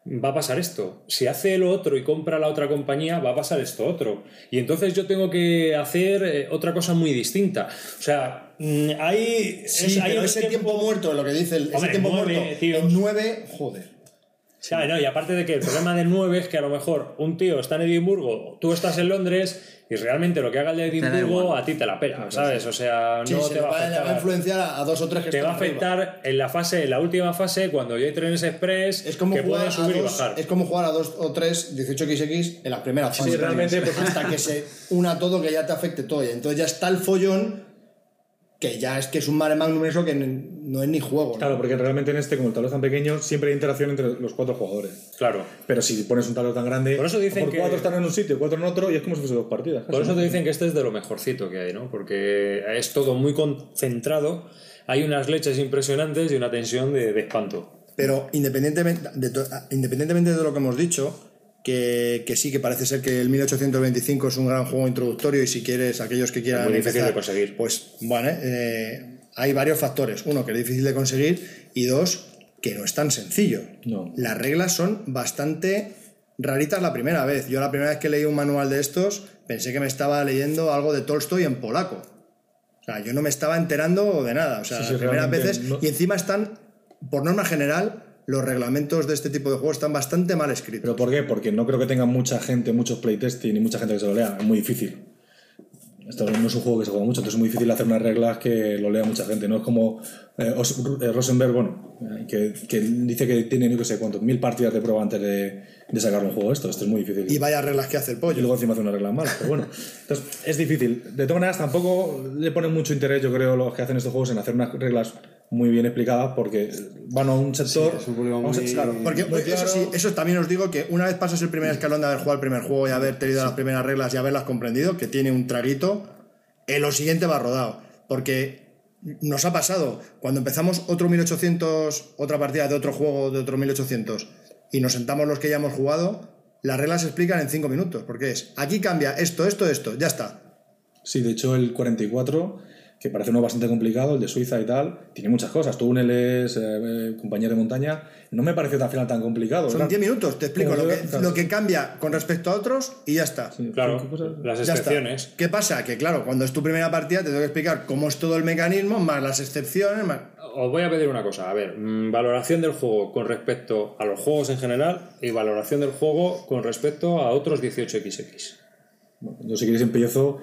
va a pasar esto. Si hace lo otro y compra la otra compañía, va a pasar esto otro. Y entonces yo tengo que hacer eh, otra cosa muy distinta. O sea, mm, hay... Sí, es- hay pero un ese tiempo muerto, lo que dice el ese tiempo nueve, muerto, tío. en 9, joder. Sea, no, y aparte de que el problema del 9 es que a lo mejor un tío está en Edimburgo, tú estás en Londres y realmente lo que haga el de Edimburgo a ti te la pela, ¿sabes? O sea, no Sí, se te le va a va, le afectar. va a influenciar a, a dos o tres que te va a están arriba. afectar en la fase, en la última fase, cuando ya hay trenes express Es como, que jugar pueden a subir y dos, bajar. es como jugar a 2 o 3 18xx en las primeras Sí, fases. realmente, pues- hasta que se una todo, que ya te afecte todo. Y entonces ya está el follón que ya es que es un mare magnum eso que no es ni juego. ¿no? Claro, porque realmente en este, como el tablero es tan pequeño, siempre hay interacción entre los cuatro jugadores. Claro. Pero si pones un tablero tan grande, Por eso dicen que- cuatro están en un sitio, cuatro en otro, y es como si fuese dos partidas. Por eso te dicen que este es de lo mejorcito que hay, ¿no? Porque es todo muy concentrado, hay unas leches impresionantes y una tensión de, de espanto. Pero independientemente de, independientemente de lo que hemos dicho, que, que sí, que parece ser que el 1825 es un gran juego introductorio y si quieres, aquellos que quieran muy difícil empezar, de conseguir. pues bueno, eh, hay varios factores. Uno, que es difícil de conseguir y dos, que no es tan sencillo. No. Las reglas son bastante raritas la primera vez. Yo la primera vez que leí un manual de estos pensé que me estaba leyendo algo de Tolstoy en polaco. O sea, yo no me estaba enterando de nada. O sea, Sí, sí, las primeras veces. no- Y encima están, por norma general, los reglamentos de este tipo de juegos están bastante mal escritos. ¿Pero por qué? Porque no creo que tenga mucha gente, muchos playtesting y mucha gente que se lo lea. Es muy difícil. Esto no es un juego que se juega mucho, entonces es muy difícil hacer unas reglas que lo lea mucha gente. No es como eh, Os- eh, Rosenberg, bueno, eh, que, que dice que tiene, no sé cuántos, mil partidas de prueba antes de, de sacar un juego esto. Esto es muy difícil. Y vaya reglas que hace el Y pollo. luego encima hace unas reglas malas, pero bueno. Entonces, es difícil. De todas maneras, tampoco le ponen mucho interés, yo creo, los que hacen estos juegos en hacer unas reglas muy bien explicadas porque van a un sector... vamos a- claro, Porque muy eso claro. sí, eso también os digo que una vez pasas el primer escalón de haber jugado el primer juego y haber tenido las primeras reglas y haberlas comprendido, que tiene un traguito, en lo siguiente va rodado. Porque nos ha pasado, cuando empezamos otro 1800, otra partida de otro juego de otro 1800, y nos sentamos los que ya hemos jugado, las reglas se explican en 5 minutos. Porque es, aquí cambia esto, esto, esto, ya está. Sí, de hecho el 44, que parece uno bastante complicado, el de Suiza y tal, tiene muchas cosas. Túneles, eh, compañía de montaña, no me pareció al final tan complicado. Son Era- 10 minutos, te explico lo que, claro. lo que cambia con respecto a otros y ya está. Claro, las excepciones. ¿Qué pasa? Que claro, cuando es tu primera partida te tengo que explicar cómo es todo el mecanismo, más las excepciones, más... Os voy a pedir una cosa, a ver, mm, valoración del juego con respecto a los juegos en general y valoración del juego con respecto a otros 18XX. Yo si queréis empiezo,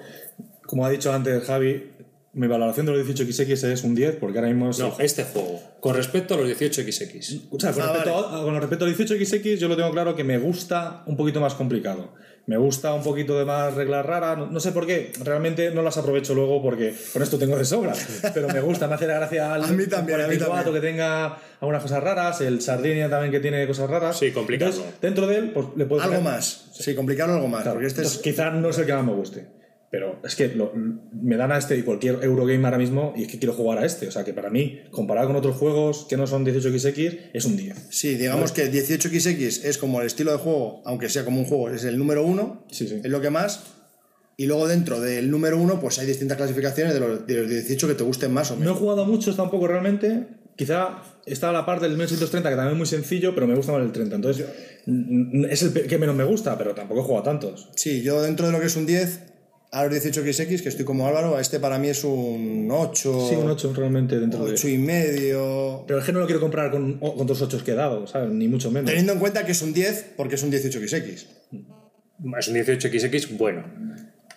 como ha dicho antes Javi, mi valoración de los 18XX es un 10, porque ahora mismo es... No, este juego, con respecto a los 18XX. O sea, con, Ah, respecto a, con respecto al 18XX, yo lo tengo claro que me gusta un poquito más complicado. Me gusta un poquito de más reglas raras. No, no sé por qué, realmente no las aprovecho luego porque con esto tengo de sobra. Pero me gusta, me hace la gracia al A mí también, a mí 44 también. que tenga algunas cosas raras, el Sardinia también que tiene cosas raras. Sí, complicado. Entonces, dentro de él, pues le puedo Algo poner- más. Sí, complicarlo algo más. Claro, porque este entonces, es... quizá no es el que más me guste. Pero es que lo- me dan a este y cualquier Eurogame ahora mismo y es que quiero jugar a este. O sea que para mí, comparado con otros juegos que no son 18XX, es un 10. Sí, digamos que 18XX es como el estilo de juego, aunque sea como un juego, es el número uno, Sí, sí. es lo que más. Y luego dentro del número uno, pues hay distintas clasificaciones de los, de los 18 que te gusten más o No he menos. jugado mucho tampoco realmente. Quizá está a la parte del 1930, que también es muy sencillo, pero me gusta más el 30. Entonces, mm, es el que menos me gusta, pero tampoco he jugado tantos. Sí, yo dentro de lo que es un 10, a los 18XX, que estoy como Álvaro, este para mí es un 8. Sí, un 8 realmente dentro de... 8 y medio. Pero es que no lo quiero comprar con, con otros 8 que he dado, ¿sabes? Ni mucho menos. Teniendo en cuenta que es un 10 porque es un 18XX. Es un 18XX bueno,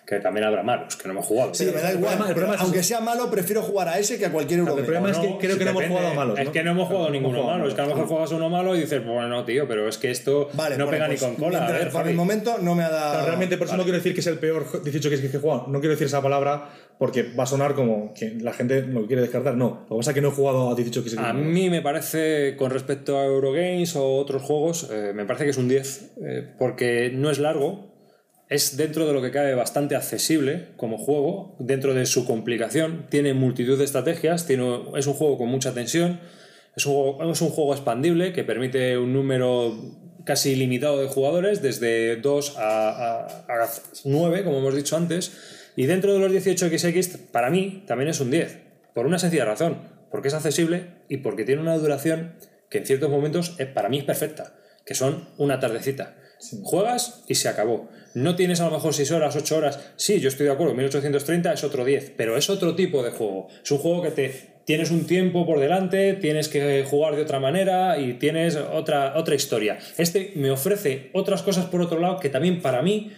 que también habrá malos, que no hemos jugado. Sí, me da el igual. problema- el problema es- Aunque sea malo, prefiero jugar a ese que a cualquier Eurogame. el problema es que creo que no hemos jugado a malos. Es ¿no? que no hemos jugado No ninguno jugado malo. Es que a lo mejor juegas uno malo y dices, bueno, tío, pero es que esto Vale, no bueno, pega pues, ni con cola. Ver, por el momento no me ha dado. Claro, realmente por eso no quiero decir que es el peor 18 que he jugado. No quiero decir esa palabra porque va a sonar como que la gente lo quiere descartar. No, lo que pasa es que no he jugado a 18 que he A mí me parece, con respecto a Eurogames o otros juegos, eh, me parece que es un 10, eh, porque no es largo, es dentro de lo que cabe bastante accesible como juego, dentro de su complicación, tiene multitud de estrategias, tiene, es un juego con mucha tensión, es un, juego, es un juego expandible que permite un número casi ilimitado de jugadores, desde 2 a, a, a 9, como hemos dicho antes, y dentro de los 18XX, para mí, también es un 10, por una sencilla razón, porque es accesible y porque tiene una duración que en ciertos momentos es, para mí es perfecta, que son una tardecita. Juegas y se acabó. No tienes a lo mejor 6 horas, 8 horas. Sí, yo estoy de acuerdo, 1830 es otro 10, pero es otro tipo de juego. Es un juego que te tienes un tiempo por delante, tienes que jugar de otra manera y tienes otra, otra historia. Este me ofrece otras cosas por otro lado que también para mí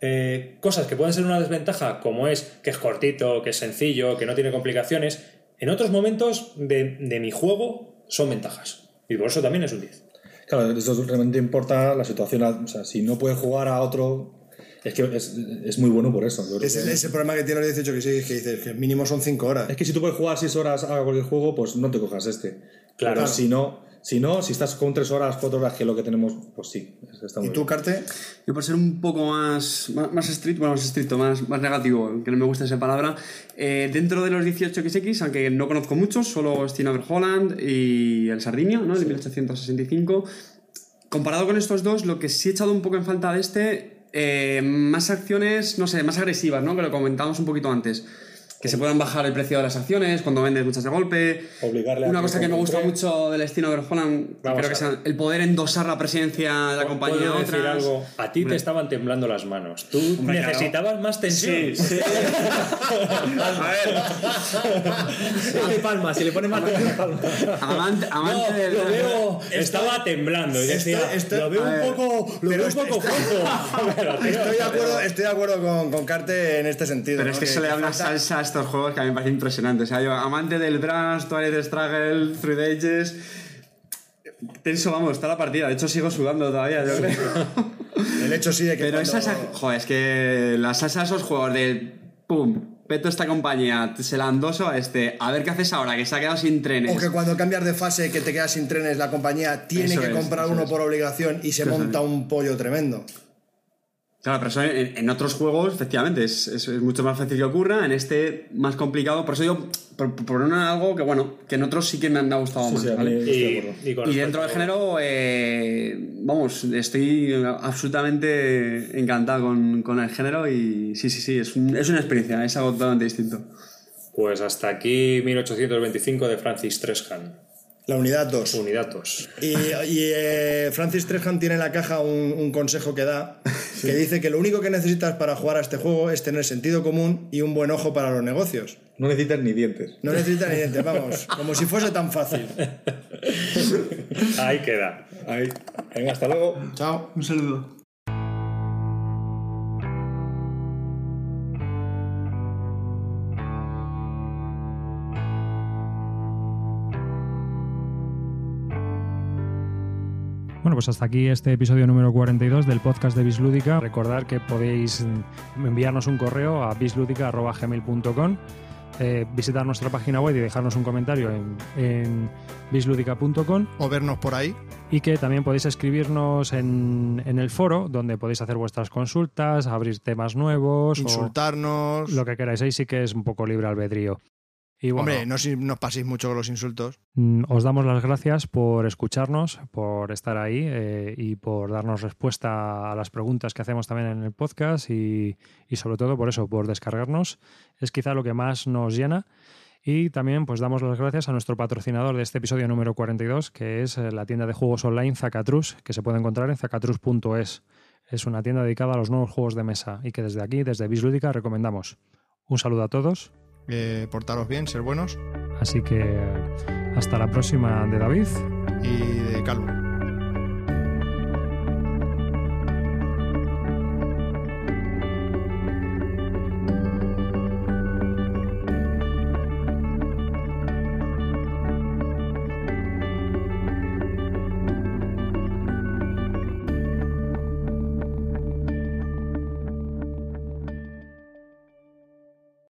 eh, cosas que pueden ser una desventaja, como es que es cortito, que es sencillo, que no tiene complicaciones, en otros momentos de, de mi juego son ventajas. Y por eso también es un 10. Claro, eso realmente importa la situación. O sea, si no puedes jugar a otro Es que es, es muy bueno por eso. Ese que- es el problema que tiene los 18 que sí, que dices que mínimo son 5 horas. Es que si tú puedes jugar 6 horas a cualquier juego, pues no te cojas este. Claro. Pero si no, si no, si estás con 3 horas, 4 horas, que es lo que tenemos, pues sí. Está muy ¿Y tú. Carte? Yo por ser un poco más, más, más estricto, bueno, más estricto, más, más negativo, que no me gusta esa palabra, eh, dentro de los 18XX, aunque no conozco muchos, solo Steve Holland y el Sardinio, ¿no? De 1865, comparado con estos dos, lo que sí he echado un poco en falta de este, eh, más acciones, no sé, más agresivas, ¿no? Que lo comentábamos un poquito antes. Que se puedan bajar el precio de las acciones cuando vendes muchas de golpe. Obligarle a Una que cosa que me gusta mucho del Steve Holland, Vamos creo a que sea el poder endosar la presidencia de la compañía a ¿Puedo decir otras. algo? A ti te estaban temblando las manos. Tú Hombre, claro. necesitabas más tensión. Sí, sí. Si le palma, si le pones más le palma. Amante, amante No, del- lo veo, estaba temblando y decía, Estoy- estoy- lo veo a ver, un poco, lo veo un poco flojo. Estoy de acuerdo, estoy de acuerdo con, con Carte en este sentido. Pero ¿no? es que, se le da una salsa a estos juegos que a mí me parece impresionante. O sea, yo, amante del Brass, Twilight Struggle, Three Days. Tenso, vamos, está la partida. De hecho, sigo sudando todavía, yo creo. El hecho sí de que Pero cuando- esa, joder, es que la salsa de esos juegos de pum, peto esta compañía, se la endoso a este, a ver qué haces ahora, que se ha quedado sin trenes. O que cuando cambias de fase que te quedas sin trenes, la compañía tiene Eso que es, comprar uno es. por obligación y se monta un pollo tremendo. Claro, pero eso en, en otros juegos, efectivamente, es, es- es mucho más fácil que ocurra. En este, más complicado. Por eso yo, poner algo que, bueno, que en otros sí que me han gustado Sí, más. sí, a mí ¿vale? estoy de acuerdo. Y, dentro del género, eh, vamos, estoy absolutamente encantado con, con el género y sí, sí, sí, es, un- es una experiencia, es algo totalmente distinto. Pues hasta aquí 1825 de Francis Trejan. La unidad 2. Unidad 2. Y, y, eh, Francis Trejan tiene en la caja un, un consejo que da, que dice que lo único que necesitas para jugar a este juego es tener sentido común y un buen ojo para los negocios. No necesitas ni dientes. No necesitas ni dientes, vamos, como si fuese tan fácil. Ahí queda. Ahí. Venga, hasta luego. Chao. Un saludo. Pues hasta aquí este episodio número 42 del podcast de Bislúdica. Recordad que podéis enviarnos un correo a bislúdica.gmail.com eh, visitar nuestra página web y dejarnos un comentario en, en bislúdica.com O vernos por ahí. y que también podéis escribirnos en, en el foro donde podéis hacer vuestras consultas, abrir temas nuevos, o Insultarnos. lo que queráis. Ahí sí que es un poco libre albedrío. Y bueno, Hombre, no si paséis mucho con los insultos. Mm, Os damos las gracias por escucharnos, por estar ahí eh, y por darnos respuesta a las preguntas que hacemos también en el podcast y, y sobre todo por eso, por descargarnos. Es quizá lo que más nos llena. Y también pues damos las gracias a nuestro patrocinador de este episodio número 42, que es eh, la tienda de juegos online Zacatrus, que se puede encontrar en zacatrus.es. Es una tienda dedicada a los nuevos juegos de mesa y que desde aquí, desde Bislúdica, recomendamos. Un saludo a todos. Eh, portaros bien, ser buenos. Así que hasta la próxima de David. Y de Calvo.